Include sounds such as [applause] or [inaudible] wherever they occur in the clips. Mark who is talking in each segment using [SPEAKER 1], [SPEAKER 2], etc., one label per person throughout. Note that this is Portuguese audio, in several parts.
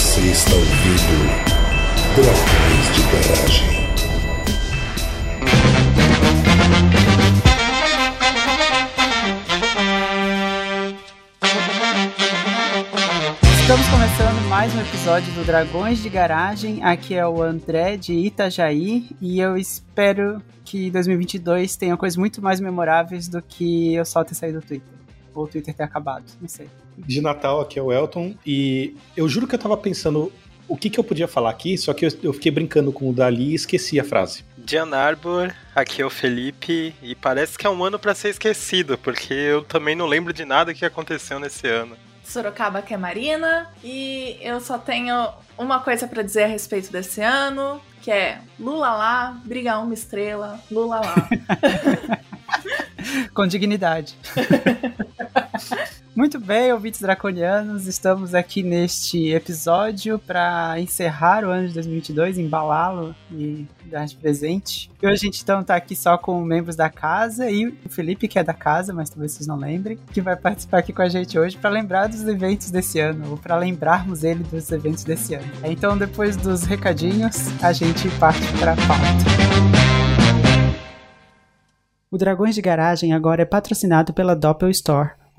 [SPEAKER 1] Você está ouvindo Dragões de Garagem.
[SPEAKER 2] Estamos começando mais um episódio do Dragões de Garagem. Aqui é o André de Itajaí e eu espero que 2022 tenha coisas muito mais memoráveis do que eu só ter saído do Twitter. Ou o Twitter ter acabado, não sei.
[SPEAKER 3] De Natal, aqui é o Elton, e eu juro que eu tava pensando o que, que eu podia falar aqui, só que eu, eu fiquei brincando com o Dali e esqueci a frase.
[SPEAKER 4] Dian Arbor, aqui é o Felipe, e parece que é um ano pra ser esquecido, porque eu também não lembro de nada que aconteceu nesse ano.
[SPEAKER 5] Sorocaba que é Marina e eu só tenho uma coisa pra dizer a respeito desse ano, que é Lula lá, briga uma estrela, Lula lá. [laughs] [laughs]
[SPEAKER 2] Com dignidade. [laughs] Muito bem, ouvintes draconianos, estamos aqui neste episódio para encerrar o ano de 2022, embalá-lo e dar de presente. E hoje a gente então tá aqui só com membros da casa e o Felipe, que é da casa, mas talvez vocês não lembrem, que vai participar aqui com a gente hoje para lembrar dos eventos desse ano, ou para lembrarmos ele dos eventos desse ano. Então, depois dos recadinhos, a gente parte para a pauta. O Dragões de Garagem agora é patrocinado pela Doppel Store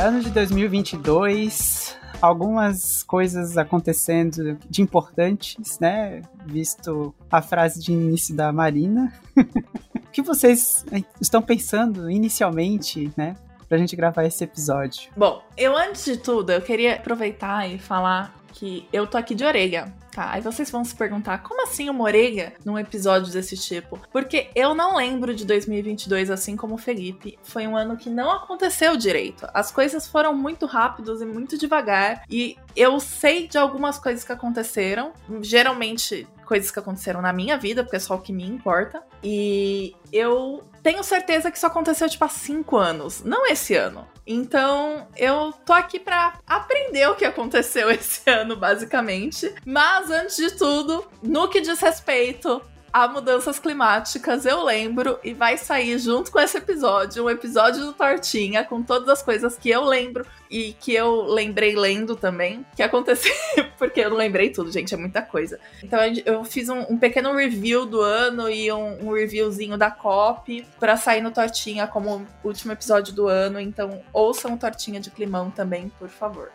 [SPEAKER 2] Ano de 2022, algumas coisas acontecendo de importantes, né? Visto a frase de início da Marina. [laughs] o que vocês estão pensando inicialmente, né? Pra gente gravar esse episódio.
[SPEAKER 5] Bom, eu antes de tudo, eu queria aproveitar e falar que eu tô aqui de orelha. Tá, aí vocês vão se perguntar, como assim uma orelha num episódio desse tipo? Porque eu não lembro de 2022 assim como o Felipe. Foi um ano que não aconteceu direito. As coisas foram muito rápidas e muito devagar. E eu sei de algumas coisas que aconteceram. Geralmente coisas que aconteceram na minha vida, porque é só o que me importa. E eu tenho certeza que isso aconteceu tipo há cinco anos, não esse ano. Então, eu tô aqui para aprender o que aconteceu [laughs] esse ano, basicamente. Mas antes de tudo, no que diz respeito a mudanças climáticas, eu lembro, e vai sair junto com esse episódio, um episódio do Tortinha, com todas as coisas que eu lembro e que eu lembrei lendo também, que aconteceu, [laughs] porque eu não lembrei tudo, gente, é muita coisa. Então eu fiz um, um pequeno review do ano e um, um reviewzinho da COP para sair no Tortinha como último episódio do ano, então ouçam o Tortinha de Climão também, por favor.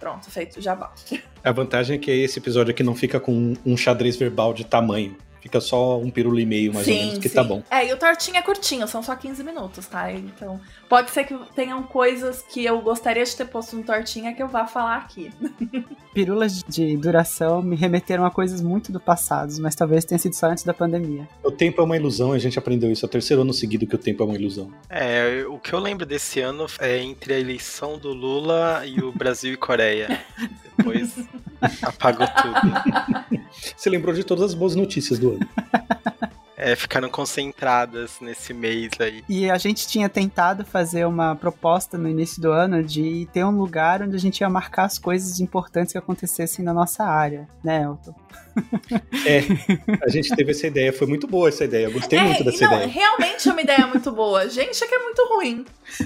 [SPEAKER 5] Pronto, feito jabá.
[SPEAKER 3] A vantagem é que esse episódio aqui não fica com um xadrez verbal de tamanho. Fica só um pirula e meio, mais
[SPEAKER 5] sim,
[SPEAKER 3] ou menos, que
[SPEAKER 5] sim.
[SPEAKER 3] tá bom.
[SPEAKER 5] É, e o tortinho é curtinho, são só 15 minutos, tá? Então, pode ser que tenham coisas que eu gostaria de ter posto no tortinha que eu vá falar aqui. [laughs]
[SPEAKER 2] Pirulas de duração me remeteram a coisas muito do passado, mas talvez tenha sido só antes da pandemia.
[SPEAKER 3] O tempo é uma ilusão, a gente aprendeu isso. É o terceiro ano seguido que o tempo é uma ilusão.
[SPEAKER 4] É, o que eu lembro desse ano é entre a eleição do Lula e o Brasil e Coreia. [laughs] Depois apagou tudo. [laughs]
[SPEAKER 3] Você lembrou de todas as boas notícias do ano.
[SPEAKER 4] É, ficaram concentradas nesse mês aí.
[SPEAKER 2] E a gente tinha tentado fazer uma proposta no início do ano de ter um lugar onde a gente ia marcar as coisas importantes que acontecessem na nossa área, né, Elton?
[SPEAKER 3] É, a gente teve essa ideia, foi muito boa essa ideia, eu gostei
[SPEAKER 5] é,
[SPEAKER 3] muito dessa
[SPEAKER 5] não,
[SPEAKER 3] ideia.
[SPEAKER 5] realmente é uma ideia muito boa. Gente, é que é muito ruim.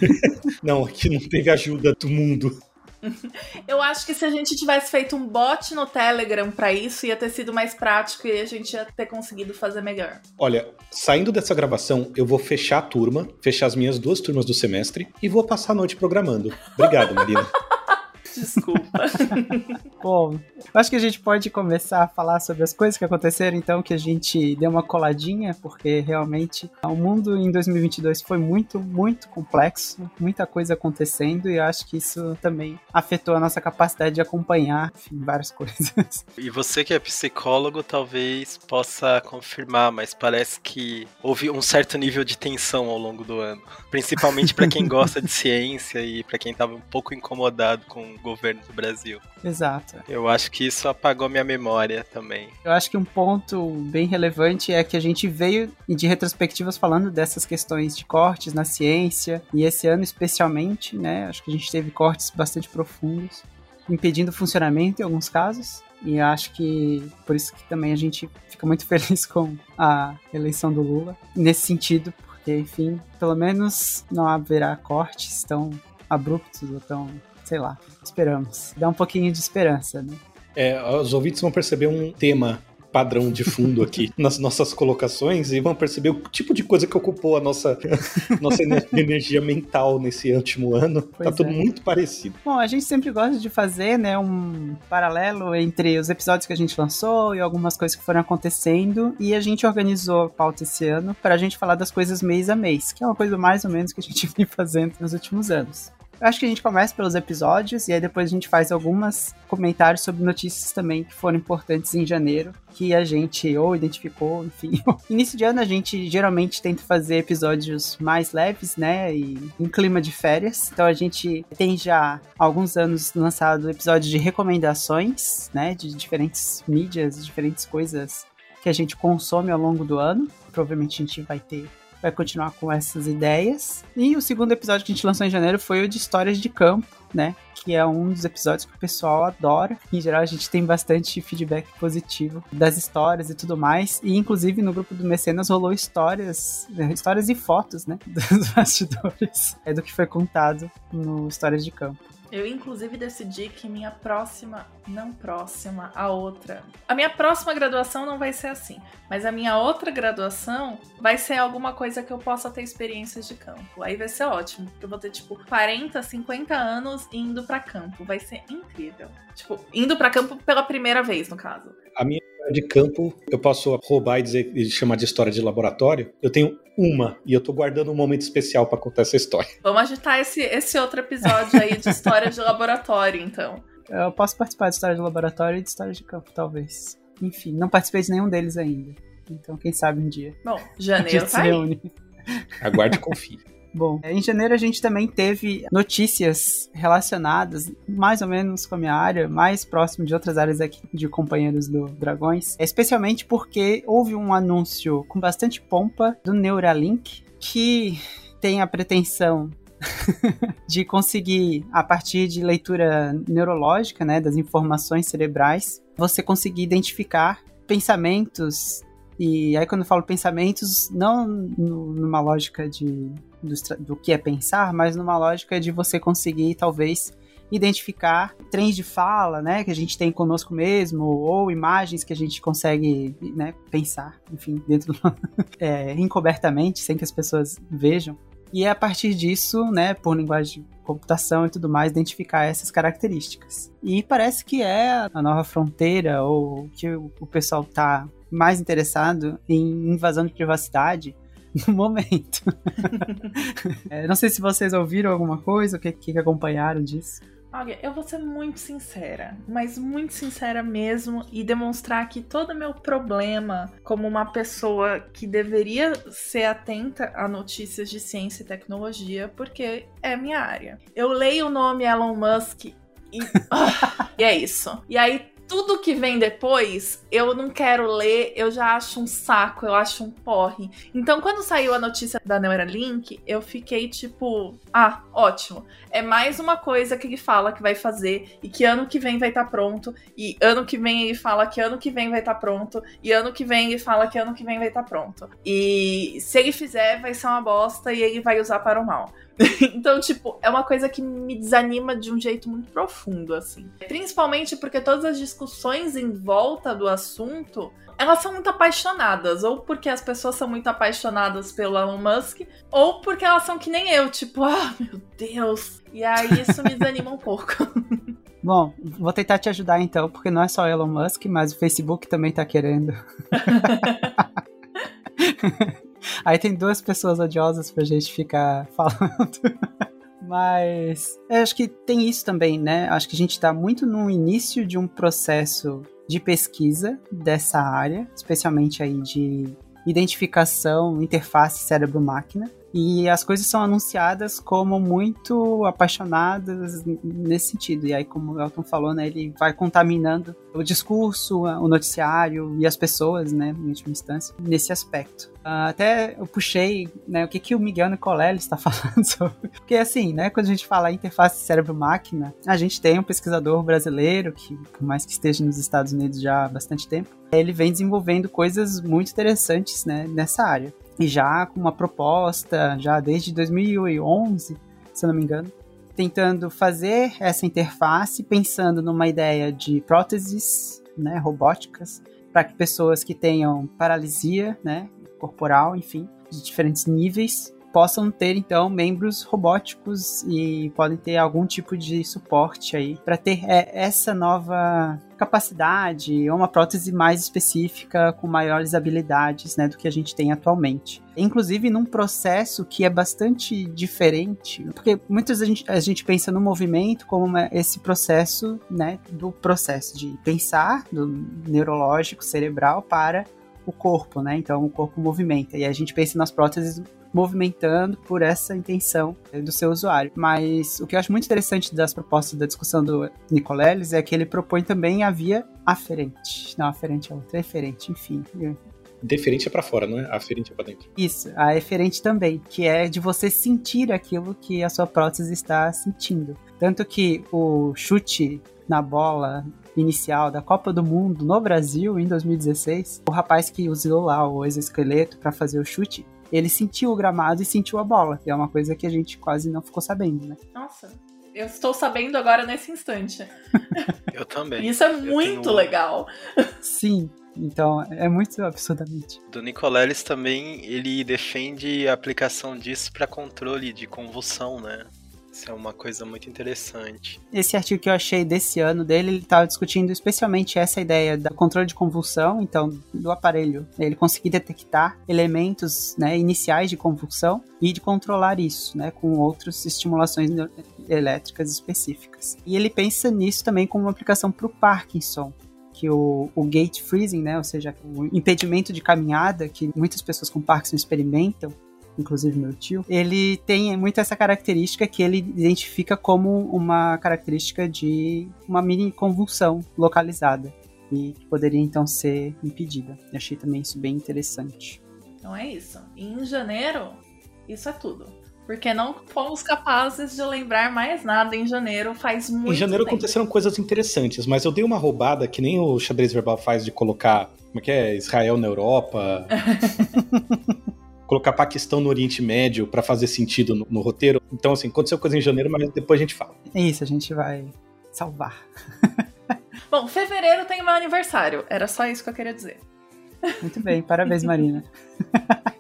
[SPEAKER 5] [laughs]
[SPEAKER 3] Não, aqui não teve ajuda do mundo. [laughs]
[SPEAKER 5] Eu acho que se a gente tivesse feito um bot no Telegram pra isso, ia ter sido mais prático e a gente ia ter conseguido fazer melhor.
[SPEAKER 3] Olha, saindo dessa gravação, eu vou fechar a turma, fechar as minhas duas turmas do semestre e vou passar a noite programando. Obrigado, Marina. [laughs]
[SPEAKER 5] Desculpa. [laughs]
[SPEAKER 2] Bom, acho que a gente pode começar a falar sobre as coisas que aconteceram, então, que a gente deu uma coladinha, porque realmente o mundo em 2022 foi muito, muito complexo, muita coisa acontecendo, e eu acho que isso também afetou a nossa capacidade de acompanhar, enfim, várias [laughs] coisas.
[SPEAKER 4] E você que é psicólogo talvez possa confirmar, mas parece que houve um certo nível de tensão ao longo do ano, principalmente para quem [laughs] gosta de ciência e para quem estava um pouco incomodado com governo do Brasil.
[SPEAKER 2] Exato.
[SPEAKER 4] Eu acho que isso apagou minha memória também.
[SPEAKER 2] Eu acho que um ponto bem relevante é que a gente veio de retrospectivas falando dessas questões de cortes na ciência, e esse ano especialmente, né? Acho que a gente teve cortes bastante profundos, impedindo o funcionamento em alguns casos. E acho que por isso que também a gente fica muito [laughs] feliz com a eleição do Lula, nesse sentido, porque, enfim, pelo menos não haverá cortes tão abruptos ou tão, sei lá, esperamos. Dá um pouquinho de esperança, né?
[SPEAKER 3] É, os ouvintes vão perceber um tema padrão de fundo aqui [laughs] nas nossas colocações e vão perceber o tipo de coisa que ocupou a nossa, [laughs] nossa energia mental nesse último ano.
[SPEAKER 2] Pois
[SPEAKER 3] tá tudo
[SPEAKER 2] é.
[SPEAKER 3] muito parecido.
[SPEAKER 2] Bom, a gente sempre gosta de fazer, né, um paralelo entre os episódios que a gente lançou e algumas coisas que foram acontecendo, e a gente organizou a pauta esse ano para a gente falar das coisas mês a mês, que é uma coisa mais ou menos que a gente [laughs] vem fazendo nos últimos anos. Eu acho que a gente começa pelos episódios e aí depois a gente faz alguns comentários sobre notícias também que foram importantes em janeiro, que a gente ou identificou, enfim. [laughs] Início de ano a gente geralmente tenta fazer episódios mais leves, né, e em clima de férias. Então a gente tem já há alguns anos lançado episódios de recomendações, né, de diferentes mídias, diferentes coisas que a gente consome ao longo do ano. Provavelmente a gente vai ter vai continuar com essas ideias. E o segundo episódio que a gente lançou em janeiro foi o de histórias de campo, né? Que é um dos episódios que o pessoal adora. Em geral, a gente tem bastante feedback positivo das histórias e tudo mais. E inclusive no grupo do Mecenas rolou histórias, histórias e fotos, né? [laughs] Dos bastidores. É do que foi contado no Histórias de Campo.
[SPEAKER 5] Eu, inclusive, decidi que minha próxima, não próxima, a outra. A minha próxima graduação não vai ser assim, mas a minha outra graduação vai ser alguma coisa que eu possa ter experiências de campo. Aí vai ser ótimo, porque eu vou ter, tipo, 40, 50 anos indo pra campo. Vai ser incrível. Tipo, indo pra campo pela primeira vez, no caso.
[SPEAKER 3] A minha de campo, eu posso roubar e dizer e chamar de história de laboratório. Eu tenho uma e eu tô guardando um momento especial para contar essa história.
[SPEAKER 5] Vamos agitar esse, esse outro episódio aí de história de laboratório, então.
[SPEAKER 2] Eu posso participar de história de laboratório e de história de campo, talvez. Enfim, não participei de nenhum deles ainda. Então, quem sabe um dia.
[SPEAKER 5] Bom,
[SPEAKER 2] A
[SPEAKER 5] janeiro tá aí.
[SPEAKER 2] reúne.
[SPEAKER 3] Aguarde e confie.
[SPEAKER 2] Bom, em janeiro a gente também teve notícias relacionadas mais ou menos com a minha área, mais próximo de outras áreas aqui de companheiros do Dragões, especialmente porque houve um anúncio com bastante pompa do Neuralink que tem a pretensão [laughs] de conseguir, a partir de leitura neurológica, né, das informações cerebrais, você conseguir identificar pensamentos. E aí, quando eu falo pensamentos, não numa lógica de, do, do que é pensar, mas numa lógica de você conseguir, talvez, identificar trens de fala, né, que a gente tem conosco mesmo, ou imagens que a gente consegue, né, pensar, enfim, dentro do, [laughs] é, encobertamente, sem que as pessoas vejam. E é a partir disso, né, por linguagem de computação e tudo mais, identificar essas características. E parece que é a nova fronteira, ou que o pessoal tá mais interessado em invasão de privacidade [laughs] no momento. [laughs] É, não sei se vocês ouviram alguma coisa, o que, que acompanharam disso.
[SPEAKER 5] Olha, eu vou ser muito sincera, mas muito sincera mesmo, e demonstrar que todo meu problema como uma pessoa que deveria ser atenta a notícias de ciência e tecnologia, porque é minha área. Eu leio o nome Elon Musk e, [laughs] e é isso. E aí tudo que vem depois, eu não quero ler, eu já acho um saco, eu acho um porre. Então, quando saiu a notícia da Neuralink, eu fiquei tipo, ah, ótimo. É mais uma coisa que ele fala que vai fazer e que ano que vem vai estar pronto. E ano que vem ele fala que ano que vem vai estar pronto. E ano que vem ele fala que ano que vem vai estar pronto. E se ele fizer, vai ser uma bosta e ele vai usar para o mal. [laughs] então, tipo, é uma coisa que me desanima de um jeito muito profundo, assim. Principalmente porque todas as discussões em volta do assunto, elas são muito apaixonadas. Ou porque as pessoas são muito apaixonadas pelo Elon Musk, ou porque elas são que nem eu, tipo, [laughs] ah, meu Deus. E aí isso me desanima um pouco. [laughs]
[SPEAKER 2] Bom, vou tentar te ajudar então, porque não é só Elon Musk, mas o Facebook também tá querendo. Aí tem duas pessoas odiosas pra gente ficar [laughs] falando. Mas eu acho que tem isso também, né? Acho que a gente tá muito no início de um processo de pesquisa dessa área, especialmente aí de identificação, interface cérebro-máquina. E as coisas são anunciadas como muito apaixonadas nesse sentido. E aí, como o Elton falou, né, ele vai contaminando o discurso, o noticiário e as pessoas, né, em última instância, nesse aspecto. Uh, até eu puxei, né, o que, que o Miguel Nicolelli está [laughs] falando sobre. Porque, assim, né, quando a gente fala interface cérebro-máquina, a gente tem um pesquisador brasileiro, que por mais que esteja nos Estados Unidos já há bastante tempo, ele vem desenvolvendo coisas muito interessantes, né, nessa área e já com uma proposta, já desde 2011, se não me engano, tentando fazer essa interface pensando numa ideia de próteses né, robóticas para que pessoas que tenham paralisia né, corporal, enfim, de diferentes níveis, possam ter então membros robóticos e podem ter algum tipo de suporte aí para ter é, essa nova capacidade ou uma prótese mais específica com maiores habilidades né, do que a gente tem atualmente. Inclusive num processo que é bastante diferente, porque muitas a gente, a gente pensa no movimento como esse processo né, do processo de pensar, do neurológico, cerebral, para o corpo, né? Então o corpo movimenta. E a gente pensa nas próteses movimentando por essa intenção do seu usuário. Mas o que eu acho muito interessante das propostas da discussão do Nicoleles é que ele propõe também a via aferente. Não, aferente é outra, eferente, enfim.
[SPEAKER 3] Deferente é para fora, não é? Aferente é para dentro.
[SPEAKER 2] Isso, a eferente também, que é de você sentir aquilo que a sua prótese está sentindo. Tanto que o chute na bola inicial da Copa do Mundo no Brasil em 2016, o rapaz que usou lá o exoesqueleto para fazer o chute, ele sentiu o gramado e sentiu a bola. E é uma coisa que a gente quase não ficou sabendo, né?
[SPEAKER 5] Nossa. Eu estou sabendo agora nesse instante. [laughs]
[SPEAKER 4] Eu também.
[SPEAKER 5] Isso é muito tenho... legal.
[SPEAKER 2] Sim, então, é muito absurdamente.
[SPEAKER 4] Do Nicoleles também, ele defende a aplicação disso para controle de convulsão, né? Isso é uma coisa muito interessante.
[SPEAKER 2] Esse artigo que eu achei desse ano dele, ele estava discutindo especialmente essa ideia do controle de convulsão, então, do aparelho. Ele conseguir detectar elementos né, iniciais de convulsão e de controlar isso, né, com outras estimulações elétricas específicas. E ele pensa nisso também como uma aplicação para o Parkinson, que o, o, gate freezing, né, ou seja, o impedimento de caminhada que muitas pessoas com Parkinson experimentam, inclusive meu tio, ele tem muito essa característica que ele identifica como uma característica de uma mini convulsão localizada e que poderia então ser impedida. Eu achei também isso bem interessante.
[SPEAKER 5] Então é isso. em janeiro, isso é tudo. Porque não fomos capazes de lembrar mais nada em janeiro, faz muito
[SPEAKER 3] Em janeiro
[SPEAKER 5] tempo.
[SPEAKER 3] aconteceram coisas interessantes, mas eu dei uma roubada que nem o xadrez verbal faz de colocar, como é que é, Israel na Europa. [laughs] colocar Paquistão no Oriente Médio para fazer sentido no, no, roteiro. Então, assim, aconteceu coisa em janeiro, mas depois a gente fala.
[SPEAKER 2] É isso, a gente vai salvar. [laughs]
[SPEAKER 5] Bom, fevereiro tem meu aniversário. Era só isso que eu queria dizer.
[SPEAKER 2] Muito bem, parabéns, Marina.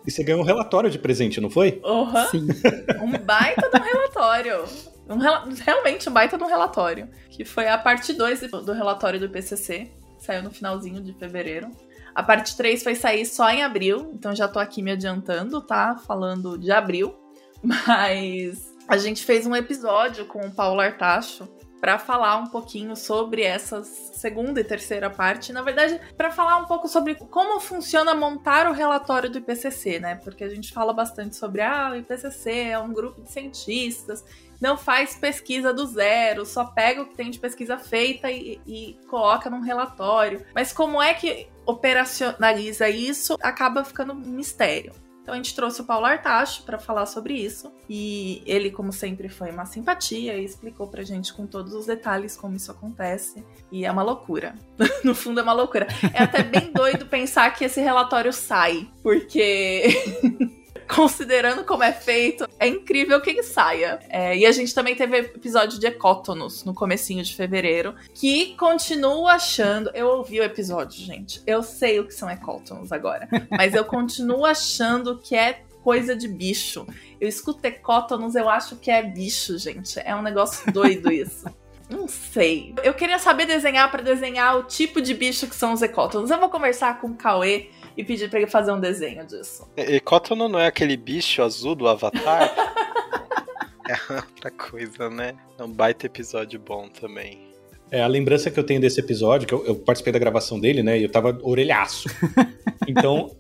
[SPEAKER 3] E você ganhou um relatório de presente, não foi?
[SPEAKER 5] Uhum.
[SPEAKER 2] Sim. [laughs]
[SPEAKER 5] Um baita de um relatório. Um, realmente um baita de um relatório. Que foi a parte 2 do relatório do PCC. Saiu no finalzinho de fevereiro. A parte 3 foi sair só em abril, então já tô aqui me adiantando, tá? Falando de abril. [laughs] Mas a gente fez um episódio com o Paulo Artacho para falar um pouquinho sobre essas segunda e terceira parte, na verdade, para falar um pouco sobre como funciona montar o relatório do IPCC, né? Porque a gente fala bastante sobre ah, o IPCC é um grupo de cientistas, não faz pesquisa do zero, só pega o que tem de pesquisa feita e, e coloca num relatório. Mas como é que operacionaliza isso, acaba ficando um mistério. Então a gente trouxe o Paulo Artacho para falar sobre isso. E ele, como sempre, foi uma simpatia e explicou pra gente com todos os detalhes como isso acontece. E é uma loucura. [laughs] no fundo é uma loucura. É até bem doido pensar que esse relatório sai, porque [laughs] considerando como é feito, é incrível que ele saia. É, e a gente também teve episódio de Ecótonos no comecinho de fevereiro, que continuo achando... Eu ouvi o episódio, gente. Eu sei o que são Ecótonos agora. [laughs] Mas eu continuo achando que é coisa de bicho. Eu escuto Ecótonos, eu acho que é bicho, gente. É um negócio doido [laughs] isso. Não sei. Eu queria saber desenhar para desenhar o tipo de bicho que são os ecótonos. Eu vou conversar com o Cauê e pedir pra ele fazer um desenho disso.
[SPEAKER 4] Ecótono não é aquele bicho azul do Avatar? [laughs] é outra coisa, né? É um baita episódio bom também.
[SPEAKER 3] É, a lembrança que eu tenho desse episódio, que eu, eu participei da gravação dele, né? E eu tava orelhaço. [laughs] Então,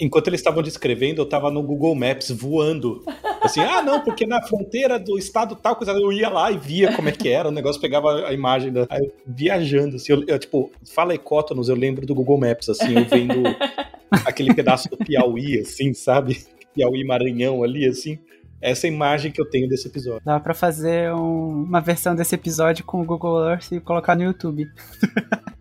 [SPEAKER 3] enquanto eles estavam descrevendo, eu tava no Google Maps voando. Assim, ah, não, porque na fronteira do estado tal coisa, eu ia lá e via como é que era, o negócio pegava a imagem da. Aí viajando, assim, eu, eu, tipo, fala ecótonos, eu lembro do Google Maps, assim, eu vendo aquele pedaço do Piauí, assim, sabe? Piauí Maranhão ali, assim. Essa é imagem que eu tenho desse episódio.
[SPEAKER 2] Dá pra fazer um, uma versão desse episódio com o Google Earth e colocar no YouTube. [laughs]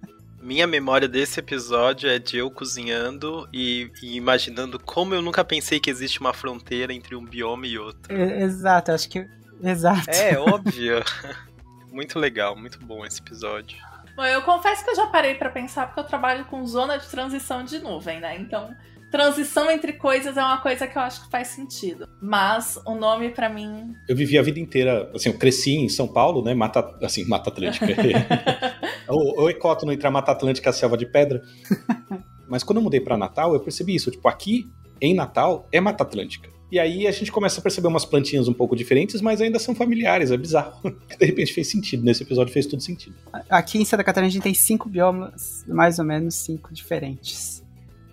[SPEAKER 4] Minha memória desse episódio é de eu cozinhando e, e, imaginando como eu nunca pensei que existe uma fronteira entre um bioma e outro.
[SPEAKER 2] É, exato, acho que. Exato.
[SPEAKER 4] É, [laughs] óbvio. [laughs] muito legal, muito bom esse episódio.
[SPEAKER 5] Bom, eu confesso que eu já parei para pensar porque eu trabalho com zona de transição de nuvem, né? Então, transição entre coisas é uma coisa que eu acho que faz sentido. Mas o nome para mim.
[SPEAKER 3] Eu vivi a vida inteira, assim, eu cresci em São Paulo, né? Mata, assim, Mata Atlântica. [laughs] o, ecótono entre a Mata Atlântica e a Selva de Pedra. [laughs] Mas quando eu mudei para Natal, eu percebi isso. Tipo, aqui em Natal é Mata Atlântica. E aí a gente começa a perceber umas plantinhas um pouco diferentes, mas ainda são familiares, é bizarro. [laughs] De repente fez sentido, nesse episódio fez tudo sentido.
[SPEAKER 2] Aqui em Santa Catarina a gente tem cinco biomas, mais ou menos cinco diferentes.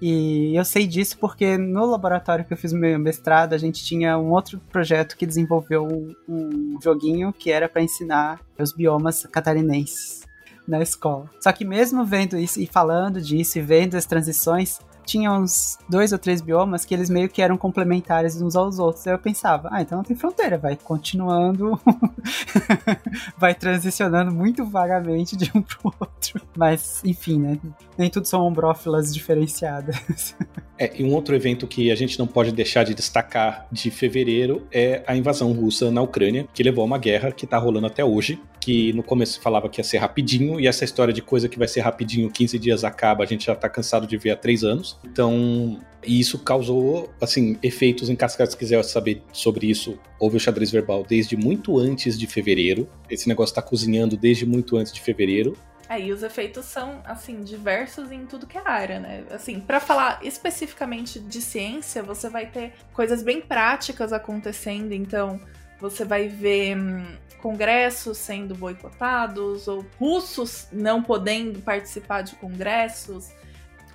[SPEAKER 2] E eu sei disso porque no laboratório que eu fiz meu mestrado, a gente tinha um outro projeto que desenvolveu um joguinho que era para ensinar os biomas catarinenses na escola. Só que mesmo vendo isso e falando disso e vendo as transições, tinha uns dois ou três biomas que eles meio que eram complementares uns aos outros. Aí eu pensava, ah, então não tem fronteira, vai continuando, [laughs] vai transicionando muito vagamente de um pro outro. Mas, enfim, né? Nem tudo são ombrófilas diferenciadas. [laughs]
[SPEAKER 3] É, e um outro evento que a gente não pode deixar de destacar de fevereiro é a invasão russa na Ucrânia, que levou a uma guerra que tá rolando até hoje, que no começo falava que ia ser rapidinho, e essa história de coisa que vai ser rapidinho, 15 dias acaba, a gente já tá cansado de ver há três anos. Então, isso causou, assim, efeitos em cascata. Se quiser saber sobre isso, houve o xadrez verbal desde muito antes de fevereiro. Esse negócio tá cozinhando desde muito antes de fevereiro.
[SPEAKER 5] É, e os efeitos são, assim, diversos em tudo que é área, né? Assim, para falar especificamente de ciência, você vai ter coisas bem práticas acontecendo, então você vai ver hum, congressos sendo boicotados, ou russos não podendo participar de congressos,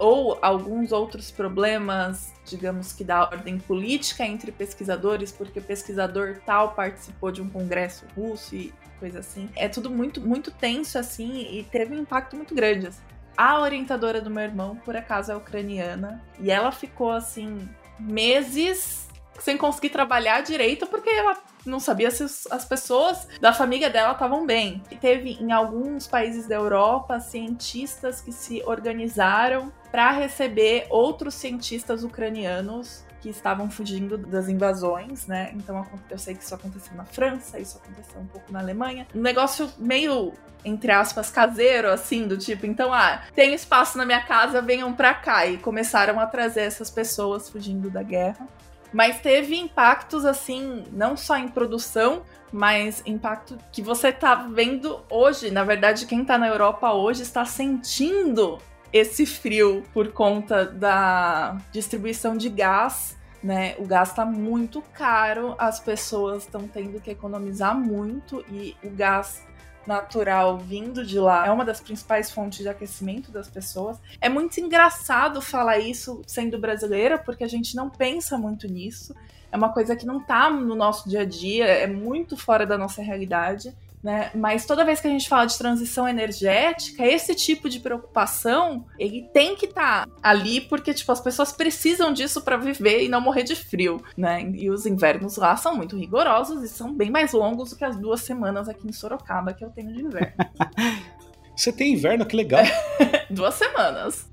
[SPEAKER 5] ou alguns outros problemas, digamos que da ordem política entre pesquisadores, porque pesquisador tal participou de um congresso russo e coisa assim. É tudo muito, muito tenso assim e teve um impacto muito grande. Assim. A orientadora do meu irmão, por acaso, é ucraniana e ela ficou assim meses sem conseguir trabalhar direito porque ela não sabia se as pessoas da família dela estavam bem. E teve em alguns países da Europa cientistas que se organizaram para receber outros cientistas ucranianos que estavam fugindo das invasões, né? Então eu sei que isso aconteceu na França, isso aconteceu um pouco na Alemanha. Um negócio meio entre aspas, caseiro, assim, do tipo, então, ah, tem espaço na minha casa, venham pra cá. E começaram a trazer essas pessoas fugindo da guerra. Mas teve impactos, assim, não só em produção, mas impacto que você tá vendo hoje. Na verdade, quem tá na Europa hoje está sentindo esse frio por conta da distribuição de gás, né? O gás está muito caro, as pessoas estão tendo que economizar muito e o gás natural vindo de lá é uma das principais fontes de aquecimento das pessoas. É muito engraçado falar isso sendo brasileira, porque a gente não pensa muito nisso. É uma coisa que não tá no nosso dia a dia, é muito fora da nossa realidade né? Mas toda vez que a gente fala de transição energética, esse tipo de preocupação, ele tem que estar tá ali porque tipo as pessoas precisam disso para viver e não morrer de frio, né? E os invernos lá são muito rigorosos e são bem mais longos do que as duas semanas aqui em Sorocaba que eu tenho de inverno. [laughs]
[SPEAKER 3] Você tem inverno, que legal. [laughs]
[SPEAKER 5] Duas semanas.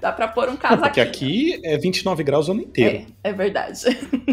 [SPEAKER 5] Dá pra pôr um casaquinho.
[SPEAKER 3] Porque aqui é 29 graus o ano inteiro.
[SPEAKER 5] É, é verdade.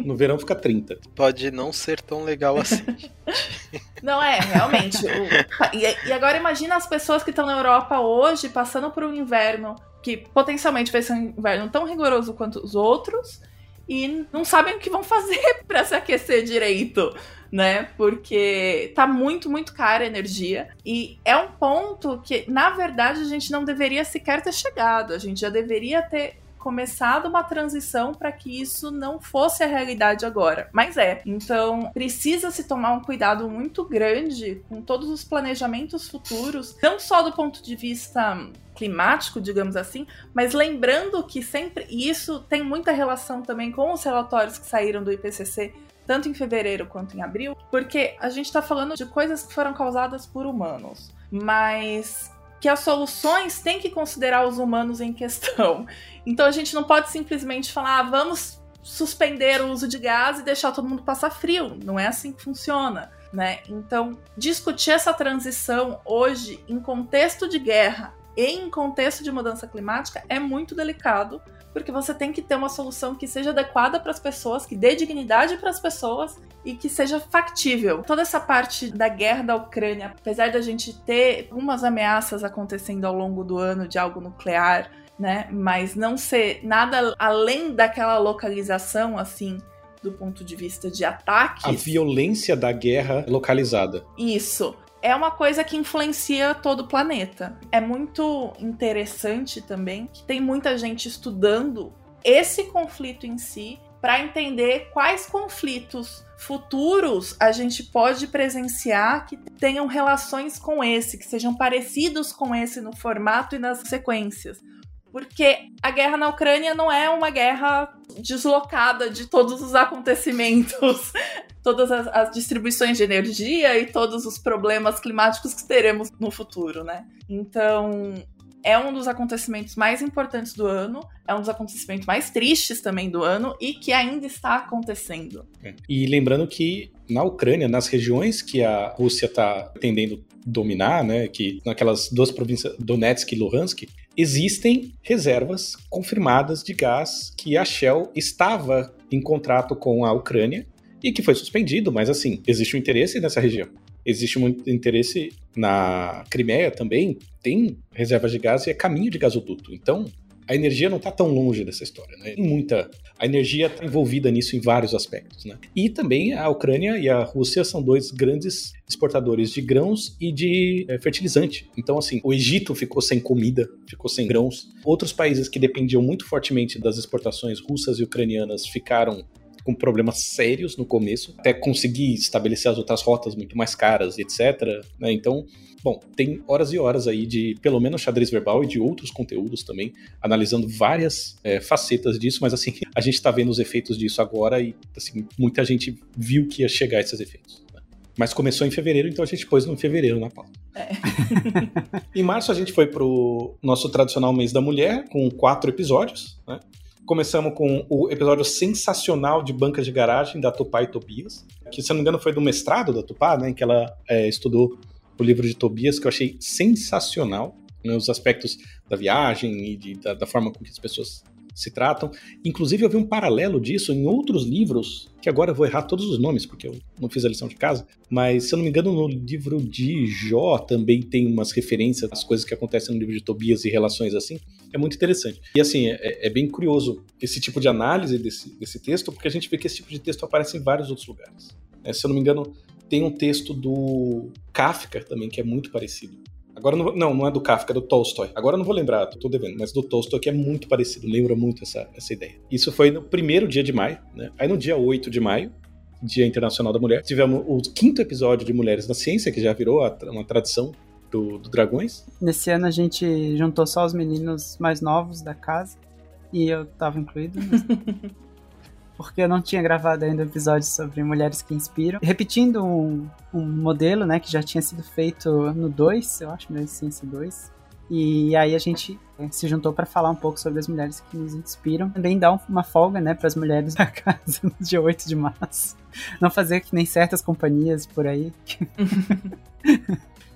[SPEAKER 3] No verão fica 30.
[SPEAKER 4] Pode não ser tão legal assim. [laughs]
[SPEAKER 5] Não é, realmente. O... E, agora imagina as pessoas que estão na Europa hoje passando por um inverno que potencialmente vai ser um inverno tão rigoroso quanto os outros e não sabem o que vão [laughs] fazer para se aquecer direito né? Porque tá muito, muito cara a energia. E é um ponto que, na verdade, a gente não deveria sequer ter chegado. A gente já deveria ter começado uma transição para que isso não fosse a realidade agora. Mas é. Então, precisa se tomar um cuidado muito grande com todos os planejamentos futuros, não só do ponto de vista climático, digamos assim, mas lembrando que sempre e isso tem muita relação também com os relatórios que saíram do IPCC tanto em fevereiro quanto em abril, porque a gente está falando de coisas que foram causadas por humanos, mas que as soluções têm que considerar os humanos em questão. [laughs] Então a gente não pode simplesmente falar, ah, vamos suspender o uso de gás e deixar todo mundo passar frio. Não é assim que funciona. Né? Então, discutir essa transição hoje em contexto de guerra em contexto de mudança climática é muito delicado, porque você tem que ter uma solução que seja adequada para as pessoas, que dê dignidade para as pessoas e que seja factível. Toda essa parte da guerra da Ucrânia, apesar da gente ter algumas ameaças acontecendo ao longo do ano de algo nuclear, né, mas não ser nada além daquela localização assim do ponto de vista de ataques.
[SPEAKER 3] A violência da guerra localizada.
[SPEAKER 5] Isso é uma coisa que influencia todo o planeta. É muito interessante também que tem muita gente estudando esse conflito em si para entender quais conflitos futuros a gente pode presenciar que tenham relações com esse, que sejam parecidos com esse no formato e nas sequências. Porque a guerra na Ucrânia não é uma guerra deslocada de todos os acontecimentos, [laughs] todas as, as, distribuições de energia e todos os problemas climáticos que teremos no futuro, né? Então, é um dos acontecimentos mais importantes do ano, é um dos acontecimentos mais tristes também do ano e que ainda está acontecendo.
[SPEAKER 3] É. E lembrando que na Ucrânia, nas regiões que a Rússia está tendendo dominar, né, que naquelas duas províncias, Donetsk e Luhansk, existem reservas confirmadas de gás que a Shell estava em contrato com a Ucrânia e que foi suspendido, mas assim, existe um interesse nessa região. Existe muito interesse na Crimeia também, tem reservas de gás e é caminho de gasoduto. Então, a energia não está tão longe dessa história, né? Tem muita. A energia está envolvida nisso em vários aspectos, né? E também a Ucrânia e a Rússia são dois grandes exportadores de grãos e de é, fertilizante. Então, assim, o Egito ficou sem comida, ficou sem grãos. Outros países que dependiam muito fortemente das exportações russas e ucranianas ficaram com problemas sérios no começo, até conseguir estabelecer as outras rotas muito mais caras, etc. Né? Então, bom, tem horas e horas aí de pelo menos xadrez verbal e de outros conteúdos também, analisando várias é, facetas disso, mas assim, [laughs] a gente está vendo os efeitos disso agora e assim, muita gente viu que ia chegar esses efeitos. Né? Mas começou em fevereiro, então a gente pôs no fevereiro na pauta. É. [laughs] em março a gente foi pro nosso tradicional mês da mulher, com quatro episódios, né? Começamos com o episódio sensacional de Bancas de Garagem, da Tupá e Tobias, que, se não me engano, foi do mestrado da Tupá, né, em que ela é, estudou o livro de Tobias, que eu achei sensacional, né, os aspectos da viagem e de, da, da forma com que as pessoas se tratam. Inclusive, eu vi um paralelo disso em outros livros, que agora eu vou errar todos os nomes, porque eu não fiz a lição de casa, mas se eu não me engano, no livro de Jó também tem umas referências às coisas que acontecem no livro de Tobias e relações assim. É muito interessante. E assim, é, é bem curioso esse tipo de análise desse, desse texto, porque a gente vê que esse tipo de texto aparece em vários outros lugares. É, se eu não me engano, tem um texto do Kafka também, que é muito parecido. Agora não, não, não é do Kafka, é do Tolstói. Agora não vou lembrar, tô devendo, mas do Tolstói que é muito parecido, lembra muito essa, essa ideia. Isso foi no primeiro dia de maio, né? Aí no dia 8 de maio, Dia Internacional da Mulher, tivemos o quinto episódio de Mulheres na Ciência, que já virou uma tradição do, do Dragões.
[SPEAKER 2] Nesse ano a gente juntou só os meninos mais novos da casa, e eu tava incluído. Mas... [laughs] porque eu não tinha gravado ainda um episódio sobre mulheres que inspiram. Repetindo um, um modelo, né, que já tinha sido feito no 2, eu acho, Mulheres Ciência 2. E aí a gente é, se juntou para falar um pouco sobre as mulheres que nos inspiram. Também dar uma folga, né, para as mulheres [laughs] da casa no dia 8 de março. Não fazer que nem certas companhias por aí.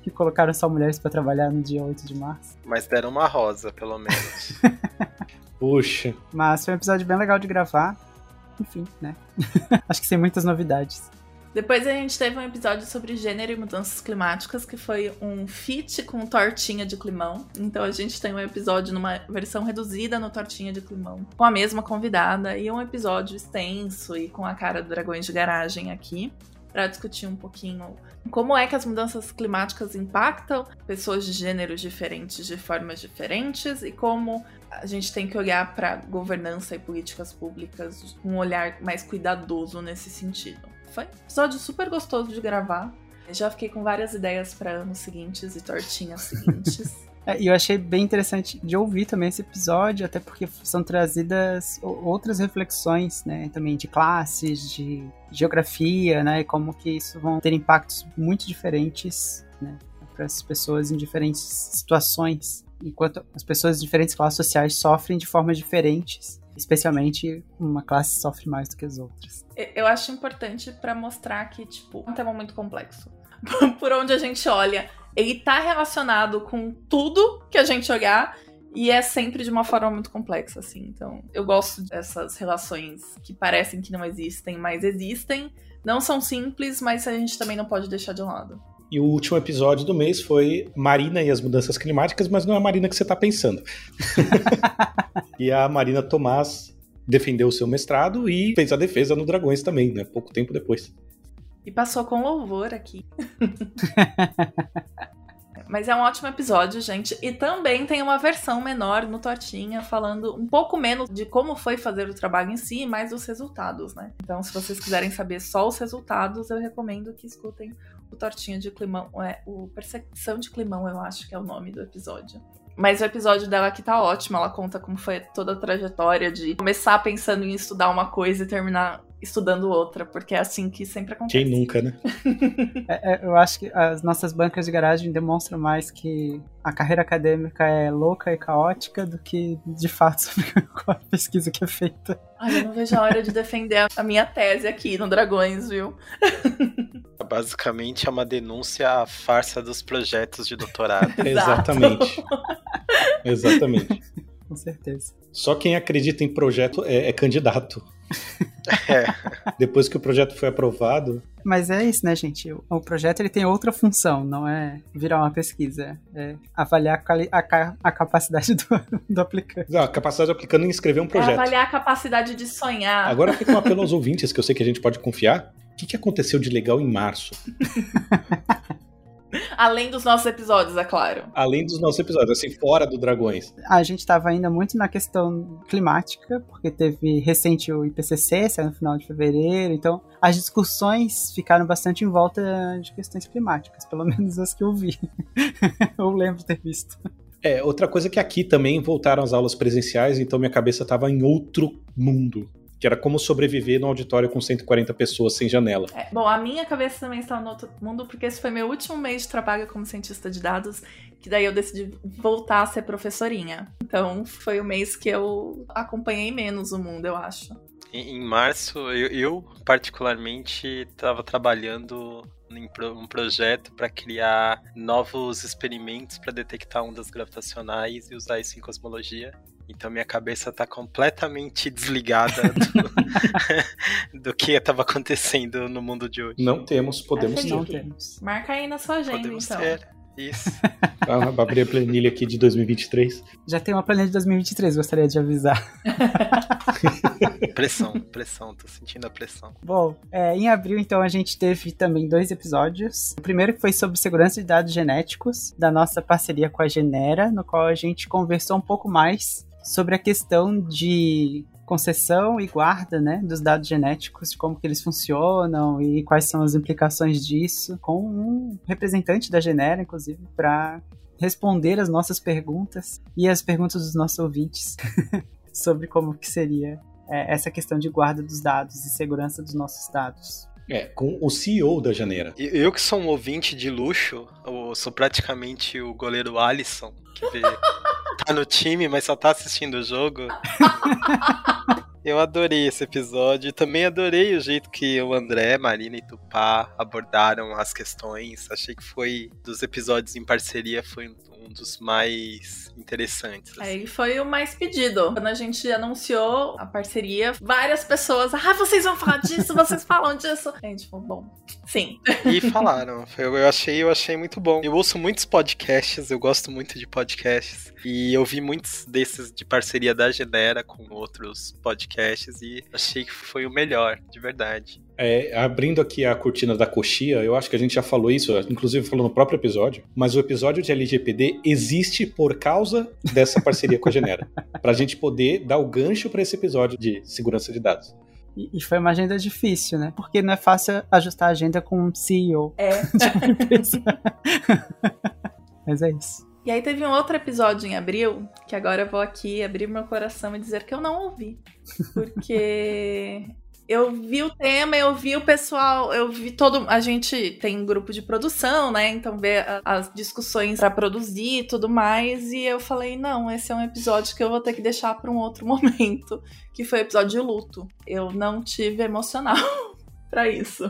[SPEAKER 2] que [laughs] colocaram só mulheres para trabalhar no dia 8 de março.
[SPEAKER 4] Mas deram uma rosa, pelo menos. [laughs]
[SPEAKER 3] Puxa.
[SPEAKER 2] Mas foi um episódio bem legal de gravar enfim, né? [laughs] Acho que sem muitas novidades.
[SPEAKER 5] Depois a gente teve um episódio sobre gênero e mudanças climáticas, que foi um feat com tortinha de climão. Então a gente tem um episódio numa versão reduzida no tortinha de climão, com a mesma convidada, e um episódio extenso e com a cara do Dragões de Garagem aqui. Para discutir um pouquinho como é que as mudanças climáticas impactam pessoas de gêneros diferentes de formas diferentes e como a gente tem que olhar para governança e políticas públicas com um olhar mais cuidadoso nesse sentido. Foi um episódio super gostoso de gravar. Já fiquei com várias ideias para anos seguintes e tortinhas [laughs] seguintes.
[SPEAKER 2] É, e eu achei bem interessante de ouvir também esse episódio, até porque são trazidas outras reflexões, né, também de classes, de geografia, né, e como que isso vão ter impactos muito diferentes, né, para as pessoas em diferentes situações, enquanto as pessoas de diferentes classes sociais sofrem de formas diferentes, especialmente uma classe sofre mais do que as outras.
[SPEAKER 5] Eu acho importante para mostrar que, tipo, é um tema muito complexo. [laughs] Por onde a gente olha, ele tá relacionado com tudo que a gente olhar e é sempre de uma forma muito complexa, assim. Então, eu gosto dessas relações que parecem que não existem, mas existem. Não são simples, mas a gente também não pode deixar de lado.
[SPEAKER 3] E o último episódio do mês foi Marina e as mudanças climáticas, mas não é a Marina que você está pensando. [laughs] e a Marina Tomás defendeu o seu mestrado e fez a defesa no Dragões também, né? Pouco tempo depois.
[SPEAKER 5] E passou com louvor aqui. [laughs] Mas é um ótimo episódio, gente. E também tem uma versão menor no Tortinha, falando um pouco menos de como foi fazer o trabalho em si, mais dos resultados, né? Então, se vocês quiserem saber só os resultados, eu recomendo que escutem o Tortinha de Climão. É, o Percepção de Climão, eu acho que é o nome do episódio. Mas o episódio dela aqui tá ótimo. Ela conta como foi toda a trajetória de começar pensando em estudar uma coisa e terminar estudando outra, porque é assim que sempre acontece.
[SPEAKER 3] Quem nunca, né? [laughs]
[SPEAKER 2] é, é, eu acho que as nossas bancas de garagem demonstram mais que a carreira acadêmica é louca e caótica do que de fato [laughs] sobre qual a pesquisa que é feita.
[SPEAKER 5] Ai, eu não vejo a hora de defender a minha tese aqui no Dragões, viu? [laughs]
[SPEAKER 4] Basicamente é uma denúncia à farsa dos projetos de doutorado.
[SPEAKER 3] Exatamente. Exatamente.
[SPEAKER 2] Com certeza.
[SPEAKER 3] Só quem acredita em projeto é, é candidato. É. [laughs] Depois que o projeto foi aprovado.
[SPEAKER 2] Mas é isso, né, gente? O, projeto ele tem outra função, não é virar uma pesquisa. É avaliar a, a, a capacidade [laughs] do, do, aplicante.
[SPEAKER 3] Não, a capacidade do aplicante em escrever um projeto. É
[SPEAKER 5] avaliar a capacidade de sonhar.
[SPEAKER 3] Agora fica um [laughs] apelo aos ouvintes, que eu sei que a gente pode confiar. O que, que aconteceu de legal em março?
[SPEAKER 5] Além dos nossos episódios, é claro.
[SPEAKER 3] Além dos nossos episódios, assim, fora do Dragões.
[SPEAKER 2] A gente estava ainda muito na questão climática, porque teve recente o IPCC, saiu no final de fevereiro, então as discussões ficaram bastante em volta de questões climáticas, pelo [laughs] menos as que eu vi. [laughs] eu lembro ter visto.
[SPEAKER 3] É, outra coisa é que aqui também voltaram as aulas presenciais, então minha cabeça estava em outro mundo que era como sobreviver no auditório com 140 pessoas sem janela.
[SPEAKER 5] É, bom, a minha cabeça também está no outro mundo, porque esse foi meu último mês de trabalho como cientista de dados, que daí eu decidi voltar a ser professorinha. Então foi o mês que eu acompanhei menos o mundo, eu acho.
[SPEAKER 4] Em, março, eu, eu particularmente estava trabalhando em um projeto para criar novos experimentos para detectar ondas gravitacionais e usar isso em cosmologia. Então minha cabeça tá completamente desligada do, [laughs] do que estava acontecendo no mundo de hoje.
[SPEAKER 3] Não temos, podemos
[SPEAKER 5] é ter. Não temos. Marca aí na sua agenda, podemos então. Ter.
[SPEAKER 4] Isso. [laughs]
[SPEAKER 3] Ah, abrir a planilha aqui de 2023.
[SPEAKER 2] Já tem uma planilha de 2023, gostaria de avisar. [laughs]
[SPEAKER 4] pressão, pressão, tô sentindo a pressão.
[SPEAKER 2] Bom, é, em abril, então, a gente teve também dois episódios. O primeiro foi sobre segurança de dados genéticos, da nossa parceria com a Genera, no qual a gente conversou um pouco mais sobre a questão de concessão e guarda, né, dos dados genéticos, de como que eles funcionam e quais são as implicações disso, com um representante da Genera, inclusive, para responder as nossas perguntas e as perguntas dos nossos ouvintes [laughs] sobre como que seria é, essa questão de guarda dos dados e segurança dos nossos dados.
[SPEAKER 3] É, com o CEO da Janeira.
[SPEAKER 4] Eu que sou um ouvinte de luxo, eu sou praticamente o goleiro Alisson, que vê, tá no time, mas só tá assistindo o jogo. [laughs] Eu adorei esse episódio também adorei o jeito que o André, Marina e Tupá abordaram as questões. Achei que foi dos episódios em parceria foi um dos mais interessantes.
[SPEAKER 5] Assim. Aí foi o mais pedido. Quando a gente anunciou a parceria, várias pessoas, ah, vocês vão falar disso, [laughs] vocês falam disso. A gente falou, bom, sim.
[SPEAKER 4] E falaram. Eu achei, eu achei muito bom. Eu ouço muitos podcasts, eu gosto muito de podcasts. E eu vi muitos desses de parceria da Genera com outros podcasts e achei que foi o melhor, de verdade.
[SPEAKER 3] É, abrindo aqui a cortina da coxia, eu acho que a gente já falou isso, inclusive falou no próprio episódio, mas o episódio de LGPD existe por causa dessa parceria com a Genera, [laughs] para a gente poder dar o gancho para esse episódio de segurança de dados.
[SPEAKER 2] E, foi uma agenda difícil, né? Porque não é fácil ajustar a agenda com um CEO
[SPEAKER 5] É. [laughs]
[SPEAKER 2] de uma empresa. [laughs] Mas é isso.
[SPEAKER 5] E aí teve um outro episódio em abril, que agora eu vou aqui abrir meu coração e dizer que eu não ouvi. Porque eu vi o tema, eu vi o pessoal, eu vi todo. A gente tem um grupo de produção, né? Então a- as discussões pra produzir e tudo mais. E eu falei, não, esse é um episódio que eu vou ter que deixar pra um outro [laughs] momento. Que foi o episódio de luto. Eu não tive emocional [laughs] pra isso.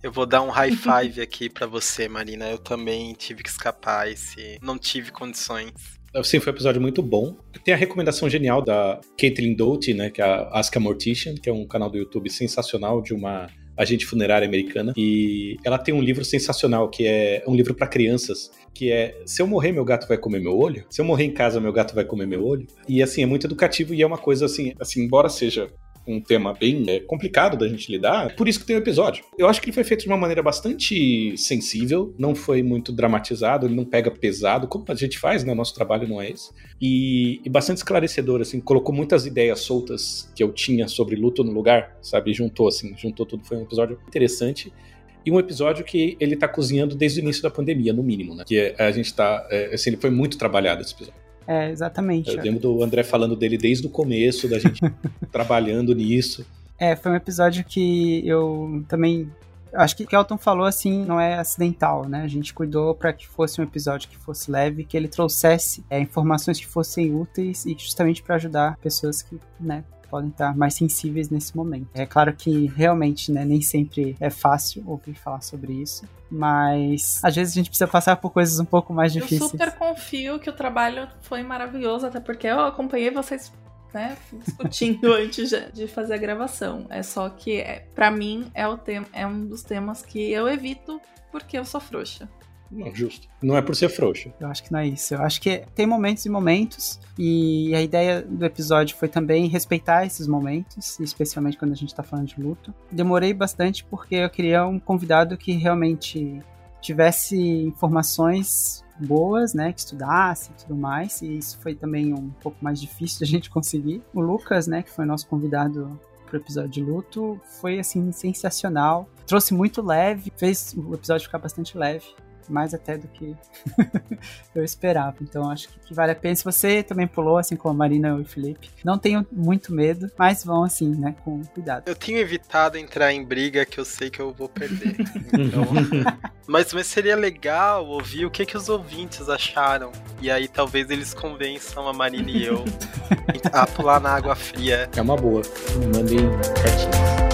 [SPEAKER 4] Eu vou dar um high five aqui pra você, Marina. Eu também tive que escapar esse. Não tive condições.
[SPEAKER 3] Sim, foi um episódio muito bom. Tem a recomendação genial da Caitlin Doughty, né, que é a Ask a Mortician, que é um canal do YouTube sensacional de uma agente funerária americana. E ela tem um livro sensacional, que é um livro para crianças, que é Se eu morrer, meu gato vai comer meu olho? Se eu morrer em casa, meu gato vai comer meu olho? E assim, é muito educativo e é uma coisa assim, assim embora seja um tema bem é, complicado da gente lidar, por isso que tem o episódio. Eu acho que ele foi feito de uma maneira bastante sensível, não foi muito dramatizado, ele não pega pesado, como a gente faz, né? Nosso trabalho não é esse. E, e bastante esclarecedor, assim, colocou muitas ideias soltas que eu tinha sobre luto no lugar, sabe? Juntou, assim, juntou tudo. Foi um episódio interessante. E um episódio que ele tá cozinhando desde o início da pandemia, no mínimo, né? Que é- a gente tá. é, assim, ele foi muito trabalhado esse episódio.
[SPEAKER 2] É, exatamente.
[SPEAKER 3] Eu lembro do André falando dele desde o começo, da gente [laughs] trabalhando nisso.
[SPEAKER 2] É, foi um episódio que eu também. Acho que o que o Elton falou assim não é acidental, né? A gente cuidou para que fosse um episódio que fosse leve, que ele trouxesse é, informações que fossem úteis e justamente para ajudar pessoas que, né, podem estar mais sensíveis nesse momento. É claro que realmente, né, nem sempre é fácil ouvir falar sobre isso, mas às vezes a gente precisa passar por coisas um pouco mais
[SPEAKER 5] Eu
[SPEAKER 2] difíceis.
[SPEAKER 5] super confio que o trabalho foi maravilhoso, até porque eu acompanhei vocês né, discutindo [laughs] antes de, de fazer a gravação. É só que, é, para mim, é, o tema, é um dos temas que eu evito porque eu sou frouxa.
[SPEAKER 3] Não, justo. Não é por ser frouxo.
[SPEAKER 2] Eu acho que não é isso. Eu acho que tem momentos e momentos, e a ideia do episódio foi também respeitar esses momentos, especialmente quando a gente tá falando de luto. Demorei bastante porque eu queria um convidado que realmente tivesse informações boas, né, que estudasse e tudo mais, e isso foi também um pouco mais difícil de a gente conseguir. O Lucas, né, que foi nosso convidado pro episódio de luto, foi assim sensacional. Trouxe muito leve, fez o episódio ficar bastante leve mais até do que [laughs] eu esperava. Então acho que, que vale a pena. Se você também pulou, assim como a Marina e o Felipe, não tenham muito medo, mas vão assim, né, com cuidado.
[SPEAKER 4] Eu tenho evitado entrar em briga que eu sei que eu vou perder. [laughs] Então, [laughs] mas, mas seria legal ouvir o que, que os ouvintes acharam. E aí talvez eles convençam a Marina e eu a pular na água fria.
[SPEAKER 3] É uma boa. Mandem cartinhas.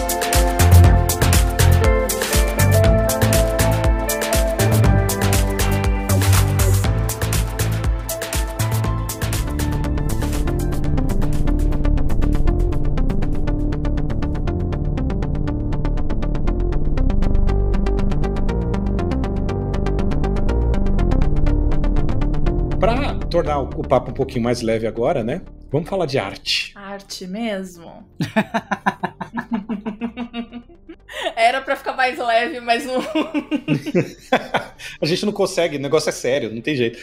[SPEAKER 3] Tornar o papo um pouquinho mais leve agora, né? Vamos falar de arte.
[SPEAKER 5] Arte mesmo? [laughs] Era pra ficar mais leve, mas não. [laughs]
[SPEAKER 3] A gente não consegue, o negócio é sério, não tem jeito.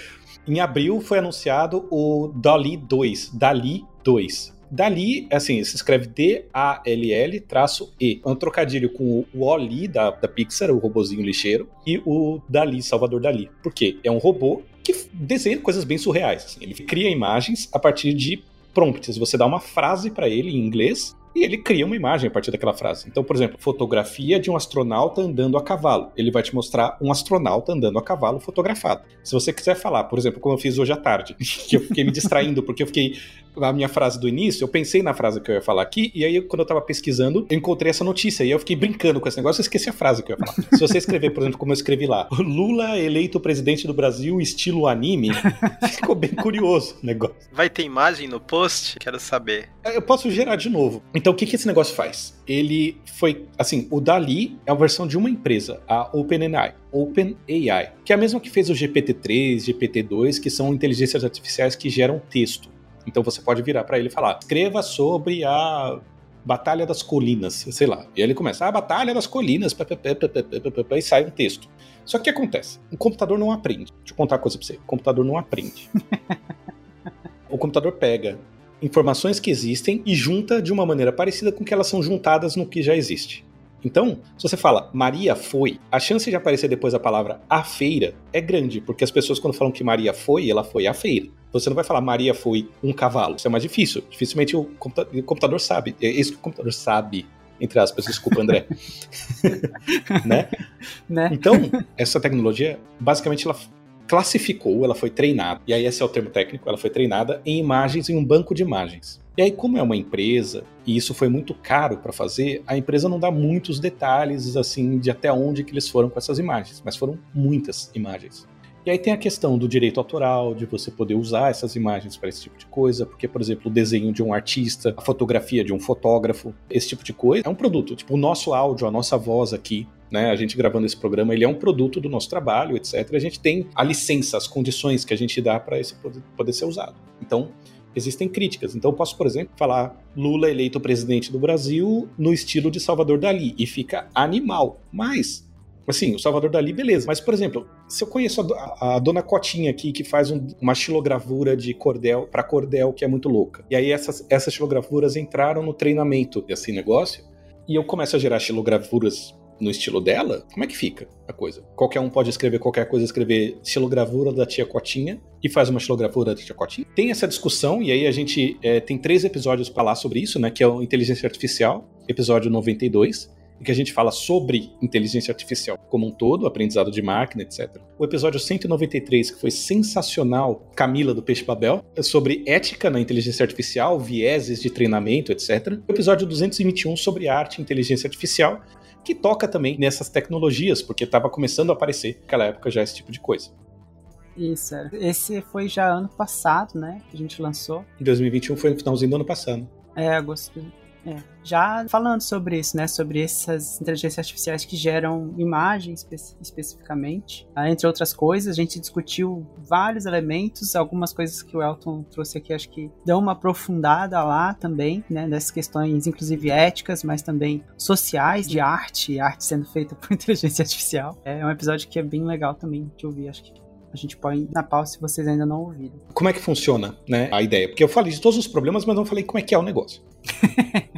[SPEAKER 3] Em abril foi anunciado o Dali 2. Dali 2. Dali, assim, se escreve D-A-L-L traço E. É um trocadilho com o Oli da, da Pixar, o robozinho lixeiro, e o Dali, Salvador Dali. Por quê? É um robô que desenha coisas bem surreais. assim. Ele cria imagens a partir de prompts. Você dá uma frase para ele em inglês e ele cria uma imagem a partir daquela frase. Então, por exemplo, fotografia de um astronauta andando a cavalo. Ele vai te mostrar um astronauta andando a cavalo fotografado. Se você quiser falar, por exemplo, como eu fiz hoje à tarde, [laughs] que eu fiquei me distraindo porque eu fiquei a minha frase do início, eu pensei na frase que eu ia falar aqui, e aí quando eu tava pesquisando, eu encontrei essa notícia, e eu fiquei brincando com esse negócio, eu esqueci a frase que eu ia falar. Se você escrever, por exemplo, como eu escrevi lá, Lula eleito presidente do Brasil, estilo anime, [laughs] ficou bem curioso o negócio.
[SPEAKER 4] Vai ter imagem no post? Quero saber.
[SPEAKER 3] Eu posso gerar de novo. Então, o que, que esse negócio faz? Ele foi, assim, o Dali é a versão de uma empresa, a OpenAI. OpenAI, que é a mesma que fez o GPT-3, GPT-2, que são inteligências artificiais que geram texto. Então você pode virar para ele e falar: escreva sobre a Batalha das Colinas, sei lá. E aí ele começa, a Batalha das Colinas, pá, pá, pá, e sai um texto. Só que o que acontece? O computador não aprende. Deixa eu contar uma coisa pra você. O computador não aprende. [laughs] o computador pega informações que existem e junta de uma maneira parecida com que elas são juntadas no que já existe. Então, se você fala Maria foi, a chance de aparecer depois a palavra a feira é grande, porque as pessoas quando falam que Maria foi, ela foi à feira. Você não vai falar Maria foi um cavalo, isso é mais difícil. Dificilmente o, computa o computador sabe. É isso que o computador sabe, entre aspas, desculpa, André. [laughs] né?
[SPEAKER 2] Né?
[SPEAKER 3] Então, essa tecnologia, basicamente, ela classificou, ela foi treinada, e aí esse é o termo técnico, ela foi treinada em imagens em um banco de imagens. E aí, como é uma empresa, e isso foi muito caro para fazer, a empresa não dá muitos detalhes assim de até onde que eles foram com essas imagens, mas foram muitas imagens. E aí tem a questão do direito autoral, de você poder usar essas imagens para esse tipo de coisa, porque, por exemplo, o desenho de um artista, a fotografia de um fotógrafo, esse tipo de coisa é um produto. Tipo, o nosso áudio, a nossa voz aqui, né, a gente gravando esse programa, ele é um produto do nosso trabalho, etc. A gente tem a licença, as condições que a gente dá para esse poder, poder ser usado. Então, existem críticas. Então, eu posso, por exemplo, falar Lula eleito presidente do Brasil no estilo de Salvador Dali e fica animal. Mas Assim, o Salvador Dali, beleza. Mas, por exemplo, se eu conheço a, a dona Cotinha aqui, que faz um, uma xilogravura de cordel para cordel, que é muito louca. E aí essas, essas xilogravuras entraram no treinamento desse negócio. E eu começo a gerar xilogravuras no estilo dela, como é que fica a coisa? Qualquer um pode escrever qualquer coisa, escrever xilogravura da tia Cotinha e faz uma xilogravura da tia Cotinha. Tem essa discussão, e aí a gente é, tem três episódios para falar sobre isso, né? Que é o Inteligência Artificial, episódio 92 em que a gente fala sobre inteligência artificial como um todo, aprendizado de máquina, etc. O episódio 193, que foi sensacional, Camila do Peixe Babel, é sobre ética na inteligência artificial, vieses de treinamento, etc. O episódio 221 sobre arte e inteligência artificial, que toca também nessas tecnologias, porque estava começando a aparecer naquela época já esse tipo de coisa.
[SPEAKER 2] Isso, é. esse foi já ano passado, né? Que a gente lançou.
[SPEAKER 3] Em 2021 foi no finalzinho do ano passado.
[SPEAKER 2] É, agosto é, já falando sobre isso, né, sobre essas inteligências artificiais que geram imagens espe especificamente, ah, entre outras coisas, a gente discutiu vários elementos, algumas coisas que o Elton trouxe aqui, acho que dão uma aprofundada lá também, né, nessas questões, inclusive éticas, mas também sociais, de arte, arte sendo feita por [laughs] inteligência artificial. É um episódio que é bem legal também de ouvir, acho que a gente põe na pausa se vocês ainda não ouviram.
[SPEAKER 3] Como é que funciona, né, a ideia? Porque eu falei de todos os problemas, mas não falei como é que é o negócio. [laughs]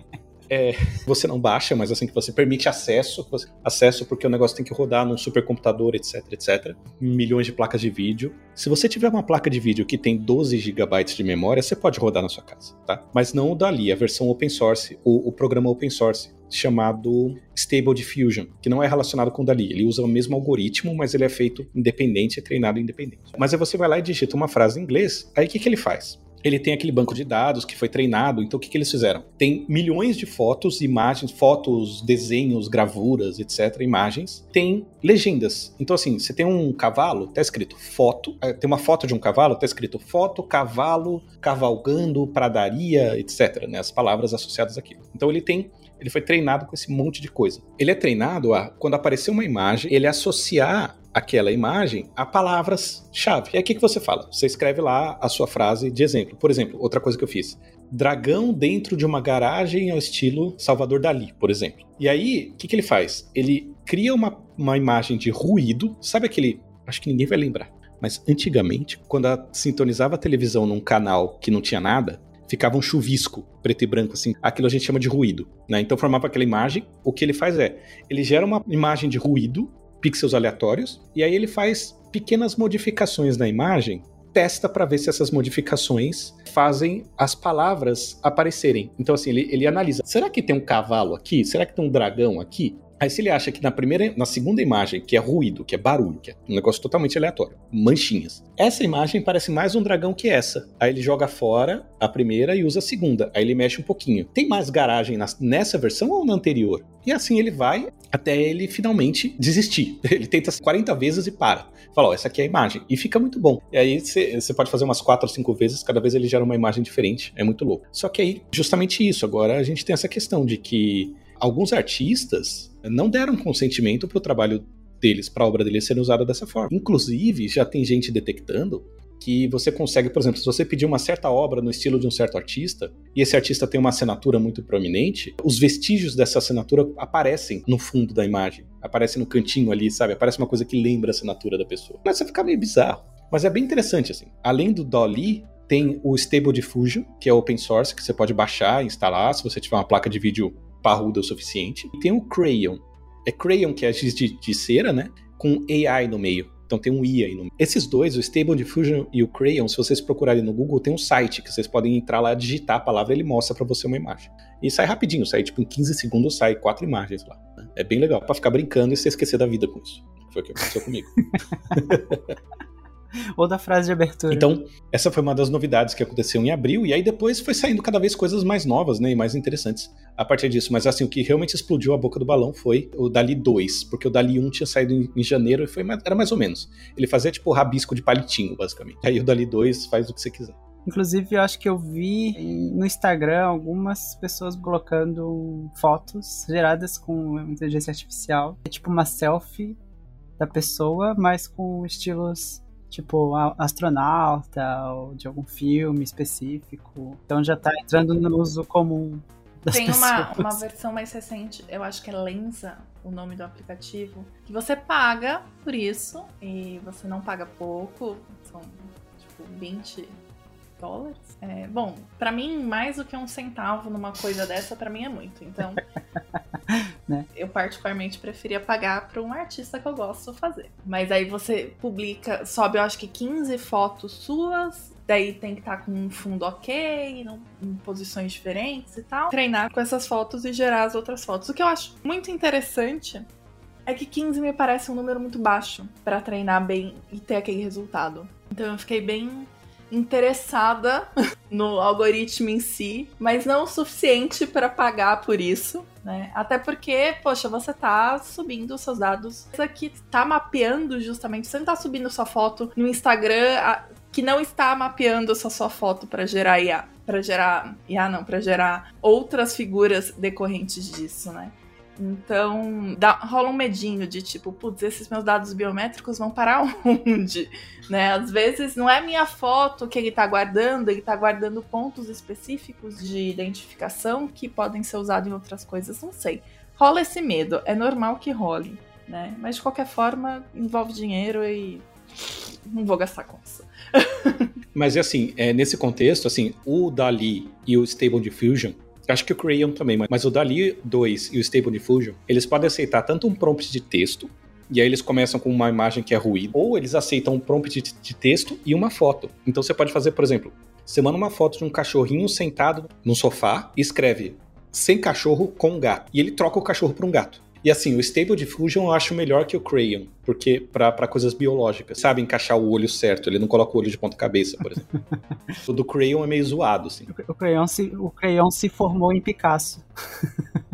[SPEAKER 3] é, você não baixa, mas assim que você permite acesso, acesso porque o negócio tem que rodar num supercomputador, etc, etc. Milhões de placas de vídeo. Se você tiver uma placa de vídeo que tem 12 GB de memória, você pode rodar na sua casa, tá? Mas não o Dali, a versão open source, o, o programa open source chamado Stable Diffusion, que não é relacionado com o Dali. Ele usa o mesmo algoritmo, mas ele é feito independente, é treinado independente. Mas aí você vai lá e digita uma frase em inglês, aí o que, que ele faz? ele tem aquele banco de dados que foi treinado. Então, o que, que eles fizeram? Tem milhões de fotos, imagens, fotos, desenhos, gravuras, etc., imagens. Tem legendas. Então, assim, você tem um cavalo, tá escrito foto. Eh, tem uma foto de um cavalo, tá escrito foto, cavalo, cavalgando, pradaria, etc., né? As palavras associadas àquilo. Então, ele tem ele foi treinado com esse monte de coisa. Ele é treinado a, quando aparecer uma imagem, ele associar aquela imagem a palavras-chave. E aí o que, que você fala? Você escreve lá a sua frase de exemplo. Por exemplo, outra coisa que eu fiz. Dragão dentro de uma garagem ao estilo Salvador Dali, por exemplo. E aí, o que, que ele faz? Ele cria uma, uma imagem de ruído. Sabe aquele. Acho que ninguém vai lembrar. Mas antigamente, quando sintonizava a televisão num canal que não tinha nada, ficava um chuvisco preto e branco, assim. Aquilo a gente chama de ruído, né? Então formava aquela imagem. O que ele faz é, ele gera uma imagem de ruído pixels aleatórios, e aí ele faz pequenas modificações na imagem, testa para ver se essas modificações fazem as palavras aparecerem. Então, assim, ele, ele analisa: será que tem um cavalo aqui? Será que tem um dragão aqui? Aí se ele acha que na primeira, na segunda imagem, que é ruído, que é barulho, que é um negócio totalmente aleatório, manchinhas. Essa imagem parece mais um dragão que essa. Aí ele joga fora a primeira e usa a segunda. Aí ele mexe um pouquinho. Tem mais garagem nessa versão ou na anterior? E assim ele vai até ele finalmente desistir. [laughs] Ele tenta 40 vezes e para. Fala, ó, essa aqui é a imagem. E fica muito bom. E aí você pode fazer umas 4 ou 5 vezes, cada vez ele gera uma imagem diferente. É muito louco. Só que aí, justamente isso. Agora a gente tem essa questão de que alguns artistas não deram consentimento para o trabalho deles, para a obra deles serem usada dessa forma. Inclusive, já tem gente detectando que você consegue, por exemplo, se você pedir uma certa obra no estilo de um certo artista, e esse artista tem uma assinatura muito prominente, os vestígios dessa assinatura aparecem no fundo da imagem, aparecem no cantinho ali, sabe? Aparece uma coisa que lembra a assinatura da pessoa. Mas vai ficar meio bizarro. Mas é bem interessante, assim. Além do Dolly, tem o Stable Diffusion, que é open source, que você pode baixar instalar se você tiver uma placa de vídeo parruda o suficiente. E tem o Crayon. É Crayon, que é giz de, de cera, né? Com AI no meio. Então tem um I aí no meio. Esses dois, o Stable Diffusion e o Crayon, se vocês procurarem no Google, tem um site que vocês podem entrar lá, digitar a palavra, ele mostra para você uma imagem. E sai rapidinho, sai tipo em 15 segundos, sai quatro imagens lá. É bem legal, para ficar brincando e você esquecer da vida com isso. Foi o que aconteceu comigo. [laughs] [laughs]
[SPEAKER 2] Ou da frase de abertura.
[SPEAKER 3] Então, essa foi uma das novidades que aconteceu em abril, e aí depois foi saindo cada vez coisas mais novas, né, e mais interessantes a partir disso. Mas assim, o que realmente explodiu a boca do balão foi o Dali 2, porque o Dali 1 tinha saído em, em janeiro e foi, mais- era mais ou menos. Ele fazia tipo rabisco de palitinho, basicamente. Aí o Dali 2 faz o que você quiser.
[SPEAKER 2] Inclusive, eu acho que eu vi no Instagram algumas pessoas colocando fotos geradas com inteligência artificial. É tipo uma selfie da pessoa, mas com estilos tipo astronauta ou de algum filme específico. Então já tá entrando no uso comum das
[SPEAKER 5] Tem
[SPEAKER 2] pessoas.
[SPEAKER 5] uma, uma versão mais recente, eu acho que é Lensa, o nome do aplicativo, que você paga por isso e você não paga pouco, são tipo 20 dólares. É, bom, pra mim, mais do que um centavo numa coisa dessa, pra mim é muito. Então, [laughs]
[SPEAKER 2] Né?
[SPEAKER 5] eu particularmente preferia pagar pra um artista que eu gosto fazer. Mas aí você publica, sobe eu acho que 15 fotos suas, daí tem que estar com um fundo ok, não- em posições diferentes e tal. Treinar com essas fotos e gerar as outras fotos. O que eu acho muito interessante é que 15 me parece um número muito baixo pra treinar bem e ter aquele resultado. Então eu fiquei bem interessada [laughs] no algoritmo em si, mas não o suficiente pra pagar por isso, né? Até porque, poxa, você tá subindo os seus dados, aqui tá mapeando justamente, você não tá subindo sua foto no Instagram a- que não está mapeando essa sua foto pra gerar IA, Pra gerar IA não, pra gerar outras figuras decorrentes disso, né? Então, dá, rola um medinho de tipo, putz, esses meus dados biométricos vão parar [laughs] onde? Né? Às vezes não é minha foto que ele tá guardando, ele tá guardando pontos específicos de identificação que podem ser usados em outras coisas, não sei. Rola esse medo, é normal que role, né? Mas de qualquer forma, envolve dinheiro e não vou gastar com isso. [laughs]
[SPEAKER 3] Mas assim, é, nesse contexto, assim, o Dali e o Stable Diffusion, acho que o Crayon também, mas- o Dali 2 e o Stable Diffusion, eles podem aceitar tanto um prompt de texto, e aí eles começam com uma imagem que é ruído, ou eles aceitam um prompt de, de texto e uma foto. Então você pode fazer, por exemplo, você manda uma foto de um cachorrinho sentado no sofá e escreve sem cachorro com gato. E ele troca o cachorro por um gato. E assim, o Stable Diffusion eu acho melhor que o Crayon, porque pra pra coisas biológicas, sabe encaixar o olho certo, ele não coloca o olho de ponta cabeça, por exemplo. [laughs] o do Crayon é meio zoado, assim.
[SPEAKER 2] O crayon, se, o crayon se formou em Picasso.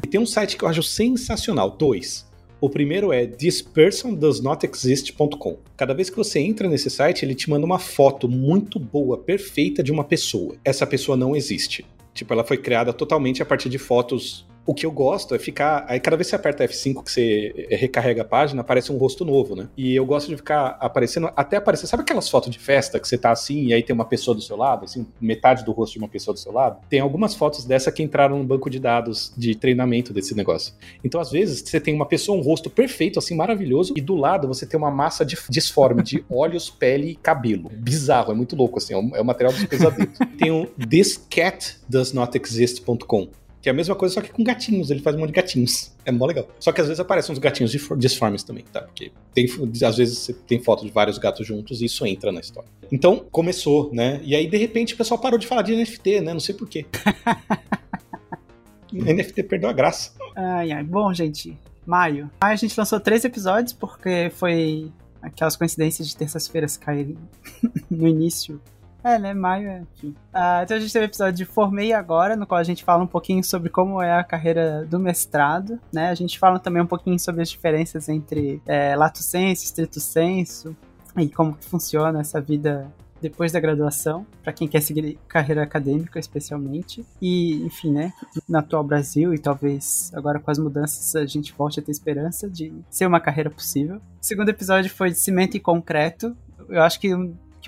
[SPEAKER 3] E tem um site que eu acho sensacional, dois. O primeiro é thispersondoesnotexist.com. Cada vez que você entra nesse site, ele te manda uma foto muito boa, perfeita de uma pessoa. Essa pessoa não existe. Tipo, ela foi criada totalmente a partir de fotos. O que eu gosto é ficar. Aí, cada vez que você aperta F5 que você recarrega a página, aparece um rosto novo, né? E eu gosto de ficar aparecendo. Até aparecer. Sabe aquelas fotos de festa que você tá assim e aí tem uma pessoa do seu lado? Assim, metade do rosto de uma pessoa do seu lado? Tem algumas fotos dessa que entraram no banco de dados de treinamento desse negócio. Então, às vezes, você tem uma pessoa, um rosto perfeito, assim, maravilhoso, e do lado você tem uma massa de- disforme de [laughs] olhos, pele e cabelo. Bizarro, é muito louco, assim, é o, é o material dos pesadelos. tem o thiscatdoesnotexist.com. Que é a mesma coisa, só que com gatinhos. Ele faz um monte de gatinhos. É mó legal. Só que às vezes aparecem uns gatinhos disformes também, tá? Porque tem, às vezes você tem foto de vários gatos juntos e isso entra na história. Então, começou, né? E aí, de repente, o pessoal parou de falar de NFT, né? Não sei porquê. [laughs] NFT perdeu a graça.
[SPEAKER 2] Ai, ai. Bom, gente, maio. Maio a gente lançou três episódios porque foi aquelas coincidências de terças-feiras caírem [laughs] no início. É, né? Maio, é. Ah, então a gente teve o episódio de Formei Agora, no qual a gente fala um pouquinho sobre como é a carreira do mestrado, né? A gente fala também um pouquinho sobre as diferenças entre é, lato sensu, estrito sensu, e como que funciona essa vida depois da graduação, para quem quer seguir carreira acadêmica especialmente. E, enfim, né, no atual Brasil e talvez agora com as mudanças a gente volte a ter esperança de ser uma carreira possível. O segundo episódio foi de cimento e concreto. Eu acho que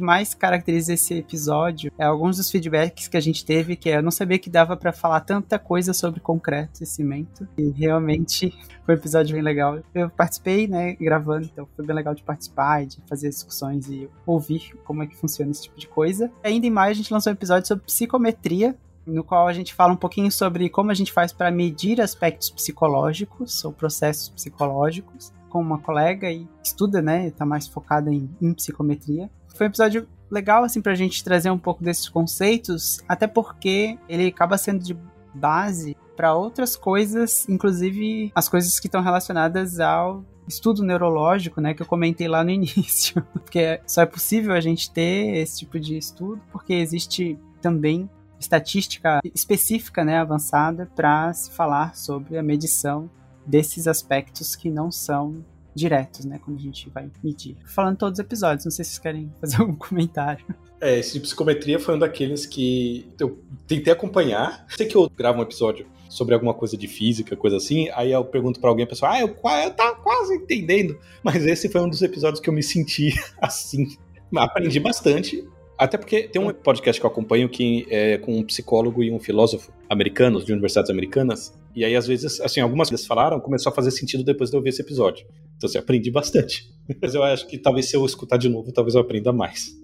[SPEAKER 2] que mais caracteriza esse episódio é alguns dos feedbacks que a gente teve, que é, eu não sabia que dava para falar tanta coisa sobre concreto e cimento. E realmente [laughs] foi um episódio bem legal. Eu participei, né, gravando, então foi bem legal de participar de fazer discussões e ouvir como é que funciona esse tipo de coisa. Ainda em maio a gente lançou um episódio sobre psicometria, no qual a gente fala um pouquinho sobre como a gente faz para medir aspectos psicológicos ou processos psicológicos com uma colega e estuda, né, tá mais focada em, em psicometria. Foi um episódio legal, assim, pra gente trazer um pouco desses conceitos, até porque ele acaba sendo de base para outras coisas, inclusive as coisas que estão relacionadas ao estudo neurológico, né, que eu comentei lá no [laughs] início, porque só é possível a gente ter esse tipo de estudo porque existe também estatística específica, né, avançada para se falar sobre a medição desses aspectos que não são diretos, né, quando a gente vai medir. Falando todos os episódios, não sei se vocês querem [laughs] fazer algum comentário.
[SPEAKER 3] É, esse de psicometria foi um daqueles que eu tentei acompanhar. Sei que eu gravo um episódio sobre alguma coisa de física, coisa assim, aí eu pergunto para alguém, a pessoa, ah, eu, eu tá quase entendendo. Mas esse foi um dos episódios que eu me senti [laughs] assim. Aprendi bastante, até porque tem um podcast que eu acompanho que é com um psicólogo e um filósofo americanos, de universidades americanas, e aí, às vezes, assim, algumas coisas falaram, começou a fazer sentido depois de eu ver esse episódio. Então, assim, aprendi bastante. Mas eu acho que talvez se eu escutar de novo, talvez eu aprenda mais.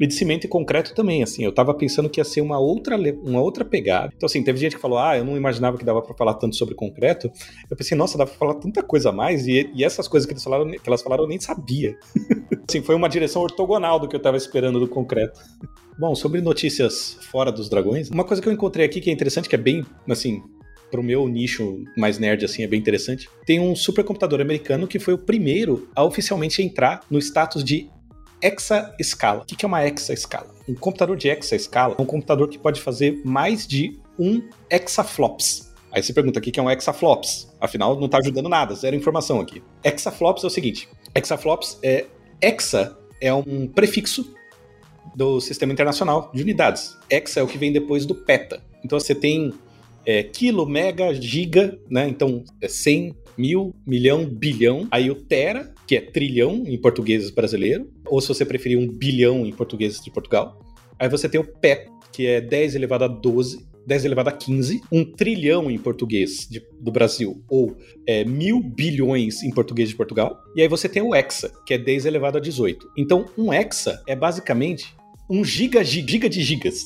[SPEAKER 3] E de cimento e concreto também, assim, eu tava pensando que ia ser uma outra, uma outra pegada. Então, assim, teve gente que falou, ah, eu não imaginava que dava para falar tanto sobre concreto. Eu pensei, nossa, dá pra falar tanta coisa a mais, e, e essas coisas que, eles falaram, que elas falaram eu nem sabia. [laughs] assim, foi uma direção ortogonal do que eu tava esperando do concreto. Bom, sobre notícias fora dos dragões, uma coisa que eu encontrei aqui que é interessante, que é bem, assim, pro meu nicho mais nerd, assim, é bem interessante. Tem um supercomputador americano que foi o primeiro a oficialmente entrar no status de exascala. O que é uma exascala? Um computador de exascala é um computador que pode fazer mais de um exaflops. Aí você pergunta o que é um exaflops. Afinal, não está ajudando nada, zero informação aqui. Exaflops é o seguinte: exaflops é. Exa é um prefixo do Sistema Internacional de Unidades. Exa é o que vem depois do peta. Então você tem é, quilo, mega, giga, né? Então é 100, mil, milhão, bilhão. Aí o tera, que é trilhão em português brasileiro, ou se você preferir um bilhão em português de Portugal. Aí você tem o pet, que é 10 elevado a 12, 10 elevado a 15, um trilhão em português de, do Brasil, ou é, mil bilhões em português de Portugal. E aí você tem o hexa, que é 10 elevado a 18. Então, um hexa é basicamente um giga, giga de gigas.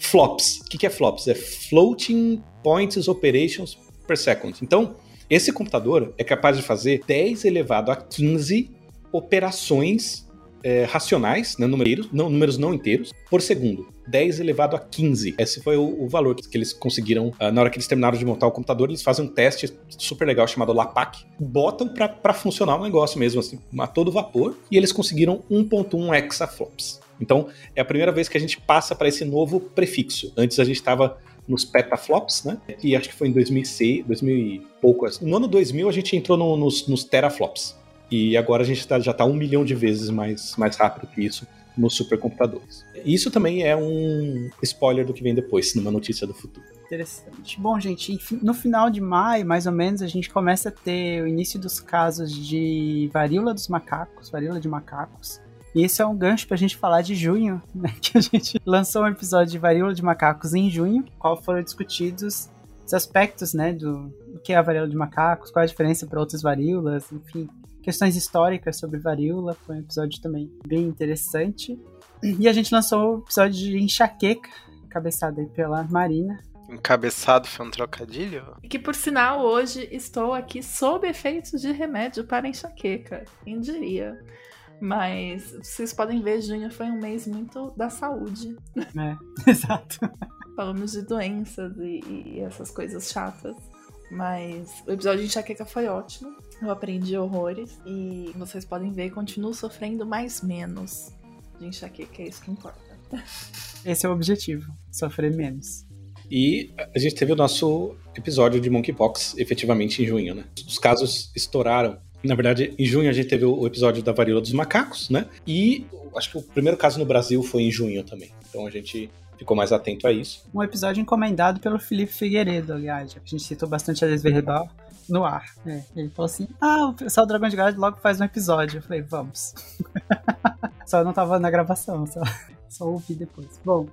[SPEAKER 3] Flops. O que, é flops? É Floating Points Operations per Second. Então, esse computador é capaz de fazer 10 elevado a 15 operações é, racionais, né, números, não, números não inteiros, por segundo. 10 elevado a 15. Esse foi o, o valor que, que, eles conseguiram. Uh, na hora que eles terminaram de montar o computador, eles fazem um teste super legal chamado LAPAC. Botam para funcionar o negócio mesmo, assim, a todo vapor. E eles conseguiram 1.1 exaflops. Então, é a primeira vez que a gente passa para esse novo prefixo. Antes a gente estava nos petaflops, né? E acho que foi em 2006, 2000 e pouco. No ano 2000 a gente entrou no, nos, nos teraflops. E agora a gente tá, já está um milhão de vezes mais, mais rápido que isso nos supercomputadores. Isso também é um spoiler do que vem depois, numa notícia do futuro.
[SPEAKER 2] Interessante. Bom, gente, no final de maio, mais ou menos, a gente começa a ter o início dos casos de varíola dos macacos, varíola de macacos. E esse é um gancho pra gente falar de junho, né? [laughs] Que a gente lançou um episódio de varíola de macacos em junho, qual foram discutidos os aspectos, né, do, do que é a varíola de macacos, qual é a diferença para outras varíolas, enfim, questões históricas sobre varíola, foi um episódio também bem interessante. E a gente lançou o episódio de enxaqueca, cabeçado aí pela Marina.
[SPEAKER 4] Encabeçado foi um trocadilho?
[SPEAKER 5] E que por sinal hoje estou aqui sob efeitos de remédio para enxaqueca. Quem diria? Mas vocês podem ver, junho foi um mês muito da saúde.
[SPEAKER 2] É, [laughs] exato.
[SPEAKER 5] Falamos de doenças e, e essas coisas chatas. Mas o episódio de enxaqueca foi ótimo. Eu aprendi horrores. E vocês podem ver, continuo sofrendo mais menos de enxaqueca, é isso que importa.
[SPEAKER 2] Esse é o objetivo, sofrer menos.
[SPEAKER 3] E a gente teve o nosso episódio de Monkeypox efetivamente em junho, né? Os casos estouraram na verdade, em junho a gente teve o episódio da varíola dos macacos, né? E acho que o primeiro caso no Brasil foi em junho também. Então a gente ficou mais atento a isso.
[SPEAKER 2] Um episódio encomendado pelo Felipe Figueiredo, aliás. A gente citou bastante a Desverdal no ar. É, ele falou assim: Ah, o pessoal do Dragão de Gás logo faz um episódio. Eu falei, vamos. [laughs] Só não tava na gravação, só, só ouvi depois. Bom,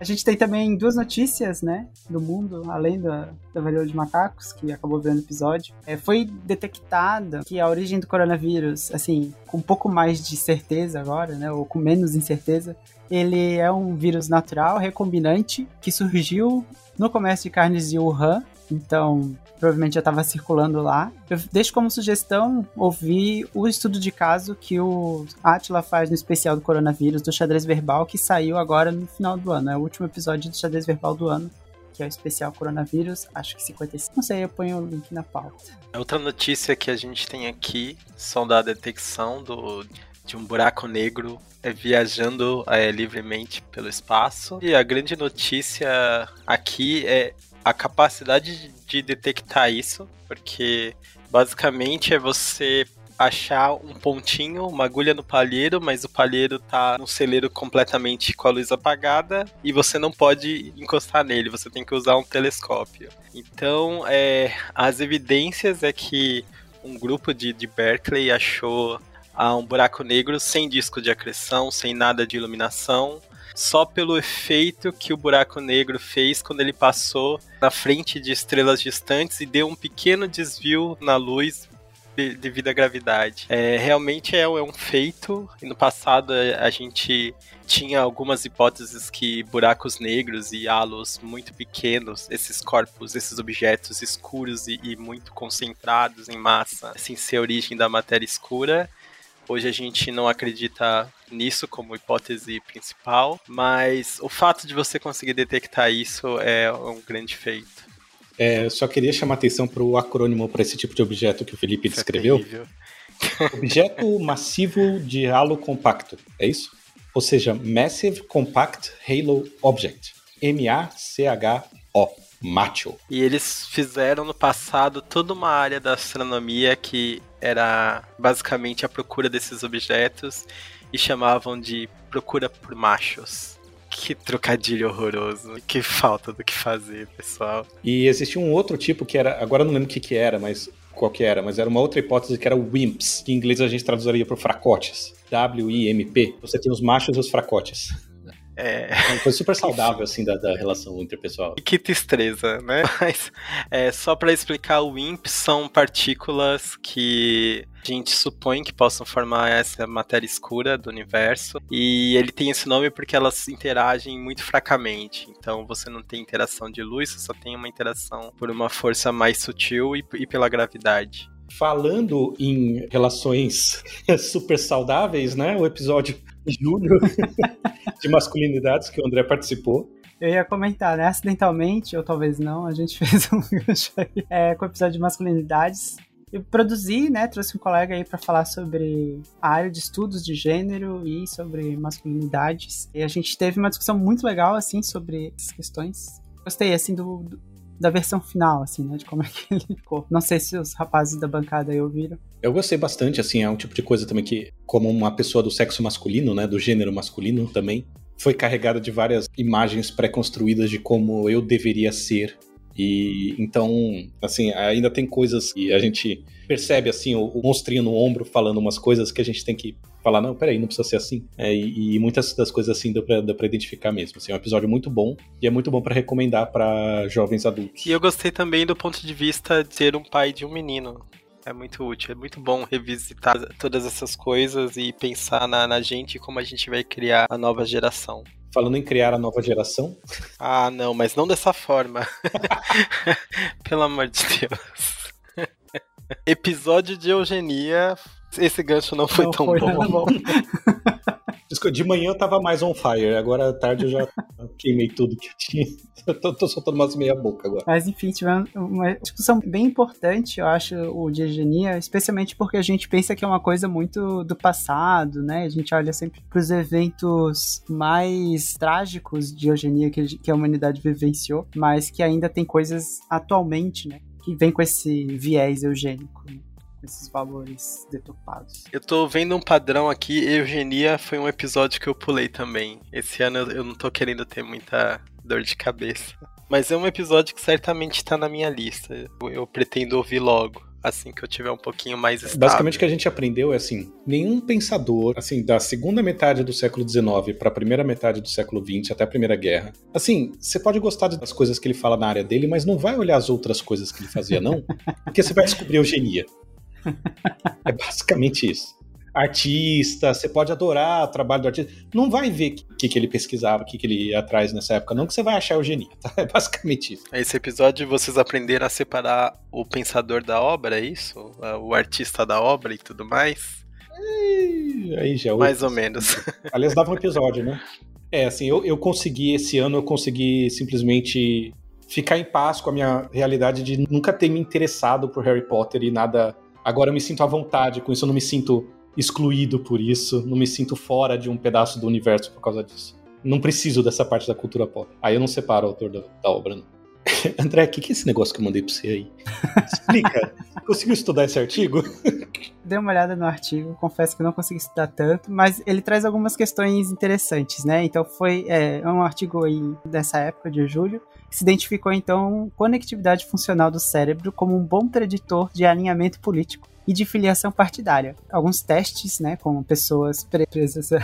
[SPEAKER 2] a gente tem também duas notícias, né, do mundo, além da, da varíola de macacos, que acabou vendo o episódio. É, foi detectada que a origem do coronavírus, assim, com um pouco mais de certeza agora, né, ou com menos incerteza, ele é um vírus natural, recombinante, que surgiu no comércio de carnes de Wuhan, então provavelmente já estava circulando lá. Eu deixo como sugestão ouvir o estudo de caso que o Atila faz no especial do coronavírus, do xadrez verbal, que saiu agora no final do ano. É o último episódio do xadrez verbal do ano. Que é o especial coronavírus, acho que 55. Não sei, eu ponho o link na pauta.
[SPEAKER 4] Outra notícia que a gente tem aqui são da detecção do, de um buraco negro é, viajando é, livremente pelo espaço. E a grande notícia aqui é a capacidade de detectar isso, porque basicamente é você achar um pontinho, uma agulha no palheiro, mas o palheiro tá no celeiro completamente com a luz apagada e você não pode encostar nele, você tem que usar um telescópio. Então, é, as evidências é que um grupo de, de Berkeley achou ah, um buraco negro sem disco de acreção, sem nada de iluminação, só pelo efeito que o buraco negro fez quando ele passou na frente de estrelas distantes e deu um pequeno desvio na luz devido à gravidade. É, realmente é, é, um feito. E no passado a gente tinha algumas hipóteses que buracos negros e halos muito pequenos, esses corpos, esses objetos escuros e, e muito concentrados em massa, sem ser origem da matéria escura, Hoje a gente não acredita nisso como hipótese principal, mas o fato de você conseguir detectar isso é um grande feito.
[SPEAKER 3] É, só queria chamar atenção para o acrônimo para esse tipo de objeto que o Felipe isso é descreveu. É [laughs] objeto massivo de halo compacto, é isso? Ou seja, Massive Compact Halo Object. M-A-C-H-O macho.
[SPEAKER 4] E eles fizeram no passado toda uma área da astronomia que era basicamente a procura desses objetos e chamavam de procura por machos. Que trocadilho horroroso. Que falta do que fazer, pessoal.
[SPEAKER 3] E existia um outro tipo que era. Agora não lembro o que, que era, mas qual que era, mas era uma outra hipótese que era o WIMPs, que em inglês a gente traduziria por fracotes. W-I-M-P. Você tem os machos e os fracotes. É, uma coisa super [laughs] saudável, assim, da, da relação interpessoal.
[SPEAKER 4] Que tristeza, né? [laughs] Mas, é, só para explicar, o WIMP são partículas que a gente supõe que possam formar essa matéria escura do universo. E ele tem esse nome porque elas interagem muito fracamente. Então você não tem interação de luz, você só tem uma interação por uma força mais sutil e, e pela gravidade.
[SPEAKER 3] Falando em relações [laughs] super saudáveis, né? O episódio Júlio [laughs] de masculinidades que o André participou.
[SPEAKER 2] Eu ia comentar, né? Acidentalmente, ou talvez não, a gente [laughs] fez um é, com o episódio de masculinidades. Eu produzi, né? Trouxe um colega aí para falar sobre a área de estudos de gênero e sobre masculinidades. E a gente teve uma discussão muito legal, assim, sobre essas questões. Gostei, assim, do, da versão final, assim, né? De como é que ele ficou. Não sei se os rapazes da bancada aí ouviram.
[SPEAKER 3] Eu gostei bastante, assim, é um tipo de coisa também que, como uma pessoa do sexo masculino, né? Do gênero masculino também, foi carregada de várias imagens pré-construídas de como eu deveria ser. E então, assim, ainda tem coisas que a gente percebe, assim, o, o monstrinho no ombro falando umas coisas que a gente tem que falar, não, peraí, não precisa ser assim. É, e, e, muitas das coisas assim dá pra, dá pra identificar mesmo. Assim, é um episódio muito bom e é muito bom para recomendar para jovens adultos.
[SPEAKER 4] E eu gostei também do ponto de vista de ser um pai de um menino. É muito útil, é muito bom revisitar todas essas coisas e pensar na, na gente e como a gente vai criar a nova geração.
[SPEAKER 3] Falando em criar a nova geração.
[SPEAKER 4] Ah, não, mas não dessa forma. [laughs] [laughs] Pelo amor de Deus. [laughs] Episódio de eugenia esse gancho não foi não tão foi bom. bom.
[SPEAKER 3] De manhã eu tava mais on fire, agora à tarde eu já queimei tudo que eu tinha. [laughs] Eu tô, tô soltando umas meia boca agora.
[SPEAKER 2] Mas enfim, tivemos uma discussão bem importante, eu acho, o de eugenia, especialmente porque a gente pensa que é uma coisa muito do passado, né? A gente olha sempre pros eventos mais trágicos de eugenia que, que a humanidade vivenciou, mas que ainda tem coisas atualmente, né? Que vem com esse viés eugênico. Né? Esses valores deturpados.
[SPEAKER 4] Eu tô vendo um padrão aqui, eugenia foi um episódio que eu pulei também. Esse ano eu não tô querendo ter muita dor de cabeça. Mas é um episódio que certamente tá na minha lista. Eu pretendo ouvir logo. assim que eu tiver um pouquinho mais estável.
[SPEAKER 3] Basicamente o que a gente aprendeu é assim, nenhum pensador, assim, da segunda metade do século XIX para a primeira metade do século XX, até a Primeira Guerra, assim, você pode gostar das coisas que ele fala na área dele, mas não vai olhar as outras coisas que ele fazia, não, [laughs] porque você vai descobrir eugenia. É basicamente isso artista, você pode adorar o trabalho do artista. Não vai ver o que, que ele pesquisava, o que, que ele ia atrás nessa época, não, que você vai achar eugenia, tá? É basicamente isso.
[SPEAKER 4] Esse episódio vocês aprenderam a separar o pensador da obra, é isso? O artista da obra e tudo mais?
[SPEAKER 3] aí já é
[SPEAKER 4] Mais ou menos. [laughs]
[SPEAKER 3] Aliás, dava um episódio, né? É, assim, eu, eu consegui, esse ano eu consegui simplesmente ficar em paz com a minha realidade de nunca ter me interessado por Harry Potter e nada. Agora eu me sinto à vontade com isso, eu não me sinto excluído por isso, não me sinto fora de um pedaço do universo por causa disso. Não preciso dessa parte da cultura pop. Aí eu não separo o autor da, da obra, não. [laughs] André, o que, que é esse negócio que eu mandei pra você aí? Explica. [laughs] Conseguiu estudar esse artigo?
[SPEAKER 2] Dei uma olhada no artigo, confesso que não consegui estudar tanto, mas ele traz algumas questões interessantes, né? Então foi é, um artigo aí dessa época de julho, se identificou então conectividade funcional do cérebro como um bom preditor de alinhamento político e de filiação partidária. Alguns testes, né, com pessoas presas a,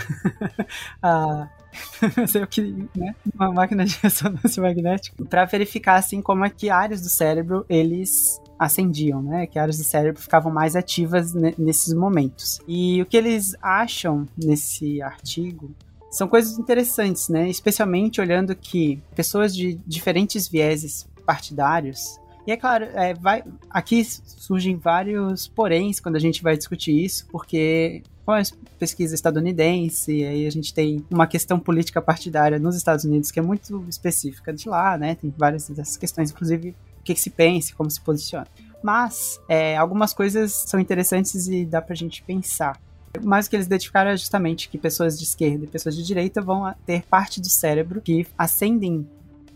[SPEAKER 2] [laughs] a [laughs] sei o que, né, uma máquina de ressonância magnética, para verificar assim como é que áreas do cérebro eles acendiam, né? Que áreas do cérebro ficavam mais ativas nesses momentos. E o que eles acham nesse artigo são coisas interessantes, né? Especialmente olhando que pessoas de diferentes vieses partidários e é claro, é, vai, aqui surgem vários poréns quando a gente vai discutir isso, porque com a pesquisa estadunidense, aí a gente tem uma questão política partidária nos Estados Unidos que é muito específica de lá, né? Tem várias dessas questões, inclusive o que, que se pensa, como se posiciona. Mas é, algumas coisas são interessantes e dá pra gente pensar. Mas o que eles identificaram é justamente que pessoas de esquerda e pessoas de direita vão ter parte do cérebro que ascendem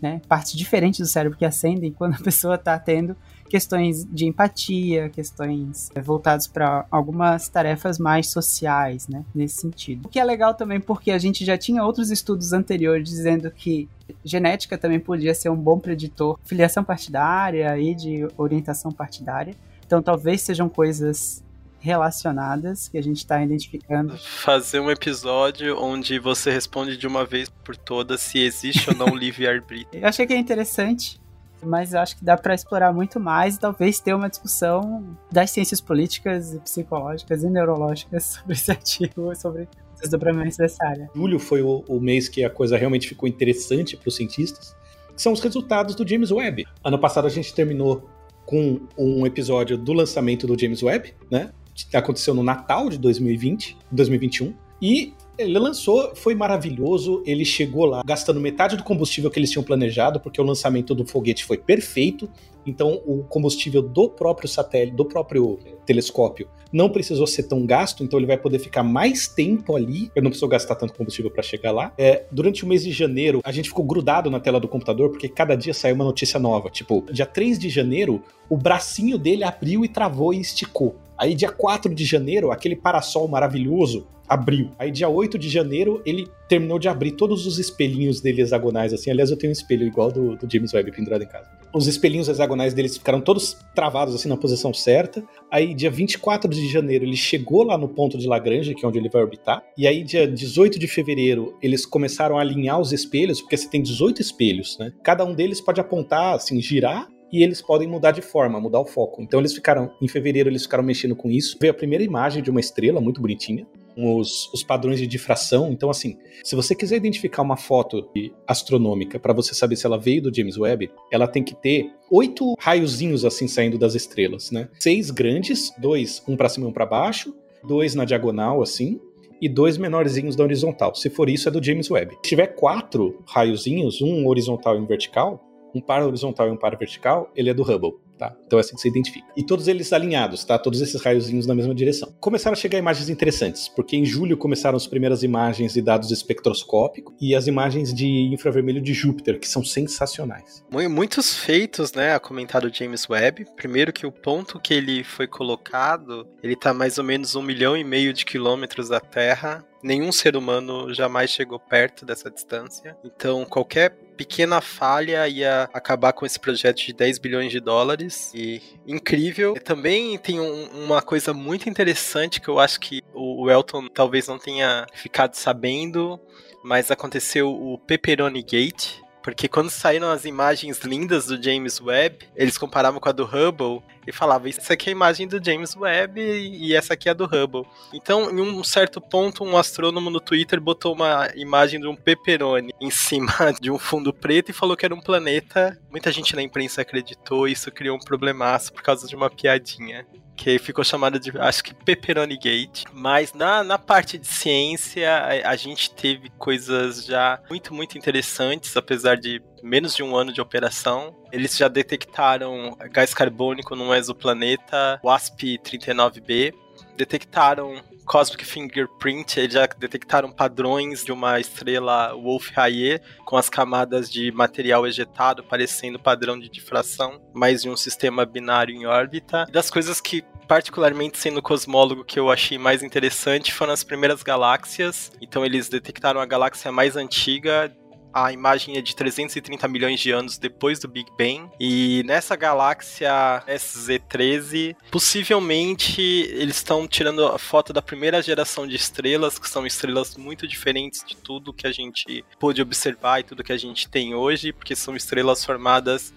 [SPEAKER 2] né, partes diferentes do cérebro que acendem quando a pessoa está tendo questões de empatia, questões é, voltadas para algumas tarefas mais sociais, né, nesse sentido. O que é legal também porque a gente já tinha outros estudos anteriores dizendo que genética também podia ser um bom preditor, filiação partidária e de orientação partidária. Então talvez sejam coisas relacionadas que a gente está identificando.
[SPEAKER 4] Fazer um episódio onde você responde de uma vez por todas se existe ou não [laughs] livre-arbítrio.
[SPEAKER 2] Eu achei que é interessante, mas eu acho que dá para explorar muito mais e talvez ter uma discussão das ciências políticas e psicológicas e neurológicas [laughs] sobre esse artigo, sobre os desdobramentos dessa área.
[SPEAKER 3] Julho foi o, o mês que a coisa realmente ficou interessante para os cientistas, que são os resultados do James Webb. Ano passado a gente terminou com um episódio do lançamento do James Webb, né? Aconteceu no Natal de 2020, 2021. E ele lançou, foi maravilhoso. Ele chegou lá gastando metade do combustível que eles tinham planejado, porque o lançamento do foguete foi perfeito. Então, o combustível do próprio satélite, do próprio telescópio, não precisou ser tão gasto. Então, ele vai poder ficar mais tempo ali. Eu não precisou gastar tanto combustível para chegar lá. É, durante o mês de janeiro, a gente ficou grudado na tela do computador, porque cada dia saiu uma notícia nova. Tipo, dia 3 de janeiro, o bracinho dele abriu e travou e esticou. Aí, dia 4 de janeiro, aquele parasol maravilhoso abriu. Aí, dia 8 de janeiro, ele terminou de abrir todos os espelhinhos dele hexagonais, assim. Aliás, eu tenho um espelho igual do, do James Webb pendurado em casa. Os espelhinhos hexagonais deles ficaram todos travados, assim, na posição certa. Aí, dia 24 de janeiro, ele chegou lá no ponto de Lagrange, que é onde ele vai orbitar. E aí, dia 18 de fevereiro, eles começaram a alinhar os espelhos, porque você tem 18 espelhos, né? Cada um deles pode apontar, assim, girar e eles podem mudar de forma, mudar o foco. Então eles ficaram, em fevereiro, eles ficaram mexendo com isso. Veio a primeira imagem de uma estrela muito bonitinha, com os, os padrões de difração. Então, assim, se você quiser identificar uma foto astronômica para você saber se ela veio do James Webb, ela tem que ter oito raiozinhos assim saindo das estrelas, né? Seis grandes, dois, um para cima e um para baixo, dois na diagonal, assim, e dois menorzinhos da horizontal. Se for isso, é do James Webb. Se tiver quatro raiozinhos, um horizontal e um vertical, um par horizontal e um par vertical, ele é do Hubble. Tá? Então é assim que você identifica. E todos eles alinhados, tá? Todos esses raiozinhos na mesma direção. Começaram a chegar imagens interessantes, porque em julho começaram as primeiras imagens e dados espectroscópicos e as imagens de infravermelho de Júpiter, que são sensacionais.
[SPEAKER 4] Muitos feitos, né, a comentar o James Webb. Primeiro que o ponto que ele foi colocado, ele tá mais ou menos um milhão e meio de quilômetros da Terra. Nenhum ser humano jamais chegou perto dessa distância. Então, qualquer pequena falha ia acabar com esse projeto de 10 bilhões de dólares. E incrível. E também tem um, uma coisa muito interessante que eu acho que o Elton talvez não tenha ficado sabendo, mas aconteceu o Pepperoni Gate, porque quando saíram as imagens lindas do James Webb, eles comparavam com a do Hubble e falavam: Isso aqui é a imagem do James Webb e essa aqui é a do Hubble. Então, em um certo ponto, um astrônomo no Twitter botou uma imagem de um pepperoni em cima [laughs] de um fundo preto e falou que era um planeta. Muita gente na imprensa acreditou e isso criou um problemaço por causa de uma piadinha que ficou chamada de, acho que Pepperoni Gate. Mas na, na parte de ciência, a, a, gente teve coisas já muito, muito interessantes, apesar de menos de um ano de operação. Eles já detectaram gás carbônico num exoplaneta, WASP-39b. Detectaram Cosmic Fingerprint, eles já detectaram padrões de uma estrela Wolf-Rayet com as camadas de material ejetado parecendo padrão de difração, mais de um sistema binário em órbita. E das coisas que particularmente sendo cosmólogo que eu achei mais interessante foram as primeiras galáxias. Então eles detectaram a galáxia mais antiga a imagem é de 330 milhões de anos depois do Big Bang. E nessa galáxia SZ13, possivelmente eles estão tirando a foto da primeira geração de estrelas, que são estrelas muito diferentes de tudo que a gente pôde observar e tudo que a gente tem hoje, porque são estrelas formadas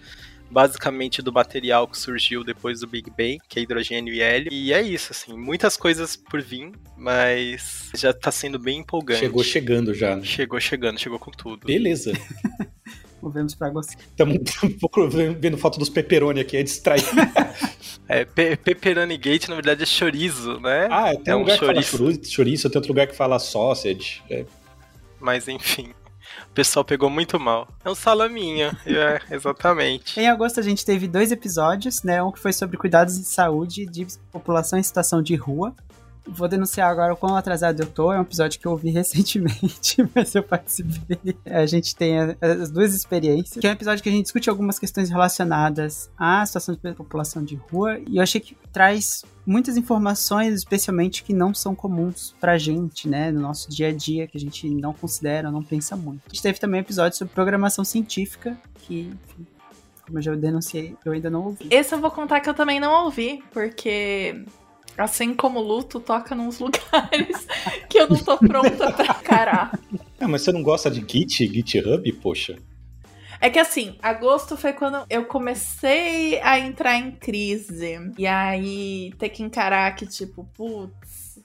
[SPEAKER 4] basicamente do material que surgiu depois do Big Bang, que é hidrogênio e hélio. E é isso, assim, muitas coisas por vir, mas já tá sendo bem empolgante.
[SPEAKER 3] Chegou chegando já. Né?
[SPEAKER 4] Chegou chegando, chegou com tudo.
[SPEAKER 3] Beleza. [laughs]
[SPEAKER 2] Movemos pra você.
[SPEAKER 3] Estamos um pouco vendo foto dos pepperoni aqui, é distraído. [laughs]
[SPEAKER 4] é, pe pepperoni gate, na verdade, é chorizo, né?
[SPEAKER 3] Ah, tem é um lugar chouriço. que fala chouriço, tem outro lugar que fala sausage. É.
[SPEAKER 4] Mas enfim. O pessoal pegou muito mal. É um salaminho, [laughs] é, exatamente.
[SPEAKER 2] Em agosto a gente teve dois episódios, né? Um que foi sobre cuidados de saúde de população em situação de rua. Vou denunciar agora o quão atrasado eu tô. É um episódio que eu ouvi [laughs] recentemente, [laughs] mas eu participei. A gente tem as duas experiências. Que é um episódio que a gente discute algumas questões relacionadas à situação da população de rua. E eu achei que traz muitas informações, especialmente que não são comuns pra gente, né? No nosso dia a dia, que a gente não considera, não pensa muito. A gente teve também um episódio sobre programação científica, que, enfim, como eu já denunciei, eu ainda não ouvi.
[SPEAKER 5] Esse eu vou contar que eu também não ouvi, porque Assim como o luto toca nos lugares [laughs] que eu não tô pronta pra encarar.
[SPEAKER 3] Ah, mas você não gosta de Git, GitHub, poxa?
[SPEAKER 5] É que assim, agosto foi quando eu comecei a entrar em crise. E aí ter que encarar que, tipo, putz,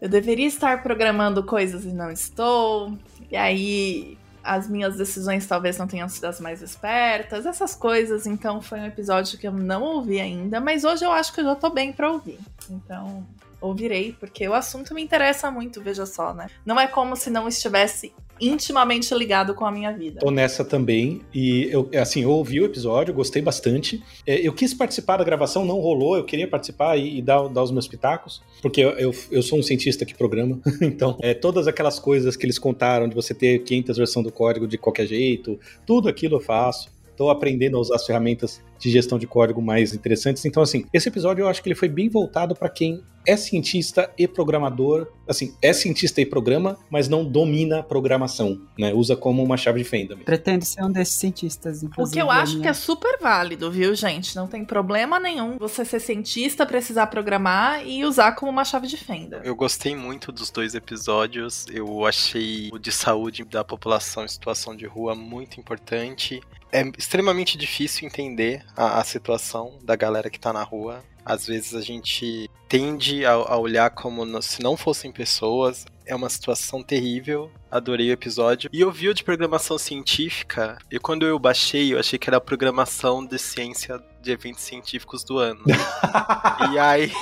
[SPEAKER 5] eu deveria estar programando coisas e não estou. E aí as minhas decisões talvez não tenham sido as mais espertas, essas coisas. Então foi um episódio que eu não ouvi ainda, mas hoje eu acho que eu já tô bem pra ouvir. Então ouvirei, porque o assunto me interessa muito, veja só, né? Não é como se não estivesse intimamente ligado com a minha vida.
[SPEAKER 3] Tô nessa também, e eu, assim, eu ouvi o episódio, gostei bastante. É, eu quis participar da gravação, não rolou, eu queria participar e, e dar, dar os meus pitacos, porque eu, eu, eu, sou um cientista que programa, [laughs] então, é, todas aquelas coisas que eles contaram de você ter 500 versões do código de qualquer jeito, tudo aquilo eu faço. Estou aprendendo a usar as ferramentas de gestão de código mais interessantes. Então, assim, esse episódio eu acho que ele foi bem voltado para quem é cientista e programador, assim, é cientista e programa, mas não domina a programação, né? Usa como uma chave de fenda. Mesmo.
[SPEAKER 2] Pretendo ser um desses cientistas, inclusive.
[SPEAKER 5] O que eu acho minha... que é super válido, viu, gente? Não tem problema nenhum você ser cientista, precisar programar e usar como uma chave de fenda.
[SPEAKER 4] Eu gostei muito dos dois episódios. Eu achei o de saúde da população em situação de rua muito importante. É extremamente difícil entender a, a situação da galera que tá na rua. Às vezes a gente tende a, a olhar como se não fossem pessoas. É uma situação terrível. Adorei o episódio. E eu vi o de programação científica. E quando eu baixei, eu achei que era a programação de ciência de eventos científicos do ano. [laughs] e aí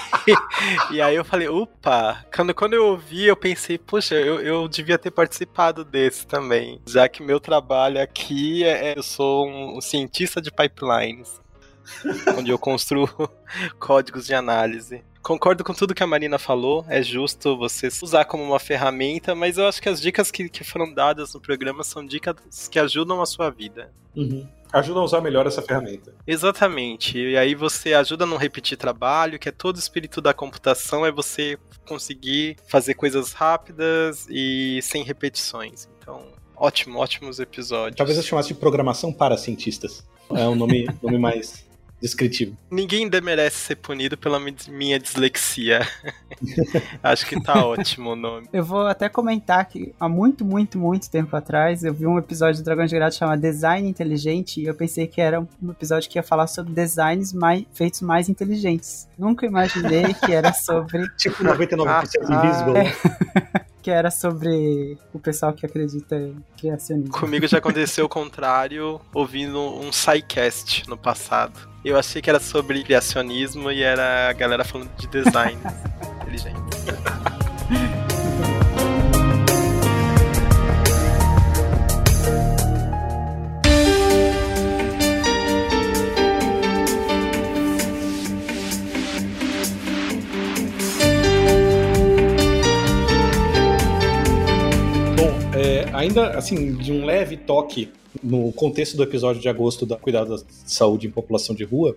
[SPEAKER 4] [laughs] e aí eu falei, opa! Quando, quando eu ouvi, eu pensei, poxa, eu, eu devia ter participado desse também. Já que meu trabalho aqui é. é eu sou um, um cientista de pipelines. onde eu construo [laughs] códigos de análise. Concordo com tudo que a Marina falou, é justo você usar como uma ferramenta, mas eu acho que as dicas que, que foram dadas no programa são dicas que ajudam a sua vida.
[SPEAKER 3] Uhum. Ajudam a usar melhor essa ferramenta.
[SPEAKER 4] Exatamente. E aí você ajuda a não repetir trabalho, que é todo o espírito da computação, é você conseguir fazer coisas rápidas e sem repetições. Então, Ótimo, ótimos episódios.
[SPEAKER 3] Talvez eu chamasse de programação para cientistas. É um nome, nome mais descritivo.
[SPEAKER 4] Ninguém merece ser punido pela minha dislexia. [laughs] Acho que tá ótimo o nome.
[SPEAKER 2] Eu vou até comentar que há muito, muito, muito tempo atrás eu vi um episódio do Dragão de Grado chamado Design Inteligente e eu pensei que era um episódio que ia falar sobre designs mais, feitos mais inteligentes. Nunca imaginei que era [laughs] sobre.
[SPEAKER 3] tipo 99% invisible.
[SPEAKER 2] É. [laughs] que era sobre o pessoal que acredita em criacionismo.
[SPEAKER 4] Comigo já [laughs] aconteceu o contrário, ouvindo um SciCast no passado. Eu achei que era sobre criacionismo e era a galera falando de design [laughs] inteligente.
[SPEAKER 3] Ainda assim, de um leve toque no contexto do episódio de agosto da Cuidado da Saúde em População de Rua,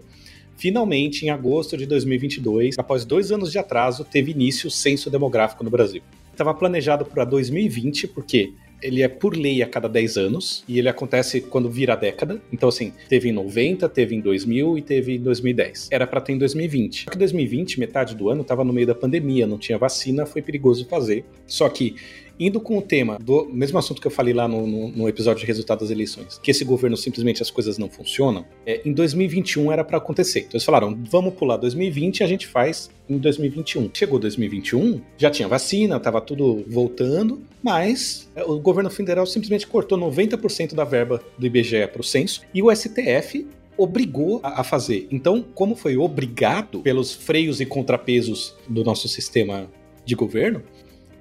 [SPEAKER 3] finalmente, em agosto de 2022, após dois anos de atraso, teve início o censo demográfico no Brasil. Estava planejado para 2020, porque ele é por lei a cada 10 anos e ele acontece quando vira a década. Então, assim, teve em 90, teve em 2000 e teve em 2010. Era para ter em 2020. Só que 2020, metade do ano, estava no meio da pandemia, não tinha vacina, foi perigoso fazer. Só que Indo com o tema do mesmo assunto que eu falei lá no, no, no episódio de resultado das eleições, que esse governo simplesmente as coisas não funcionam, é, em 2021 era para acontecer. Então eles falaram, vamos pular 2020 e a gente faz em 2021. Chegou 2021, já tinha vacina, tava tudo voltando, mas é, o governo federal simplesmente cortou 90% da verba do IBGE para o censo e o STF obrigou a, fazer. Então, como foi obrigado pelos freios e contrapesos do nosso sistema de governo,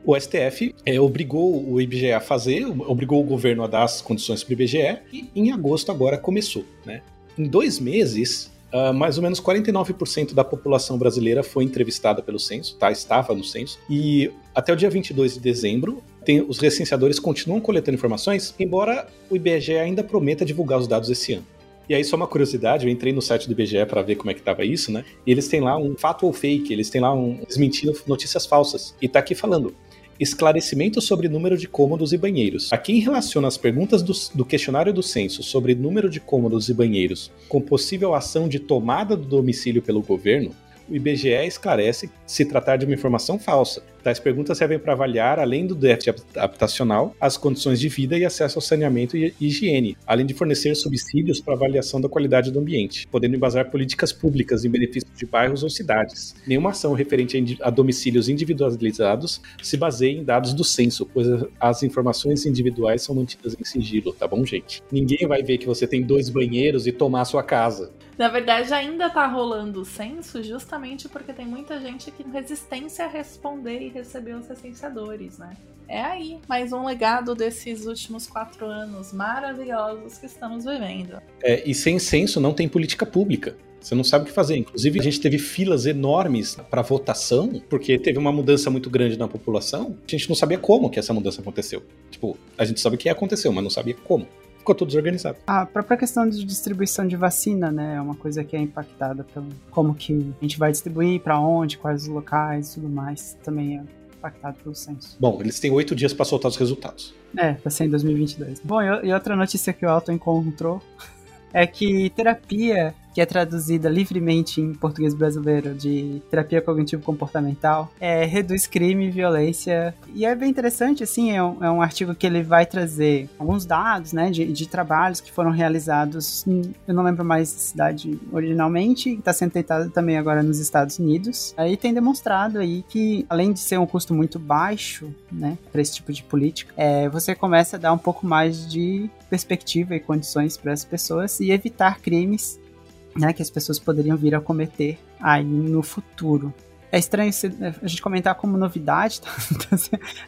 [SPEAKER 3] o STF é, obrigou o IBGE a fazer, obrigou o governo a dar as condições para o IBGE, e em agosto agora começou. Né? Em dois meses, uh, mais ou menos 49% da população brasileira foi entrevistada pelo censo, tá? estava no censo, e até o dia 22 de dezembro, tem, os recenseadores continuam coletando informações, embora o IBGE ainda prometa divulgar os dados esse ano. E aí, só uma curiosidade, eu entrei no site do IBGE para ver como é que tava isso, né? E eles têm lá um fato ou fake, eles têm lá um desmentindo notícias falsas. E tá aqui falando: esclarecimento sobre número de cômodos e banheiros. A quem relaciona as perguntas do, do, questionário do censo sobre número de cômodos e banheiros com possível ação de tomada do domicílio pelo governo, o IBGE esclarece se tratar de uma informação falsa. Tais perguntas servem para avaliar, além do déficit habitacional, as condições de vida e acesso ao saneamento e higiene, além de fornecer subsídios para avaliação da qualidade do ambiente, podendo embasar políticas públicas em benefício de bairros ou cidades. Nenhuma ação referente a domicílios individualizados se baseia em dados do censo, pois as informações individuais são mantidas em sigilo, tá bom, gente? Ninguém vai ver que você tem dois banheiros e tomar a sua casa.
[SPEAKER 5] Na verdade, ainda tá rolando o censo justamente porque tem muita gente que resistência a responder e receber os recenseadores, né? É aí, mais um legado desses últimos quatro anos maravilhosos que estamos vivendo.
[SPEAKER 3] É, e sem censo não tem política pública. Você não sabe o que fazer. Inclusive, a gente teve filas enormes para votação, porque teve uma mudança muito grande na população. A gente não sabia como que essa mudança aconteceu. Tipo, a gente sabe que aconteceu, mas não sabia como ficou tudo desorganizado.
[SPEAKER 2] A própria questão de distribuição de vacina, né, é uma coisa que é impactada pelo como que a gente vai distribuir, para onde, quais os locais e tudo mais, também é impactado pelo censo.
[SPEAKER 3] Bom, eles têm oito dias para soltar os resultados.
[SPEAKER 2] É, vai ser em 2022. Bom, e outra notícia que o Alto encontrou [laughs] é que terapia que é traduzida livremente em português brasileiro de terapia cognitivo-comportamental, é, reduz crime e violência. E é bem interessante, assim, é um, é um artigo que ele vai trazer alguns dados, né, de, de trabalhos que foram realizados, em, eu não lembro mais cidade originalmente, está sendo tentado também agora nos Estados Unidos. Aí tem demonstrado aí que, além de ser um custo muito baixo, né, para esse tipo de política, é, você começa a dar um pouco mais de perspectiva e condições para as pessoas e evitar crimes né, que as pessoas poderiam vir a cometer aí no futuro. É estranho a gente comentar como novidade, [laughs] tá?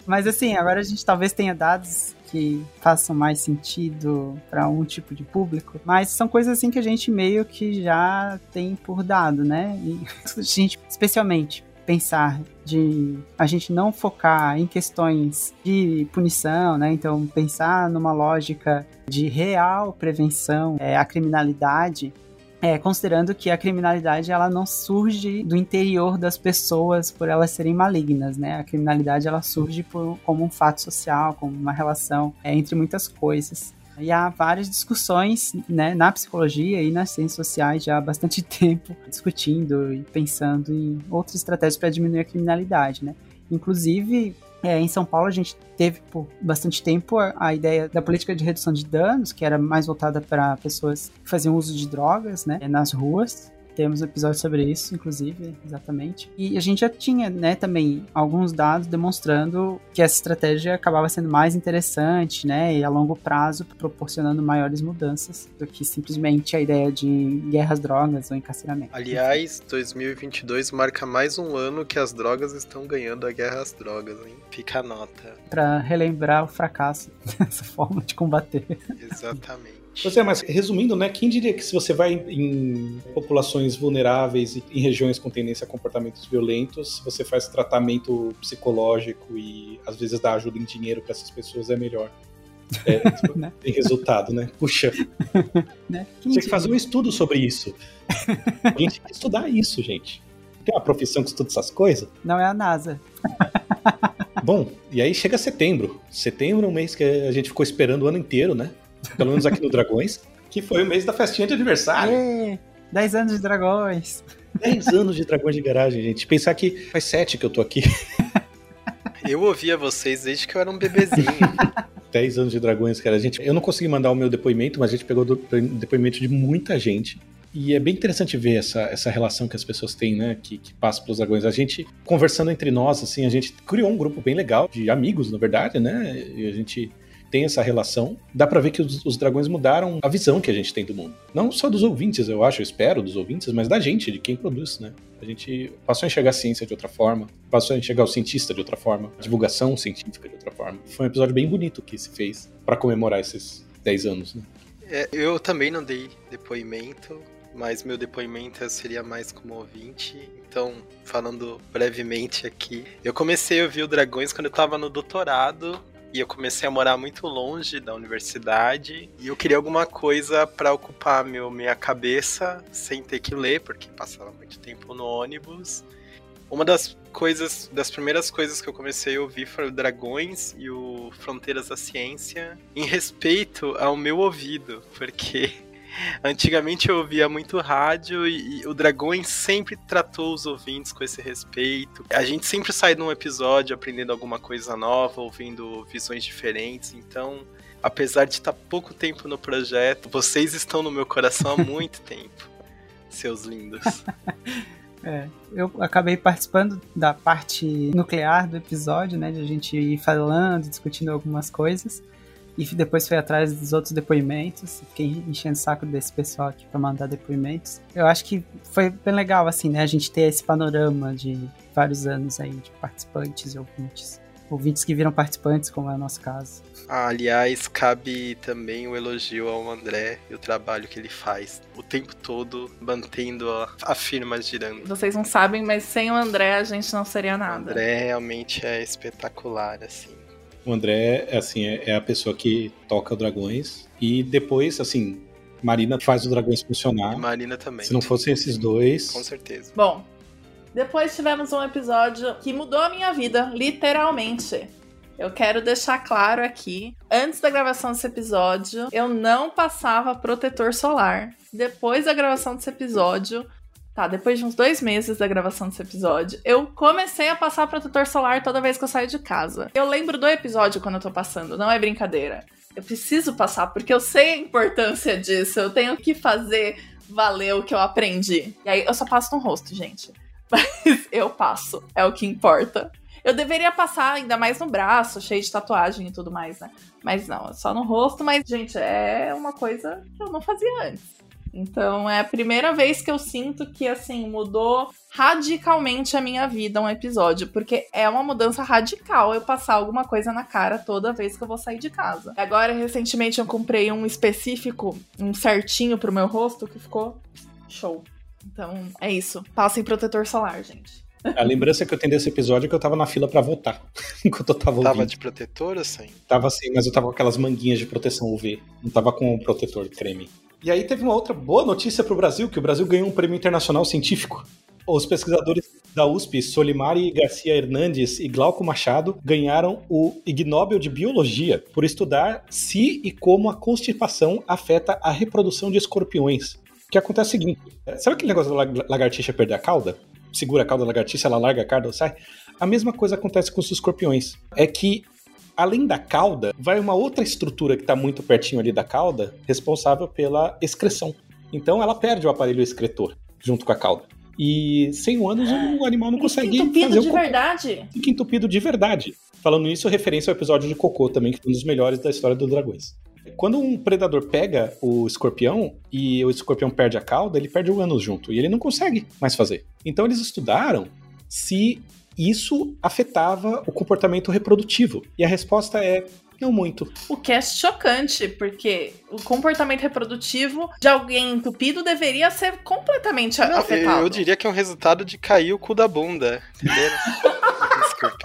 [SPEAKER 2] mas assim, agora a gente talvez tenha dados que façam mais sentido para um tipo de público, mas são coisas assim que a gente meio que já tem por dado, né? E [laughs] a gente, especialmente, pensar de a gente não focar em questões de punição, né? Então, pensar numa lógica de real prevenção é, à criminalidade É, considerando que a criminalidade ela não surge do interior das pessoas por elas serem malignas, né? A criminalidade ela surge por, como um fato social, como uma relação é, entre muitas coisas. E há várias discussões né, na psicologia e nas ciências sociais já há bastante [laughs] tempo discutindo e pensando em outras estratégias para diminuir a criminalidade, né? Inclusive, é, em São Paulo a gente teve por bastante tempo a, a, ideia da política de redução de danos, que era mais voltada para pessoas que faziam uso de drogas, né, nas ruas. Temos um episódio sobre isso, inclusive, exatamente. E a gente já tinha, né, também alguns dados demonstrando que essa estratégia acabava sendo mais interessante, né, e a longo prazo proporcionando maiores mudanças do que simplesmente a ideia de guerras drogas ou encarceramento.
[SPEAKER 4] Aliás, 2022 marca mais um ano que as drogas estão ganhando a guerra às drogas, hein? Fica a nota.
[SPEAKER 2] Para relembrar o fracasso [laughs] dessa forma de combater.
[SPEAKER 4] Exatamente.
[SPEAKER 3] Pois é, mas resumindo, né? Quem diria que se você vai em, populações vulneráveis e em regiões com tendência a comportamentos violentos, você faz tratamento psicológico e às vezes dá ajuda em dinheiro para essas pessoas é melhor. É, [laughs] né? tem resultado, né? Puxa. [laughs] né? Tem que fazer um estudo sobre isso. A gente tem que estudar isso, gente. Tem uma profissão que estuda essas coisas?
[SPEAKER 2] Não é a NASA.
[SPEAKER 3] Bom, e aí chega setembro. Setembro é um mês que a gente ficou esperando o ano inteiro, né? Pelo menos aqui no Dragões, que foi o mês da festinha de aniversário.
[SPEAKER 2] É, 10 anos de Dragões.
[SPEAKER 3] 10 anos de Dragões de Garagem, gente. Pensar que faz 7 que eu tô aqui. [laughs]
[SPEAKER 4] Eu ouvia vocês desde que eu era um bebezinho. [laughs]
[SPEAKER 3] 10 anos de Dragões, cara. Gente, eu não consegui mandar o meu depoimento, mas a gente pegou o depoimento de muita gente. E é bem interessante ver essa, essa relação que as pessoas têm, né? Que, que passa pelos dragões. A gente, conversando entre nós, assim, a gente criou um grupo bem legal de amigos, na verdade, né? E a gente tem essa relação, dá para ver que os, os, dragões mudaram a visão que a gente tem do mundo. Não só dos ouvintes, eu acho, eu espero, dos ouvintes, mas da gente, de quem produz, né? A gente passou a enxergar a ciência de outra forma, passou a enxergar o cientista de outra forma, a divulgação científica de outra forma. Foi um episódio bem bonito que se fez para comemorar esses 10 anos, né?
[SPEAKER 4] É, eu também não dei depoimento, mas meu depoimento seria mais como ouvinte. Então, falando brevemente aqui, eu comecei a ouvir o Dragões quando eu tava no doutorado e eu comecei a morar muito longe da universidade e eu queria alguma coisa para ocupar meu, minha cabeça sem ter que ler, porque passava muito tempo no ônibus. Uma das coisas, das primeiras coisas que eu comecei a ouvir o Dragões e o Fronteiras da Ciência, em respeito ao meu ouvido, porque Antigamente eu ouvia muito rádio e, e, o Dragões sempre tratou os ouvintes com esse respeito. A gente sempre sai de um episódio aprendendo alguma coisa nova, ouvindo visões diferentes. Então, apesar de estar pouco tempo no projeto, vocês estão no meu coração há muito [laughs] tempo, seus lindos. [laughs]
[SPEAKER 2] É, eu acabei participando da parte nuclear do episódio, né? De a gente ir falando, discutindo algumas coisas e depois foi atrás dos outros depoimentos. Fiquei enchendo o saco desse pessoal aqui para mandar depoimentos. Eu acho que foi bem legal, assim, né? A gente ter esse panorama de vários anos aí de participantes e ouvintes. Ouvintes que viram participantes, como é o nosso caso.
[SPEAKER 4] Ah, aliás, cabe também o elogio ao André e o trabalho que ele faz o tempo todo, mantendo a, a firma girando.
[SPEAKER 5] Vocês não sabem, mas sem o André a gente não seria nada.
[SPEAKER 4] O André realmente é espetacular, assim.
[SPEAKER 3] O André, assim, é, é a pessoa que toca Dragões. E depois, assim, Marina faz o Dragões funcionar. E
[SPEAKER 4] Marina também.
[SPEAKER 3] Se não fossem esses dois.
[SPEAKER 4] Com certeza.
[SPEAKER 5] Bom, depois tivemos um episódio que mudou a minha vida, literalmente. Eu quero deixar claro aqui, antes da gravação desse episódio, eu não passava protetor solar. Depois da gravação desse episódio, Tá, depois de uns dois meses da gravação desse episódio, eu comecei a passar protetor solar toda vez que eu saio de casa. Eu lembro do episódio quando eu tô passando, não é brincadeira. Eu preciso passar porque eu sei a importância disso, eu tenho que fazer valer o que eu aprendi. E aí eu só passo no rosto, gente. [laughs] Mas eu passo, é o que importa. Eu deveria passar ainda mais no braço, cheio de tatuagem e tudo mais, né? Mas não, é só no rosto. Mas, gente, é uma coisa que eu não fazia antes. Então é a primeira vez que eu sinto que assim mudou radicalmente a minha vida um episódio, porque é uma mudança radical eu passar alguma coisa na cara toda vez que eu vou sair de casa. Agora recentemente eu comprei um específico, um certinho pro meu rosto que ficou show. Então é isso. Passem protetor solar, gente.
[SPEAKER 3] A lembrança que eu tenho desse episódio é que eu tava na fila para votar. [laughs] enquanto eu tava ouvindo.
[SPEAKER 4] Tava de protetor assim?
[SPEAKER 3] Tava assim, mas eu tava com aquelas manguinhas de proteção UV. Não tava com o protetor creme. E aí teve uma outra boa notícia para o Brasil, que o Brasil ganhou um prêmio internacional científico. Os pesquisadores da USP, Solimari Garcia Hernandes e Glauco Machado, ganharam o Ig Nobel de Biologia por estudar se e como a constipação afeta a reprodução de escorpiões. O que acontece é o seguinte: sabe aquele negócio da lagartixa perder a cauda? Segura a cauda da lagartixa, ela larga a cauda, sai. A mesma coisa acontece com os escorpiões. É que além da cauda, vai uma outra estrutura que está muito pertinho ali da cauda, responsável pela excreção. Então ela perde o aparelho excretor junto com a cauda. E 100 anos o animal não consegue
[SPEAKER 5] entupido
[SPEAKER 3] fazer
[SPEAKER 5] de
[SPEAKER 3] o cocô.
[SPEAKER 5] verdade.
[SPEAKER 3] Fica entupido de verdade. Falando isso, referência ao episódio de Cocô também, que foi um dos melhores da história dos dragões. Quando um predador pega o escorpião e o escorpião perde a cauda, ele perde o ânus junto e ele não consegue mais fazer. Então eles estudaram se isso afetava o comportamento reprodutivo. E a resposta é não muito.
[SPEAKER 5] O que é chocante, porque o comportamento reprodutivo de alguém entupido deveria ser completamente
[SPEAKER 4] Não, eu,
[SPEAKER 5] afetado.
[SPEAKER 4] eu diria que é um resultado de cair o cu da bunda. [laughs] Desculpa.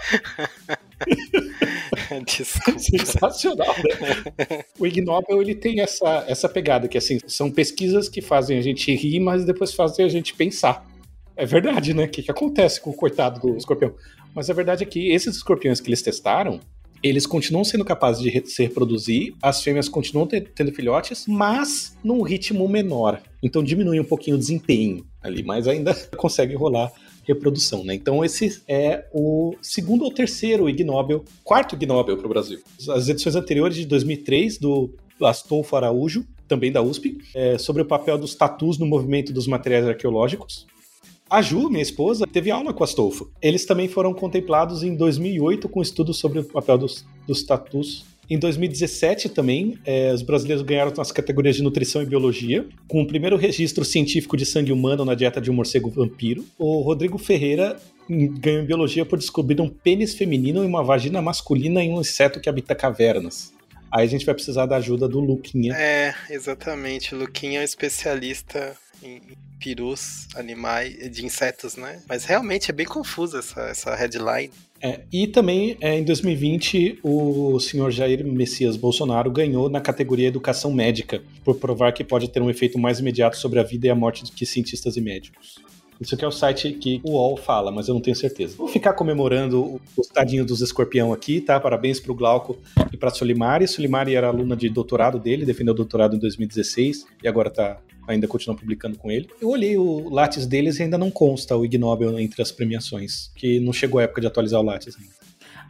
[SPEAKER 4] [laughs] Desculpa.
[SPEAKER 3] Sensacional, né? O Ig Nobel, ele tem essa, essa pegada, que assim, são pesquisas que fazem a gente rir, mas depois fazem a gente pensar. É verdade, né? O que, que acontece com o coitado do escorpião? Mas a verdade é que esses escorpiões que eles testaram, eles continuam sendo capazes de se reproduzir, as fêmeas continuam te- tendo filhotes, mas num ritmo menor. Então diminui um pouquinho o desempenho ali, mas ainda [laughs] consegue rolar reprodução, né? Então esse é o segundo ou terceiro Ig Nobel, quarto Ig Nobel para o Brasil. As edições anteriores de 2003 do Astolfo Araújo, também da USP, é, sobre o papel dos tatus no movimento dos materiais arqueológicos. A Ju, minha esposa, teve aula com Astolfo. Eles também foram contemplados em 2008 com estudos sobre o papel dos, dos tatus. Em 2017 também, eh, os brasileiros ganharam nas categorias de nutrição e biologia, com o primeiro registro científico de sangue humano na dieta de um morcego vampiro. O Rodrigo Ferreira hum, ganhou em biologia por descobrir um pênis feminino e uma vagina masculina em um inseto que habita cavernas. Aí a gente vai precisar da ajuda do Luquinha.
[SPEAKER 4] É, exatamente. Luquinha é um especialista em perus, animais, de insetos, né? Mas realmente é bem confusa essa, essa headline.
[SPEAKER 3] É, e também, é, em 2020, o senhor Jair Messias Bolsonaro ganhou na categoria Educação Médica, por provar que pode ter um efeito mais imediato sobre a vida e a morte do que cientistas e médicos. Isso aqui é o site que o UOL fala, mas eu não tenho certeza. Vou ficar comemorando o- os tadinhos dos escorpião aqui, tá? Parabéns pro Glauco e pra Solimari. Solimari era aluna de doutorado dele, defendeu o doutorado em 2016 e agora tá ainda continua publicando com ele. Eu olhei o Lattes deles e ainda não consta o Ig Nobel entre as premiações, que não chegou a época de atualizar o Lattes ainda.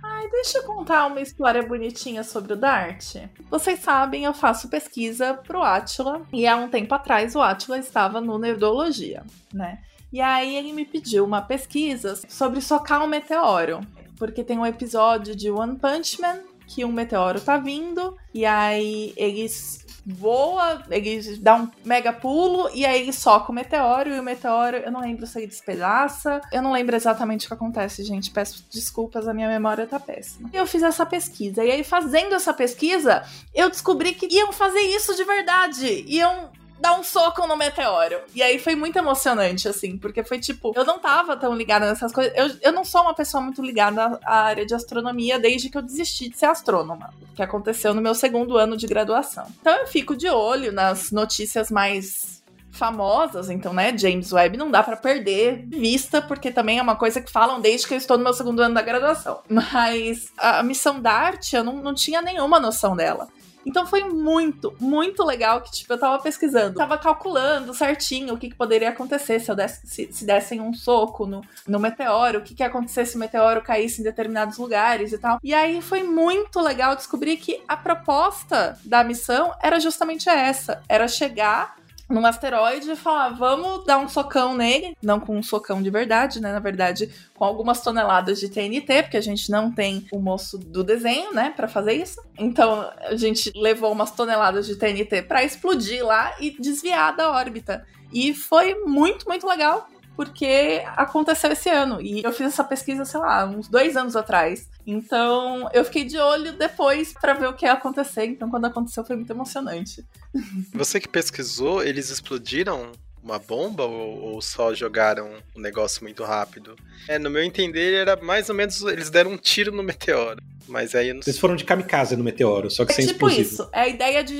[SPEAKER 5] Ai, deixa eu contar uma história bonitinha sobre o Dart. Vocês sabem, eu faço pesquisa pro Atila e há um tempo atrás o Atila estava no Nerdologia, né? E aí ele me pediu uma pesquisa sobre socar um meteoro, porque tem um episódio de One Punch Man que um meteoro tá vindo e aí eles voa, ele dá um mega pulo e aí ele soca o meteoro e o meteoro, eu não lembro se ele despedaça, eu não lembro exatamente o que acontece, gente, peço desculpas, a minha memória tá péssima. Eu fiz essa pesquisa e aí fazendo essa pesquisa, eu descobri que iam fazer isso de verdade, iam dar um soco no meteoro. E aí foi muito emocionante, assim, porque foi tipo, eu não tava tão ligada nessas coisas. Eu, eu não sou uma pessoa muito ligada à área de astronomia desde que eu desisti de ser astrônoma, que aconteceu no meu segundo ano de graduação. Então eu fico de olho nas notícias mais famosas, então, né, James Webb não dá pra perder de vista, porque também é uma coisa que falam desde que eu estou no meu segundo ano da graduação. [laughs] Mas a missão DART, eu não, não tinha nenhuma noção dela. Então foi muito, muito legal que, tipo, eu tava pesquisando, tava calculando certinho o que, que poderia acontecer se eu desse, se, se dessem um soco no, no meteoro, o que, que ia acontecer se o meteoro caísse em determinados lugares e tal. E aí foi muito legal descobrir que a proposta da missão era justamente essa: era chegar num asteroide e falar, vamos dar um socão nele, não com um socão de verdade, né? Na verdade, com algumas toneladas de TNT, porque a gente não tem o moço do desenho, né, para fazer isso. Então, a gente levou umas toneladas de TNT para explodir lá e desviar da órbita. E foi muito, muito legal. Porque aconteceu esse ano. E eu fiz essa pesquisa, sei lá, uns dois anos atrás. Então eu fiquei de olho depois para ver o que ia acontecer. Então quando aconteceu foi muito emocionante. [laughs]
[SPEAKER 4] Você que pesquisou, eles explodiram uma bomba ou, ou só jogaram um negócio muito rápido? É, no meu entender, era mais ou menos. Eles deram um tiro no meteoro. Mas aí eu não
[SPEAKER 3] Vocês foram de kamikaze no meteoro, só que
[SPEAKER 5] É
[SPEAKER 3] sem
[SPEAKER 5] tipo
[SPEAKER 3] explosivo.
[SPEAKER 5] isso. É a ideia de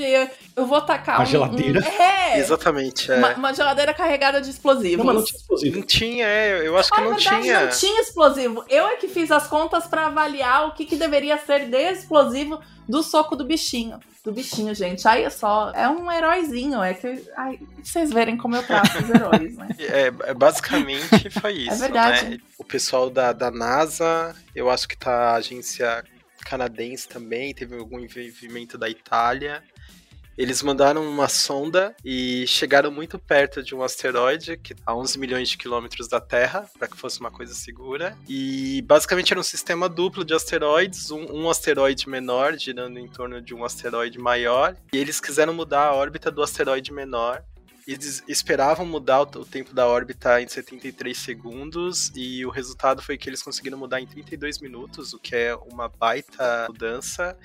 [SPEAKER 5] eu vou tacar
[SPEAKER 3] Uma
[SPEAKER 5] um,
[SPEAKER 3] geladeira.
[SPEAKER 5] um- é,
[SPEAKER 4] Exatamente. É.
[SPEAKER 5] uma, uma geladeira carregada de explosivos.
[SPEAKER 3] Não, mas não tinha explosivo.
[SPEAKER 4] Não tinha, é, eu acho que
[SPEAKER 5] Ah,
[SPEAKER 4] não
[SPEAKER 5] na verdade,
[SPEAKER 4] tinha.
[SPEAKER 5] não tinha explosivo. Eu é que fiz as contas pra avaliar o que, que deveria ser de explosivo do soco do bichinho. Do bichinho, gente. Aí é só. É um heróizinho. É que. Ai, vocês verem como eu trato os heróis, né? [laughs]
[SPEAKER 4] É, é, basicamente foi isso.
[SPEAKER 5] verdade.
[SPEAKER 4] Né? O pessoal da, da NASA, eu acho que tá a agência canadense também, teve algum envolvimento da Itália. Eles mandaram uma sonda e chegaram muito perto de um asteroide, que a 11 milhões de quilômetros da Terra, para que fosse uma coisa segura. E basicamente era um sistema duplo de asteroides, um, um asteroide menor girando em torno de um asteroide maior. E eles quiseram mudar a órbita do asteroide menor eles esperavam mudar o tempo da órbita em 73 segundos e o resultado foi que eles conseguiram mudar em 32 minutos, o que é uma baita mudança.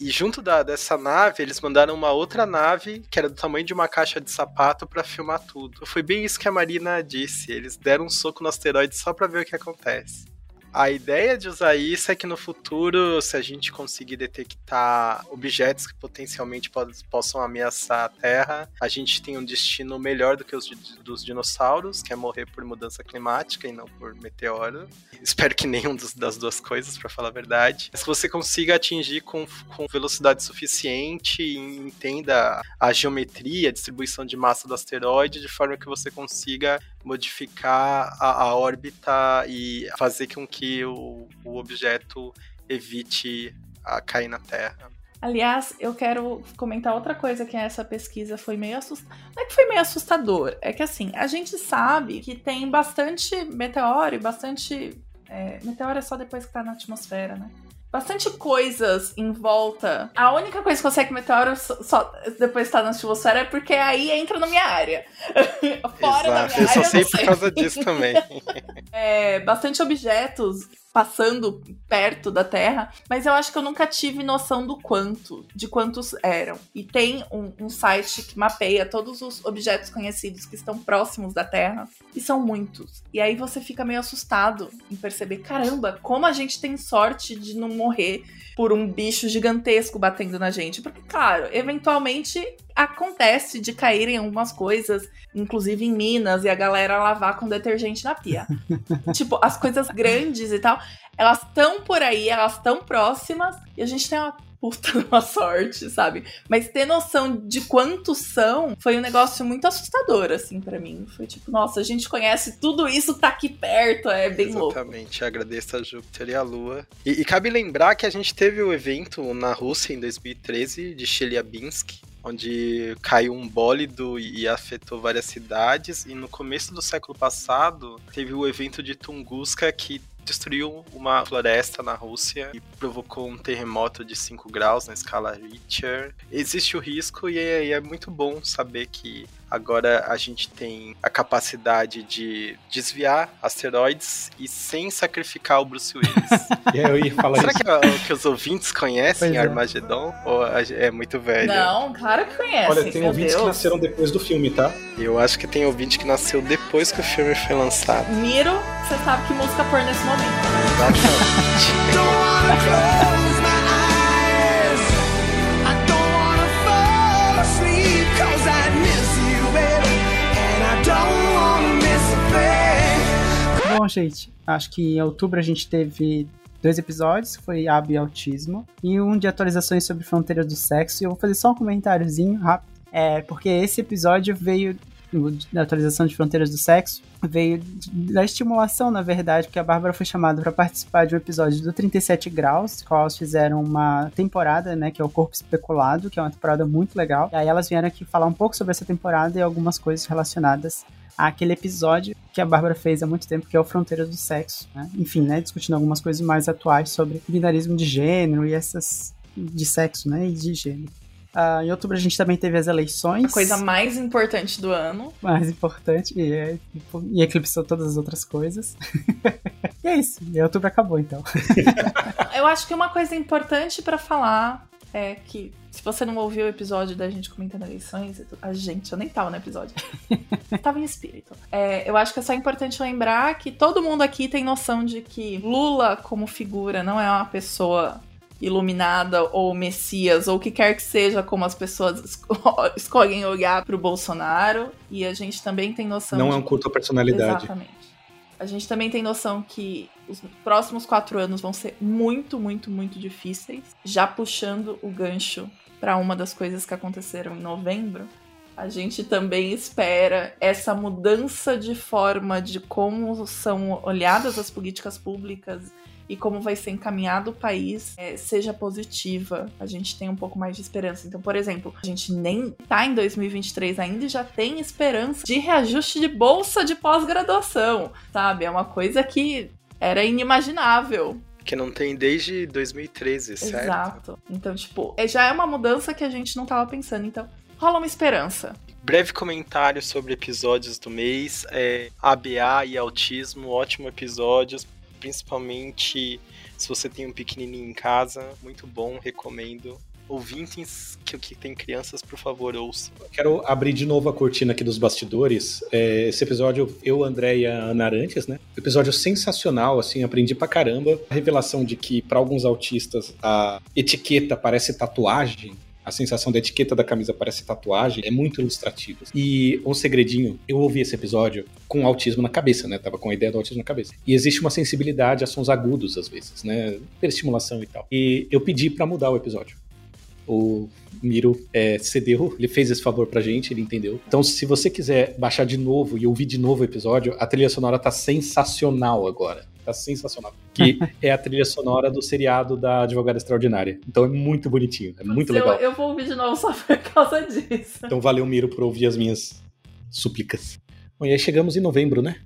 [SPEAKER 4] E junto da, dessa nave, eles mandaram uma outra nave que era do tamanho de uma caixa de sapato para filmar tudo. Foi bem isso que a Marina disse. Eles deram um soco no asteroide só para ver o que acontece. A ideia de usar isso é que no futuro, se a gente conseguir detectar objetos que potencialmente possam ameaçar a Terra, a gente tem um destino melhor do que os dos dinossauros, que é morrer por mudança climática e não por meteoro. Espero que nenhum dos- das duas coisas, para falar a verdade. Mas que você consiga atingir com, com velocidade suficiente e entenda a geometria, a distribuição de massa do asteroide, de forma que você consiga modificar a, a órbita e fazer com que o, o objeto evite a cair na Terra.
[SPEAKER 5] Aliás, eu quero comentar outra coisa que essa pesquisa foi meio assustadora. Não é que foi meio assustador, é que assim, a gente sabe que tem bastante meteoro e bastante. é, meteoro é só depois que tá na atmosfera, né? Bastante coisas em volta. A única coisa que consegue meteoro só, só depois que tá na atmosfera é porque aí entra na minha área. [laughs] Fora da
[SPEAKER 4] Exato,
[SPEAKER 5] minha
[SPEAKER 4] eu só
[SPEAKER 5] área,
[SPEAKER 4] sei
[SPEAKER 5] não
[SPEAKER 4] por
[SPEAKER 5] sei.
[SPEAKER 4] causa disso também. [laughs]
[SPEAKER 5] é, bastante objetos passando perto da Terra, mas eu acho que eu nunca tive noção do quanto, de quantos eram. E tem um, um site que mapeia todos os objetos conhecidos que estão próximos da Terra, e são muitos. E aí você fica meio assustado em perceber, caramba, como a gente tem sorte de não morrer por um bicho gigantesco batendo na gente. Porque, claro, eventualmente acontece de caírem algumas coisas, inclusive em Minas, e a galera lavar com detergente na pia. [laughs] tipo, as coisas grandes e tal, elas estão por aí, elas estão próximas, e a gente tem uma puta [laughs] uma sorte, sabe? Mas ter noção de quantos são foi um negócio muito assustador, assim, pra mim. Foi tipo, nossa, a gente conhece tudo isso, tá aqui perto, é bem louco.
[SPEAKER 4] Exatamente, agradeço a Júpiter e a Lua. E, e cabe lembrar que a gente teve o evento na Rússia em 2013 de Chelyabinsk, onde caiu um bólido e afetou várias cidades. E no começo do século passado teve o evento de Tunguska que destruiu uma floresta na Rússia e provocou um terremoto de 5 graus na escala Richter. Existe o risco e é, é muito bom saber que agora a gente tem a capacidade de desviar asteroides e sem sacrificar o Bruce Willis. [laughs]
[SPEAKER 3] E aí eu ia falar
[SPEAKER 4] Será
[SPEAKER 3] isso.
[SPEAKER 4] que, é o que os ouvintes conhecem
[SPEAKER 2] Pois é.
[SPEAKER 4] Armagedon? Ou é muito velho?
[SPEAKER 5] Não, claro que conhece.
[SPEAKER 3] Olha, tem ouvintes que
[SPEAKER 5] Deus.
[SPEAKER 3] nasceram depois do filme, tá?
[SPEAKER 4] Eu acho que tem ouvinte que nasceu depois que o filme foi lançado.
[SPEAKER 5] Miro, você sabe que música pôr nesse momento.
[SPEAKER 4] Exatamente. [laughs]
[SPEAKER 2] Bom, gente, acho que em outubro a gente teve dois episódios, foi Abo e Autismo, e um de atualizações sobre fronteiras do sexo, e eu vou fazer só um comentáriozinho rápido, é, porque esse episódio veio da atualização de fronteiras do sexo, veio da estimulação, na verdade, porque a Bárbara foi chamada para participar de um episódio do 37 Graus, qual elas fizeram uma temporada, né, que é o Corpo Especulado, que é uma temporada muito legal, e aí elas vieram aqui falar um pouco sobre essa temporada e algumas coisas relacionadas àquele episódio que a Bárbara fez há muito tempo, que é o Fronteiras do Sexo, né? Enfim, né, discutindo algumas coisas mais atuais sobre binarismo de gênero e essas de sexo, né, e de gênero. Ah, em outubro a gente também teve as eleições.
[SPEAKER 5] A coisa mais importante do ano.
[SPEAKER 2] mais importante e, é, e eclipsou todas as outras coisas. [laughs] e é isso. E outubro acabou, então. [laughs]
[SPEAKER 5] Eu acho que uma coisa importante pra falar é que se você não ouviu o episódio da gente comentando eleições, a gente, eu nem tava no episódio. [laughs] tava em espírito. É, eu acho que é só importante lembrar que todo mundo aqui tem noção de que Lula, como figura, não é uma pessoa iluminada ou messias ou o que quer que seja como as pessoas esco- [laughs] escolhem olhar pro Bolsonaro e a gente também tem noção
[SPEAKER 3] Não
[SPEAKER 5] de
[SPEAKER 3] é um culto à personalidade.
[SPEAKER 5] Exatamente. A gente também tem noção que os próximos quatro anos vão ser muito, muito, muito difíceis. Já puxando o gancho para uma das coisas que aconteceram em novembro, a gente também espera essa mudança de forma de como são olhadas as políticas públicas e como vai ser encaminhado o país eh, seja positiva. A gente tem um pouco mais de esperança. Então, por exemplo, a gente nem tá em 2023 ainda e já tem esperança de reajuste de bolsa de pós-graduação, sabe? É uma coisa que era inimaginável.
[SPEAKER 4] Que não tem desde 2013, certo?
[SPEAKER 5] Exato. Então, tipo, é- já é uma mudança que a gente não tava pensando. Então, rola uma esperança.
[SPEAKER 4] Breve comentário sobre episódios do mês. É, ABA e autismo, ótimo episódio. Principalmente se você tem um pequenininho em casa. Muito bom, recomendo. Ouvintes que, que tem crianças, por favor, ouçam.
[SPEAKER 3] Quero abrir de novo a cortina aqui dos bastidores. É, esse episódio, eu, André e a Ana Arantes, né? Episódio sensacional, assim, aprendi pra caramba. A revelação de que, para alguns autistas, a etiqueta parece tatuagem. A sensação da etiqueta da camisa parece tatuagem é muito ilustrativo. E um segredinho, eu ouvi esse episódio com autismo na cabeça, né? Tava com a ideia do autismo na cabeça. E existe uma sensibilidade a sons agudos, às vezes, né? Hiperestimulação e tal. E eu pedi pra mudar o episódio o Miro é, cedeu, ele fez esse favor pra gente, ele entendeu. Então, se você quiser baixar de novo e ouvir de novo o episódio, a trilha sonora tá sensacional agora. Tá sensacional. Que [laughs] é a trilha sonora do seriado da Advogada Extraordinária. Então é muito bonitinho, é muito
[SPEAKER 5] Eu-
[SPEAKER 3] legal.
[SPEAKER 5] Eu, vou ouvir de novo só por causa disso.
[SPEAKER 3] Então valeu, Miro, por ouvir as minhas súplicas. Bom, e aí chegamos em novembro, né?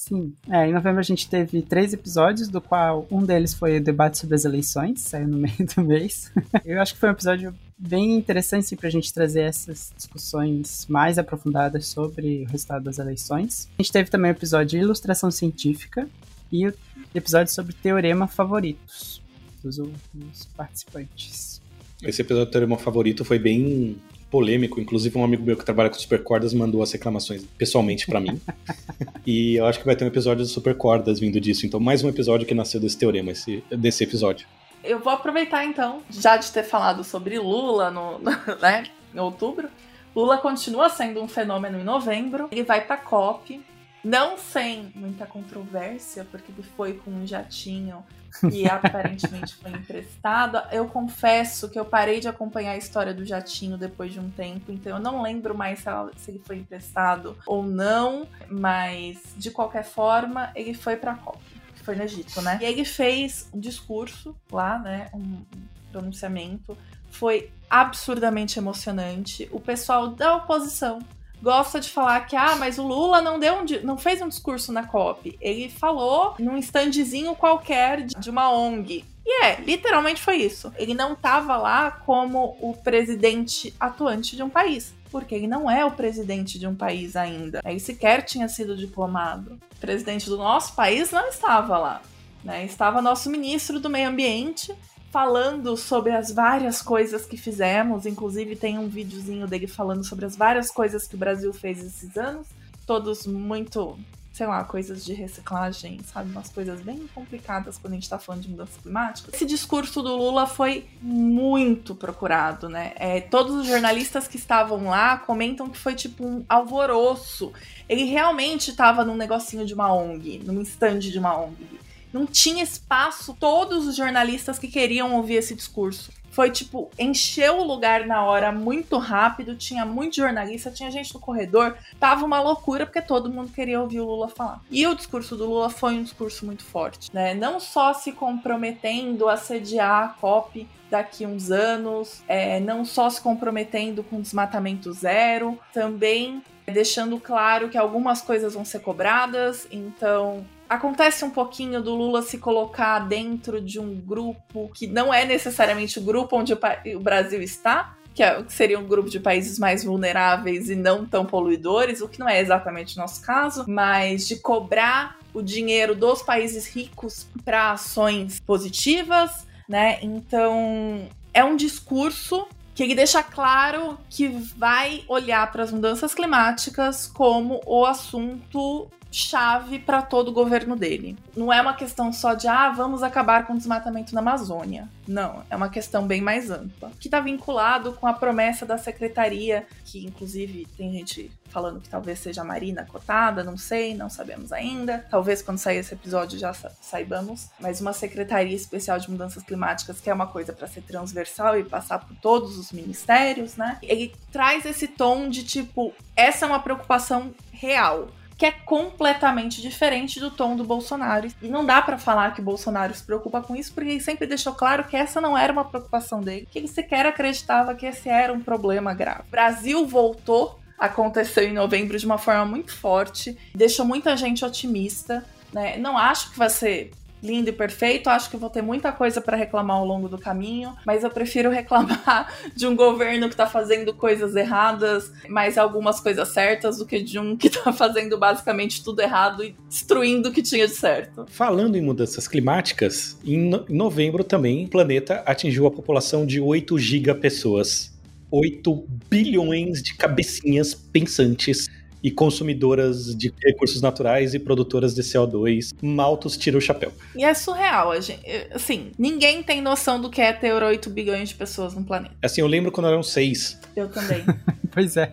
[SPEAKER 2] Sim. É, em novembro a gente teve três episódios, do qual um deles foi o debate sobre as eleições, saiu no [laughs] meio do mês. Eu acho que foi um episódio bem interessante assim, pra gente trazer essas discussões mais aprofundadas sobre o resultado das eleições. A gente teve também o episódio de ilustração científica e o episódio sobre teorema favoritos dos, dos participantes.
[SPEAKER 3] Esse episódio do Teorema Favorito foi bem polêmico. Inclusive, um amigo meu que trabalha com Supercordas mandou as reclamações pessoalmente pra mim. [laughs] e eu acho que vai ter um episódio de Supercordas vindo disso. Então, mais um episódio que nasceu desse teorema, esse, desse episódio.
[SPEAKER 5] Eu vou aproveitar então, já de ter falado sobre Lula no, [laughs] né, em outubro. Lula continua sendo um fenômeno em novembro. Ele vai pra COP, não sem muita controvérsia, porque ele foi com um jatinho que aparentemente foi emprestado. Eu confesso que eu parei de acompanhar a história do jatinho depois de um tempo, então eu não lembro mais se, ela- se ele foi emprestado ou não, mas de qualquer forma, ele foi pra COP que foi no Egito, né? E ele fez um discurso lá, né? Um pronunciamento. Foi absurdamente emocionante. O pessoal da oposição gosta de falar que, ah, mas o Lula não deu um, não fez um discurso na COP. Ele falou num standzinho qualquer de uma ONG. E é, literalmente foi isso. Ele não tava lá como o presidente atuante de um país. Porque ele não é o presidente de um país ainda. Ele sequer tinha sido diplomado. O presidente do nosso país não estava lá. Né? Estava nosso ministro do Meio Ambiente falando sobre as várias coisas que fizemos. Inclusive, tem um videozinho dele falando sobre as várias coisas que o Brasil fez esses anos. Todos muito, sei lá, coisas de reciclagem, sabe? Umas coisas bem complicadas quando a gente tá falando de mudança climática. Esse discurso do Lula foi muito procurado, né? É, todos os jornalistas que estavam lá comentam que foi tipo um alvoroço. Ele realmente estava num negocinho de uma ONG, num stand de uma ONG. Não tinha espaço todos os jornalistas que queriam ouvir esse discurso. Foi tipo, encheu o lugar na hora muito rápido, tinha muito jornalista, tinha gente no corredor, tava uma loucura porque todo mundo queria ouvir o Lula falar. E o discurso do Lula foi um discurso muito forte, né? Não só se comprometendo a sediar a COP daqui uns anos, é, não só se comprometendo com desmatamento zero, também deixando claro que algumas coisas vão ser cobradas, então acontece um pouquinho do Lula se colocar dentro de um grupo que não é necessariamente o grupo onde o, Brasil está, que, é- que seria um grupo de países mais vulneráveis e não tão poluidores, o que não é exatamente o nosso caso, mas de cobrar o dinheiro dos países ricos para ações positivas, né? Então é um discurso que ele deixa claro que vai olhar para as mudanças climáticas como o assunto chave para todo o governo dele. Não é uma questão só de ah, vamos acabar com o desmatamento na Amazônia. Não, é uma questão bem mais ampla, que está vinculado com a promessa da secretaria, que inclusive tem gente falando que talvez seja a Marina cotada, não sei, não sabemos ainda. Talvez quando sair esse episódio já sa saibamos, mas uma secretaria especial de mudanças climáticas que é uma coisa para ser transversal e passar por todos os ministérios, né? Ele traz esse tom de tipo, essa é uma preocupação real que é completamente diferente do tom do Bolsonaro. E não dá para falar que o Bolsonaro se preocupa com isso, porque ele sempre deixou claro que essa não era uma preocupação dele, que ele sequer acreditava que esse era um problema grave. O Brasil voltou, aconteceu em novembro de uma forma muito forte, deixou muita gente otimista. Né? Não acho que vai ser lindo e perfeito. Acho que vou ter muita coisa para reclamar ao longo do caminho, mas eu prefiro [laughs] reclamar de um governo que tá fazendo coisas erradas, mas algumas coisas certas, do que de um que [laughs] tá fazendo basicamente tudo errado e destruindo o que tinha de certo.
[SPEAKER 3] Falando em mudanças climáticas, em novembro também o planeta atingiu a população de 8 gigapessoas. 8 bilhões de cabecinhas pensantes e consumidoras de recursos naturais e produtoras de CO2, maltos tira o chapéu.
[SPEAKER 5] E é surreal, a gente, assim, ninguém tem noção do que é ter 8 bilhões de pessoas no planeta.
[SPEAKER 3] Assim, eu lembro quando eram 6.
[SPEAKER 5] Eu também. [laughs]
[SPEAKER 2] pois é.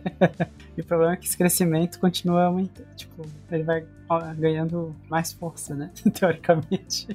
[SPEAKER 2] E o problema é que esse crescimento continua aumentando. Tipo, ele vai ganhando mais força, né? [laughs] Teoricamente.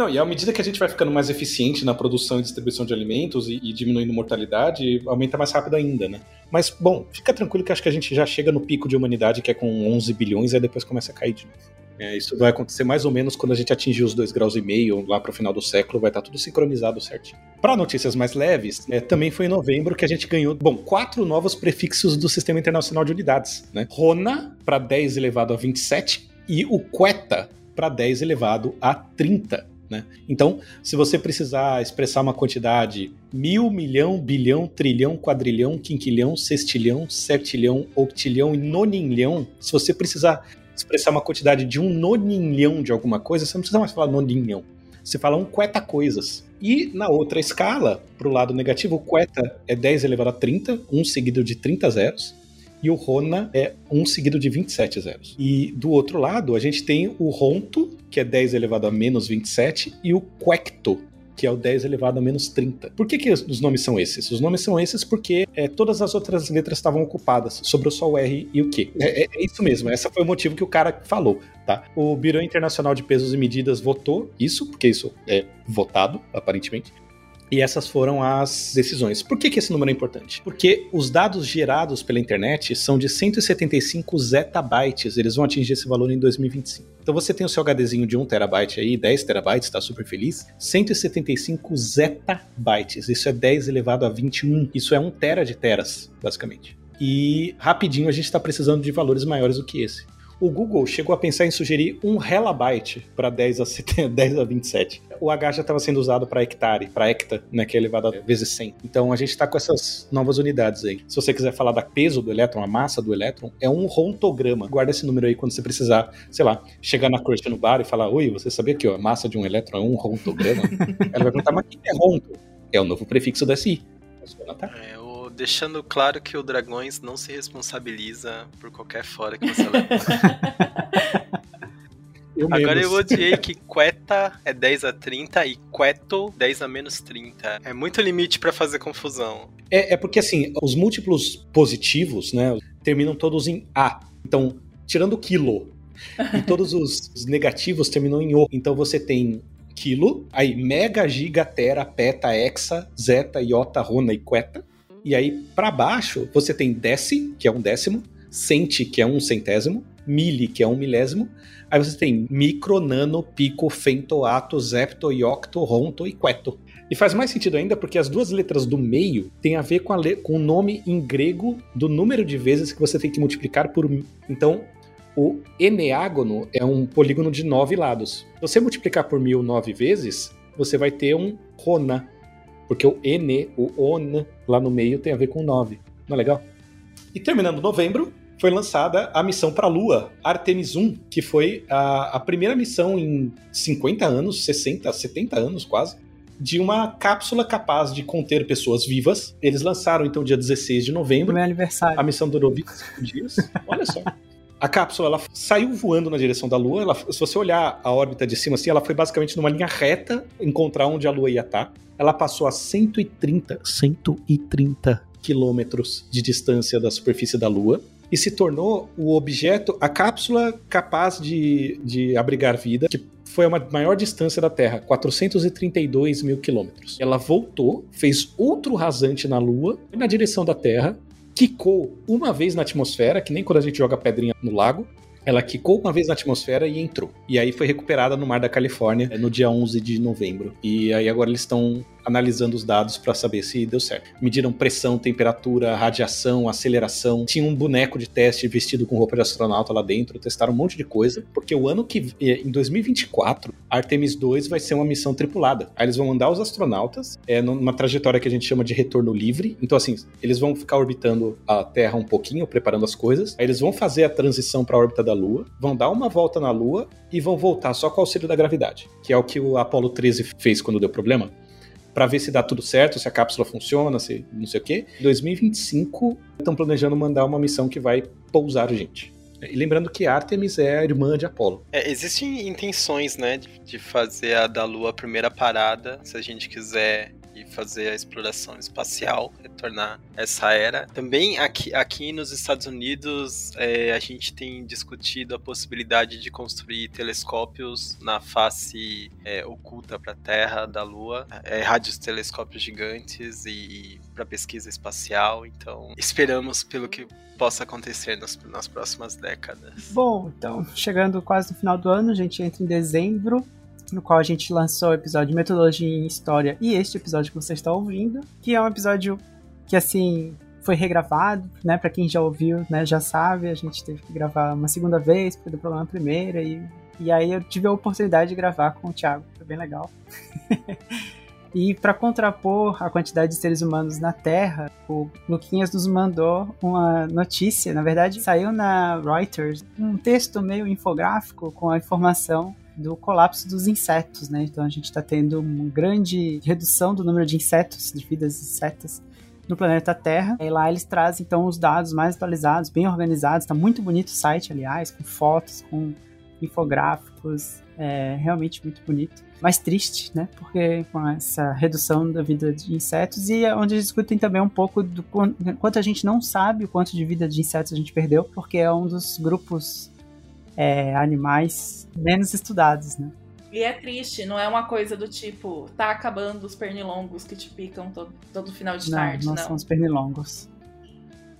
[SPEAKER 3] Não, e à medida que a gente vai ficando mais eficiente na produção e distribuição de alimentos e, e, diminuindo mortalidade, aumenta mais rápido ainda, né? Mas, bom, fica tranquilo que acho que a gente já chega no pico de humanidade, que é com 11 bilhões, e depois começa a cair de novo. É, isso vai acontecer mais ou menos quando a gente atingir os 2 graus e meio, lá para o final do século, vai estar tá tudo sincronizado certinho. Para notícias mais leves, é, também foi em novembro que a gente ganhou, bom, quatro novos prefixos do Sistema Internacional de Unidades, né? Rona para 10 elevado a 27 e o Queta para 10 elevado a 30. Né? Então, se você precisar expressar uma quantidade mil, milhão, bilhão, trilhão, quadrilhão, quinquilhão, sextilhão, septilhão, octilhão e noninhão, se você precisar expressar uma quantidade de um noninhão de alguma coisa, você não precisa mais falar noninhão. Você fala um queta coisas. E na outra escala, para o lado negativo, o queta é 10 elevado a 30, um seguido de 30 zeros e o Rona é 1 seguido de 27 zeros. E do outro lado, a gente tem o Ronto, que é 10 elevado a menos 27, e o Quecto, que é o 10 elevado a menos 30. Por que, que os nomes são esses? Os nomes são esses porque é, todas as outras letras estavam ocupadas, sobrou só o R e o Q. É, é, é isso mesmo, esse foi o motivo que o cara falou, tá? O Biro Internacional de Pesos e Medidas votou isso, porque isso é votado, aparentemente. E essas foram as decisões. Por que, que esse número é importante? Porque os dados gerados pela internet são de 175 zettabytes, eles vão atingir esse valor em 2025. Então você tem o seu HDzinho de 1 terabyte aí, 10 terabytes, está super feliz. 175 zettabytes, isso é 10 elevado a 21. Isso é 1 tera de teras, basicamente. E rapidinho a gente está precisando de valores maiores do que esse o Google chegou a pensar em sugerir um helabyte para 10 a, 10 [laughs] a 27. O H já estava sendo usado para hectare, para hecta, né, que é elevado a vezes 100. Então a gente está com essas novas unidades aí. Se você quiser falar da peso do elétron, a massa do elétron, é um rontograma. Guarda esse número aí quando você precisar, sei lá, chegar na crush no bar e falar: Oi, você sabia que ó, a massa de um elétron é um rontograma? [laughs] Ela vai perguntar: Mas o que é ronto? É o novo prefixo da SI.
[SPEAKER 4] É, deixando claro que o Dragões não se responsabiliza por qualquer fora que você leva. [laughs] Eu Agora eu odiei que Queta é 10 a 30 e Queto 10 a menos 30. É muito limite para fazer confusão.
[SPEAKER 3] É, é porque assim, os múltiplos positivos, né, terminam todos em A. Então, tirando quilo, e [laughs] todos os, os negativos terminam em O. Então você tem quilo, aí mega, giga, tera, peta, hexa, zeta, iota, rona e queta. E aí, para baixo, você tem deci, que é um décimo, centi, que é um centésimo, mili, que é um milésimo. Aí você tem micro, nano, pico, fento, ato, zepto, iocto, ronto e queto. E faz mais sentido ainda porque as duas letras do meio têm a ver com, a com o nome em grego do número de vezes que você tem que multiplicar por. Então, o eneágono é um polígono de nove lados. Se você multiplicar por mil nove vezes, você vai ter um rona, porque o Ene, o On, lá no meio tem a ver com 9. Não é legal? E terminando novembro, foi lançada a missão para a Lua, Artemis 1, que foi a, a, primeira missão em 50 anos, 60, 70 anos quase, de uma cápsula capaz de conter pessoas vivas. Eles lançaram então dia 16 de novembro.
[SPEAKER 2] Meu aniversário.
[SPEAKER 3] A missão durou 25 dias. Olha só. [laughs] A cápsula ela saiu voando na direção da Lua. Ela, se você olhar a órbita de cima, assim, ela foi basicamente numa linha reta encontrar onde a Lua ia estar. Ela passou a 130, 130 quilômetros de distância da superfície da Lua e se tornou o objeto, a cápsula capaz de, de abrigar vida, que foi a ma- maior distância da Terra, 432 mil quilômetros. Ela voltou, fez outro rasante na Lua, na direção da Terra, quicou uma vez na atmosfera, que nem quando a gente joga pedrinha no lago. Ela quicou uma vez na atmosfera e entrou. E aí foi recuperada no mar da Califórnia eh, no dia 11 de novembro. E aí agora eles estão analisando os dados para saber se deu certo. Mediram pressão, temperatura, radiação, aceleração. Tinha um boneco de teste vestido com roupa de astronauta lá dentro. Testaram um monte de coisa. Porque o ano que eh, em 2024, Artemis 2 vai ser uma missão tripulada. Aí eles vão mandar os astronautas é, numa trajetória que a gente chama de retorno livre. Então, assim, eles vão ficar orbitando a Terra um pouquinho, preparando as coisas. Aí eles vão fazer a transição para a órbita da Lua, vão dar uma volta na Lua e vão voltar só com o auxílio da gravidade, que é o que o Apollo 13 fez quando deu problema. Pra ver se dá tudo certo, se a cápsula funciona, se não sei o quê. Em 2025, estão planejando mandar uma missão que vai pousar gente. E lembrando que Artemis é a irmã de Apolo.
[SPEAKER 4] É, existem intenções, né, de, de fazer a da Lua a primeira parada, se a gente quiser ir fazer a exploração espacial, retornar essa era. Também aqui, aqui nos Estados Unidos, é, a gente tem discutido a possibilidade de construir telescópios na face é, oculta para a Terra da Lua, é, radiotelescópios gigantes e para pesquisa espacial. Então, esperamos pelo que possa acontecer nas, nas próximas décadas.
[SPEAKER 2] Bom, então, chegando quase no final do ano, a gente entra em dezembro, no qual a gente lançou o episódio Metodologia em História e este episódio que você está ouvindo, que é um episódio que, assim, foi regravado, né? Pra quem já ouviu, né, já sabe, a gente teve que gravar uma segunda vez, porque deu problema na primeira, e, e aí eu tive a oportunidade de gravar com o Thiago, foi bem legal. [laughs] E para contrapor a quantidade de seres humanos na Terra, o Luquinhas nos mandou uma notícia, na verdade saiu na Reuters, um texto meio infográfico com a informação do colapso dos insetos, né? Então a gente está tendo uma grande redução do número de insetos, de vidas insetas no planeta Terra. E lá eles trazem então os dados mais atualizados, bem organizados. Tá muito bonito o site, aliás, com fotos, com infográficos, é realmente muito bonito. Mas triste, né? Porque com essa redução da vida de insetos e é onde eles discutem também um pouco do quan- quanto a gente não sabe o quanto de vida de insetos a gente perdeu, porque é um dos grupos é, animais menos estudados, né?
[SPEAKER 5] E é triste, não é uma coisa do tipo, tá acabando os pernilongos que te picam todo, todo final de
[SPEAKER 2] Não,
[SPEAKER 5] tarde,
[SPEAKER 2] não
[SPEAKER 5] não.
[SPEAKER 2] são os pernilongos.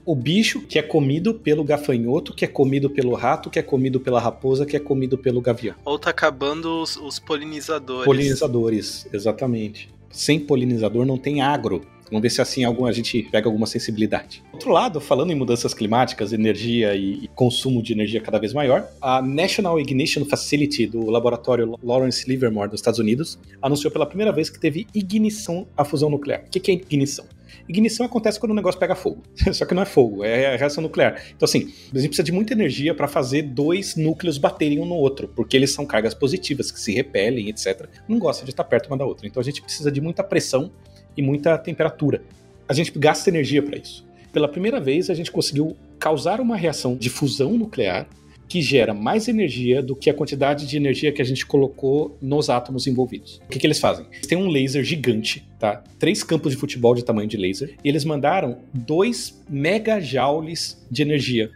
[SPEAKER 3] O bicho que é comido pelo gafanhoto, que é comido pelo rato, que é comido pela raposa, que é comido pelo gavião.
[SPEAKER 4] Ou tá acabando os, os polinizadores.
[SPEAKER 3] Polinizadores, exatamente. Sem polinizador não tem agro. Vamos ver se assim algum, a gente pega alguma sensibilidade. Outro lado, falando em mudanças climáticas, energia e, e consumo de energia cada vez maior, a National Ignition Facility do laboratório Lawrence Livermore dos Estados Unidos anunciou pela primeira vez que teve ignição à fusão nuclear. O que é ignição? Ignição acontece quando o negócio pega fogo. [laughs] Só que não é fogo, é a reação nuclear. Então, assim, a gente precisa de muita energia para fazer dois núcleos baterem um no outro, porque eles são cargas positivas que se repelem, etc. Não gosta de estar perto uma da outra. Então, a gente precisa de muita pressão e muita temperatura. A gente gasta energia para isso. Pela primeira vez, a gente conseguiu causar uma reação de fusão nuclear que gera mais energia do que a quantidade de energia que a gente colocou nos átomos envolvidos. O que, que eles fazem? Eles têm um laser gigante, tá? Três campos de futebol de tamanho de laser, e eles mandaram 2 megajoules de energia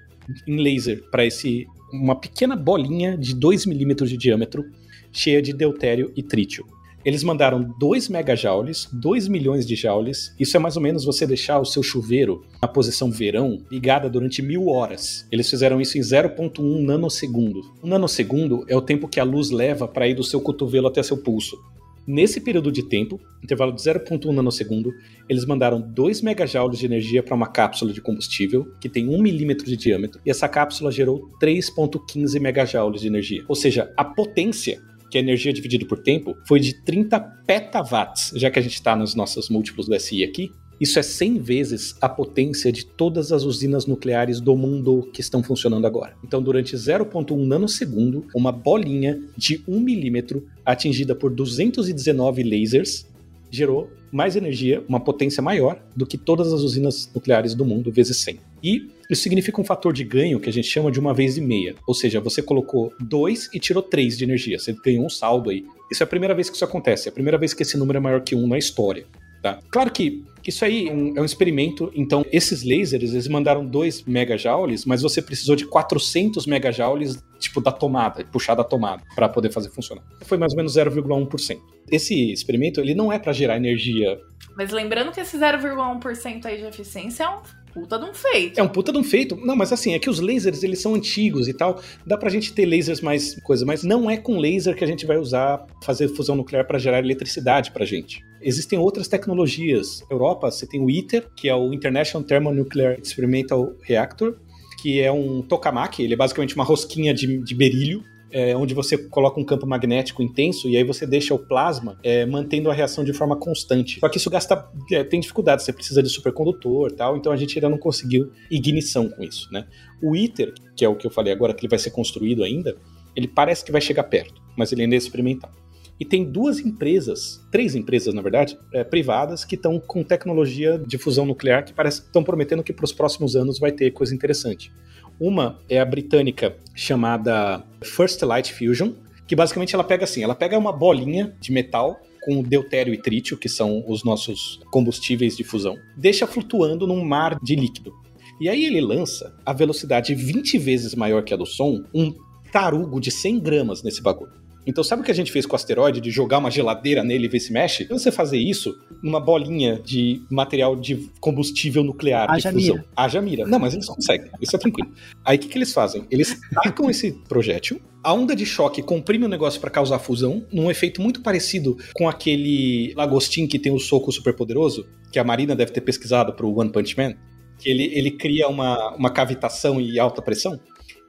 [SPEAKER 3] em laser para esse uma pequena bolinha de 2 milímetros de diâmetro, cheia de deutério e trítio. Eles mandaram 2 megajoules, 2 milhões de joules. Isso é mais ou menos você deixar o seu chuveiro na posição verão ligada durante mil horas. Eles fizeram isso em 0,1 nanosegundo. Um nanosegundo é o tempo que a luz leva para ir do seu cotovelo até seu pulso. Nesse período de tempo, intervalo de 0,1 nanosegundo, eles mandaram 2 megajoules de energia para uma cápsula de combustível que tem 1 milímetro de diâmetro, e essa cápsula gerou 3,15 megajoules de energia. Ou seja, a potência que é energia dividido por tempo, foi de 30 petawatts, já que a gente está nos nossos múltiplos do SI aqui. Isso é 100 vezes a potência de todas as usinas nucleares do mundo que estão funcionando agora. Então, durante 0,1 nanosegundo, uma bolinha de 1 milímetro atingida por 219 lasers gerou mais energia, uma potência maior do que todas as usinas nucleares do mundo, vezes 100. E isso significa um fator de ganho que a gente chama de uma vez e meia. Ou seja, você colocou 2 e tirou 3 de energia. Você ganhou um saldo aí. Isso é a primeira vez que isso acontece. É a primeira vez que esse número é maior que 1 na história. Tá? Claro que isso aí é um, é um experimento, então esses lasers, eles mandaram 2 megajoules, mas você precisou de 400 megajoules, tipo, da tomada, puxar da tomada, para poder fazer funcionar. Foi mais ou menos 0,1%. Esse experimento, ele não é para gerar energia
[SPEAKER 5] Mas lembrando que esse 0,1% aí de eficiência é um puta de um feito.
[SPEAKER 3] É um puta de um feito. Não, mas assim, é que os lasers, eles são antigos e tal. Dá pra gente ter lasers mais coisa, mas não é com laser que a gente vai usar fazer fusão nuclear para gerar eletricidade pra gente. Existem outras tecnologias. Na Europa, você tem o ITER, que é o International Thermonuclear Experimental Reactor, que é um tokamak, ele é basicamente uma rosquinha de, de berílio, é, onde você coloca um campo magnético intenso e aí você deixa o plasma é, mantendo a reação de forma constante. Só que isso gasta, é, tem dificuldade, você precisa de supercondutor tal, então a gente ainda não conseguiu ignição com isso, né? O ITER, que é o que eu falei agora, que ele vai ser construído ainda, ele parece que vai chegar perto, mas ele ainda é experimental. E tem duas empresas, três empresas na verdade, é, privadas que estão com tecnologia de fusão nuclear que parece estão prometendo que para os próximos anos vai ter coisa interessante. Uma é a britânica chamada First Light Fusion, que basicamente ela pega assim, ela pega uma bolinha de metal com deutério e trítio, que são os nossos combustíveis de fusão, deixa flutuando num mar de líquido. E aí ele lança a velocidade 20 vezes maior que a do som, um tarugo de 100 gramas nesse bagulho. Então, sabe o que a gente fez com o asteroide de jogar uma geladeira nele e ver se mexe? Quando você fazer isso numa bolinha de material de combustível nuclear
[SPEAKER 2] Haja
[SPEAKER 3] de fusão.
[SPEAKER 2] mira.
[SPEAKER 3] Haja mira. Não, mas eles conseguem. Isso é tranquilo. Aí o que, que eles fazem? Eles tacam esse projétil, a onda de choque comprime o negócio para causar fusão, num efeito muito parecido com aquele lagostim que tem o soco super poderoso, que a Marina deve ter pesquisado pro One Punch Man, que ele, ele cria uma, uma cavitação e alta pressão.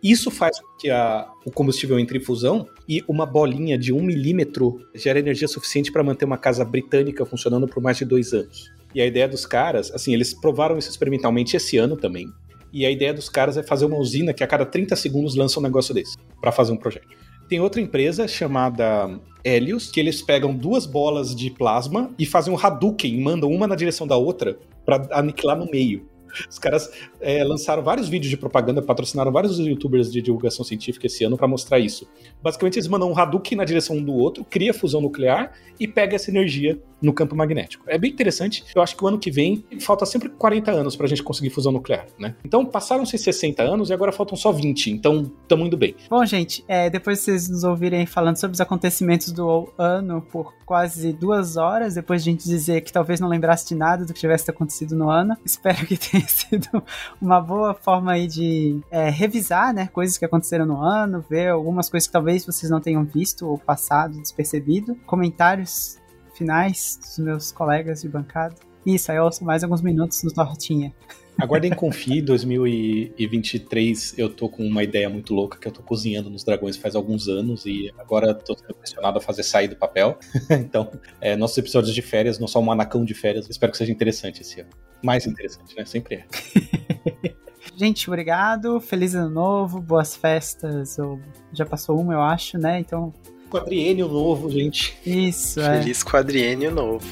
[SPEAKER 3] Isso faz com que a- o combustível entre em fusão e uma bolinha de um milímetro gera energia suficiente para manter uma casa britânica funcionando por mais de dois anos. E a ideia dos caras, assim, eles provaram isso experimentalmente esse ano também. E a ideia dos caras é fazer uma usina que a cada 30 segundos lança um negócio desse para fazer um projeto. Tem outra empresa chamada Helios, que eles pegam duas bolas de plasma e fazem um Hadouken, mandam uma na direção da outra para aniquilar no meio. Os caras é, lançaram vários vídeos de propaganda, patrocinaram vários youtubers de divulgação científica esse ano para mostrar isso. Basicamente, eles mandam um Hadouken na direção um do outro, cria fusão nuclear e pega essa energia no campo magnético. É bem interessante. Eu acho que o ano que vem falta sempre 40 anos pra gente conseguir fusão nuclear, né? Então passaram-se 60 anos e agora faltam só 20. Então estamos indo bem.
[SPEAKER 2] Bom, gente, é, depois de vocês nos ouvirem falando sobre os acontecimentos do ano por quase duas horas, depois de a gente dizer que talvez não lembrasse de nada do que tivesse acontecido no ano, espero que [laughs] tenha sido uma boa forma aí de é, revisar, né, coisas que aconteceram no ano, ver algumas coisas que talvez vocês não tenham visto ou passado despercebido, comentários finais dos meus colegas de bancada. Isso, aí eu ouço mais alguns minutos no Tortinha.
[SPEAKER 3] Aguardem Confie 2023. Eu tô com uma ideia muito louca que eu tô cozinhando nos dragões faz alguns anos e agora tô sendo pressionado a fazer sair do papel. [laughs] então, é, nossos episódios de férias, não só um manacão de férias, espero que seja interessante esse ano. Mais interessante, né? Sempre é. [laughs]
[SPEAKER 2] Gente, obrigado. Feliz ano novo, boas festas. Ou já passou uma, eu acho, né? Então,
[SPEAKER 3] Quadriênio novo, gente.
[SPEAKER 2] isso, é.
[SPEAKER 4] Feliz quadriênio novo.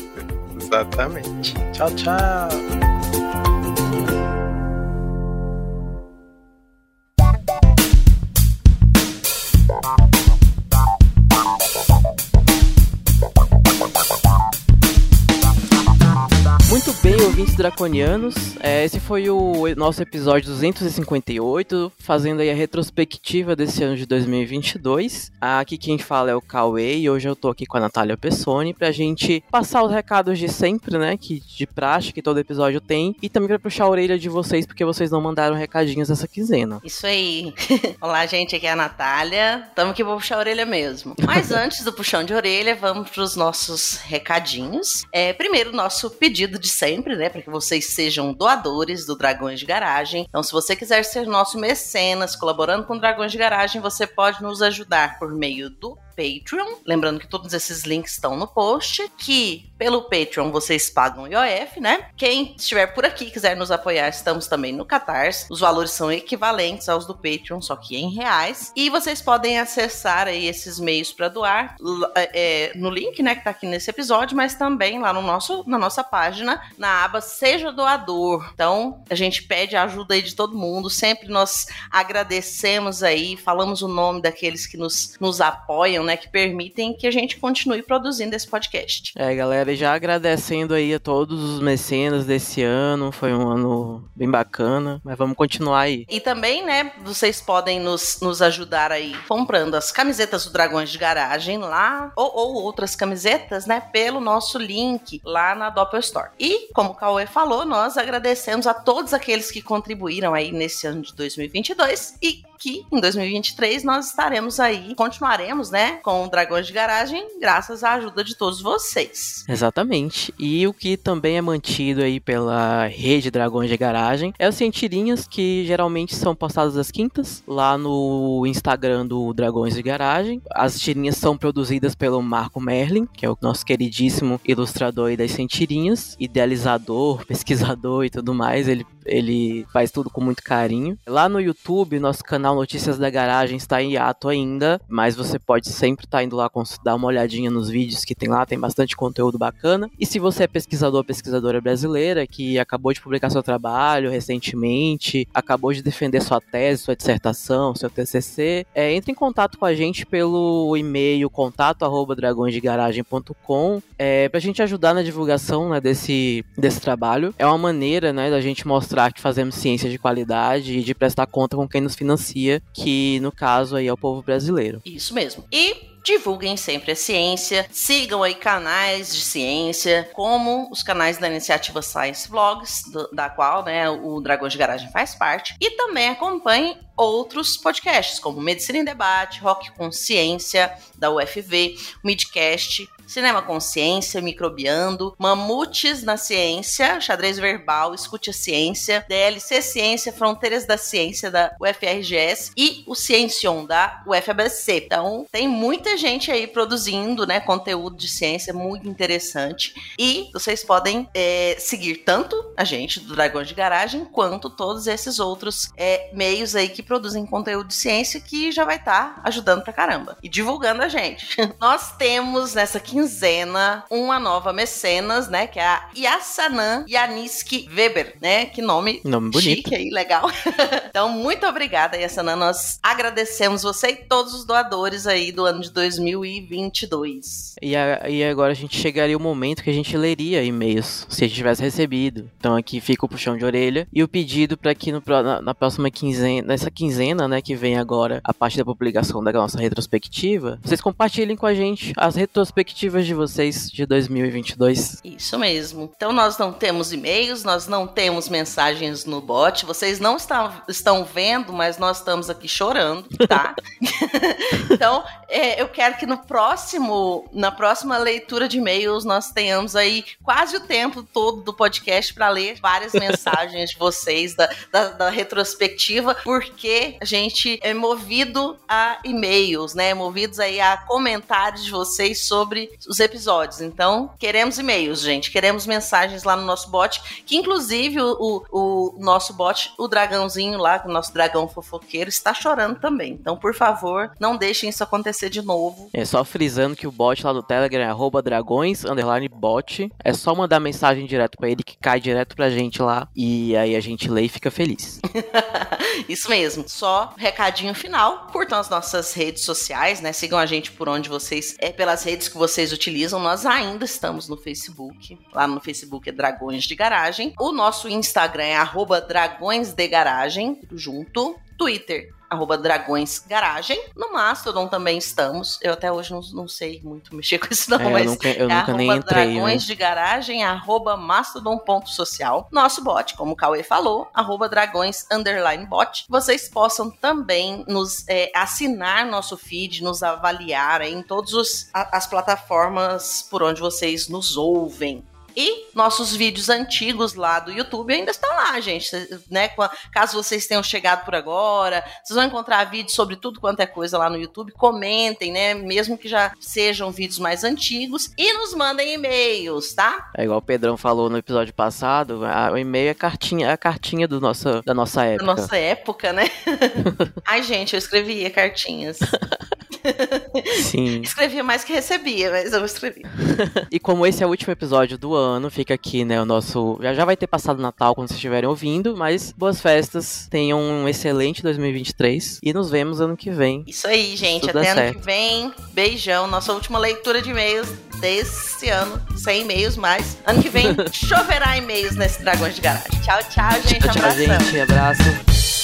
[SPEAKER 4] [laughs] Exatamente. Tchau, tchau.
[SPEAKER 6] Bye. Draconianos. É, esse foi o nosso episódio 258, fazendo aí a retrospectiva desse ano de 2022. Aqui quem fala é o Cauê e hoje eu tô aqui com a Natália Pessoni pra gente passar os recados de sempre, né? Que de praxe que todo episódio tem. E também pra puxar a orelha de vocês, porque vocês não mandaram recadinhos essa quinzena.
[SPEAKER 7] Isso aí. [laughs] Olá, gente, aqui é a Natália. Tamo aqui pra puxar a orelha mesmo. Mas [laughs] antes do puxão de orelha, vamos pros nossos recadinhos. É, primeiro, nosso pedido de sempre, né? Para que vocês sejam doadores do Dragões de Garagem. Então, se você quiser ser nosso mecenas, colaborando com Dragões de Garagem, você pode nos ajudar por meio do Patreon. Lembrando que todos esses links estão no post. Que pelo Patreon vocês pagam IOF, né? Quem estiver por aqui quiser nos apoiar, estamos também no Catarse. Os valores são equivalentes aos do Patreon, só que em reais. E vocês podem acessar aí esses meios para doar l- é, no link, né, que tá aqui nesse episódio, mas também lá no nosso, na nossa página, na aba Seja Doador. Então, a gente pede a ajuda aí de todo mundo. Sempre nós agradecemos aí, falamos o nome daqueles que nos, nos apoiam, né, que permitem que a gente continue produzindo esse podcast.
[SPEAKER 6] É, galera, e já agradecendo aí a todos os mecenas desse ano. Foi um ano bem bacana, mas vamos continuar aí.
[SPEAKER 7] E também, né, vocês podem nos, nos ajudar aí comprando as camisetas do Dragões de Garagem lá, ou, ou outras camisetas, né, pelo nosso link lá na Doppel Store. E, como o Cauê falou, nós agradecemos a todos aqueles que contribuíram aí nesse ano de 2022 e que em 2023 nós estaremos aí, continuaremos, né, com o Dragões de Garagem, graças à ajuda de todos vocês.
[SPEAKER 6] Exatamente. E o que também é mantido aí pela rede Dragões de Garagem é os tirinhas que geralmente são postadas às quintas lá no Instagram do Dragões de Garagem. As tirinhas são produzidas pelo Marco Merlin, que é o nosso queridíssimo ilustrador aí das tirinhas, idealizador, [laughs] pesquisador e tudo mais. Ele ele faz tudo com muito carinho. Lá no YouTube, nosso canal Notícias da Garagem está em hiato ainda, mas você pode sempre estar indo lá dar uma olhadinha nos vídeos que tem lá, tem bastante conteúdo bacana. E se você é pesquisador ou pesquisadora brasileira que acabou de publicar seu trabalho recentemente, acabou de defender sua tese, sua dissertação, seu TCC, é, entre em contato com a gente pelo e-mail contato@dragõesdegaragem.com é, pra gente ajudar na divulgação né, desse, desse trabalho. É uma maneira né, da gente mostrar que fazemos ciência de qualidade e de prestar conta com quem nos financia, que no caso aí é o povo brasileiro.
[SPEAKER 7] Isso mesmo. E divulguem sempre a ciência, sigam aí canais de ciência, como os canais da iniciativa Science Vlogs, do- da qual né, o Dragões de Garagem faz parte, e também acompanhem outros podcasts, como Medicina em Debate, Rock Consciência, da UFV, Midcast, Cinema Consciência, Microbiando, Mamutes na Ciência, Xadrez Verbal, Escute a Ciência, DLC Ciência, Fronteiras da Ciência da UFRGS e o Ciencion da UFABC. Então, tem muita gente aí produzindo, né, conteúdo de ciência muito interessante. E vocês podem é, seguir tanto a gente do Dragões de Garagem, quanto todos esses outros é, meios aí que produzem conteúdo de ciência que já vai estar ajudando pra caramba e divulgando a gente. [laughs] Nós temos nessa quinzena uma nova mecenas, né, que é a Yasanan Yaniski Weber, né? Que nome
[SPEAKER 6] Nome bonito.
[SPEAKER 7] chique aí, legal. [laughs] então, muito obrigada, Yasanan. Nós agradecemos você e todos os doadores aí do ano de 2022.
[SPEAKER 6] E, a- e agora a gente chegaria o momento que a gente leria e-mails, se a gente tivesse recebido. Então aqui fica o puxão de orelha e o pedido para que no, na, na próxima quinzena, nessa quinzena, né, que vem agora, a parte da publicação da nossa retrospectiva, vocês compartilhem com a gente as retrospectivas de vocês de 2022.
[SPEAKER 7] Isso mesmo. Então nós não temos e-mails, nós não temos mensagens no bot. Vocês não estão, estão vendo, mas nós estamos aqui chorando, tá? [laughs] então é, eu quero que no próximo, na próxima leitura de e-mails nós tenhamos aí quase o tempo todo do podcast para ler várias [laughs] mensagens de vocês da, da, da retrospectiva, porque a gente é movido a e-mails, né? Movidos aí a comentários de vocês sobre os episódios. Então, queremos e-mails, gente. Queremos mensagens lá no nosso bot, que inclusive o, o, o nosso bot, o dragãozinho lá, o nosso dragão fofoqueiro, está chorando também. Então, por favor, não deixem isso acontecer de novo.
[SPEAKER 6] É só frisando que o bot lá do Telegram é arroba dragões, underline bot. É só mandar mensagem direto pra ele que cai direto pra gente lá. E aí a gente lê e fica feliz. [laughs]
[SPEAKER 7] Isso mesmo. Só recadinho final. Curtam as nossas redes sociais, né? Sigam a gente por onde vocês, é pelas redes que vocês utilizam. Nós ainda estamos no Facebook. Lá no Facebook é Dragões de Garagem. O nosso Instagram é arroba Dragões de Garagem, junto. Twitter arroba Dragões Garagem. No Mastodon também estamos. Eu até hoje não, não sei muito mexer [laughs] com isso não,
[SPEAKER 6] É, eu
[SPEAKER 7] mas
[SPEAKER 6] nunca, eu
[SPEAKER 7] é
[SPEAKER 6] nunca nem
[SPEAKER 7] arroba
[SPEAKER 6] entrei, né?
[SPEAKER 7] dragões de garagem, arroba mastodon.social. Nosso bot, como o Cauê falou, arroba dragões underline bot. Vocês possam também nos é, assinar nosso feed, nos avaliar aí em todas as plataformas por onde vocês nos ouvem. E nossos vídeos antigos lá do YouTube ainda estão lá, gente. Né? Caso vocês tenham chegado por agora, vocês vão encontrar vídeos sobre tudo quanto é coisa lá no YouTube. Comentem, né? Mesmo que já sejam vídeos mais antigos. E nos mandem e-mails, tá?
[SPEAKER 6] É igual o Pedrão falou no episódio passado, a- o e-mail é cartinha, a cartinha do nosso, da nossa época.
[SPEAKER 7] nossa época, né? [laughs] Ai, gente, eu escrevia cartinhas. [laughs]
[SPEAKER 6] Sim. [laughs]
[SPEAKER 7] Escrevia mais que recebia, mas eu escrevi. [laughs]
[SPEAKER 6] E como esse é o último episódio do ano, fica aqui, né, o nosso... Já já vai ter passado o Natal quando vocês estiverem ouvindo, mas boas festas, tenham um excelente 2023 e nos vemos ano que vem.
[SPEAKER 7] Isso aí, gente.
[SPEAKER 6] Tudo
[SPEAKER 7] Até ano que vem. Beijão. Nossa última leitura de e-mails desse ano. Sem e-mails mais. Ano que vem [laughs] choverá e-mails nesse Dragões de Garagem. Tchau, tchau, gente.
[SPEAKER 6] Tchau, tchau,
[SPEAKER 7] Abração.
[SPEAKER 6] gente. Abraço.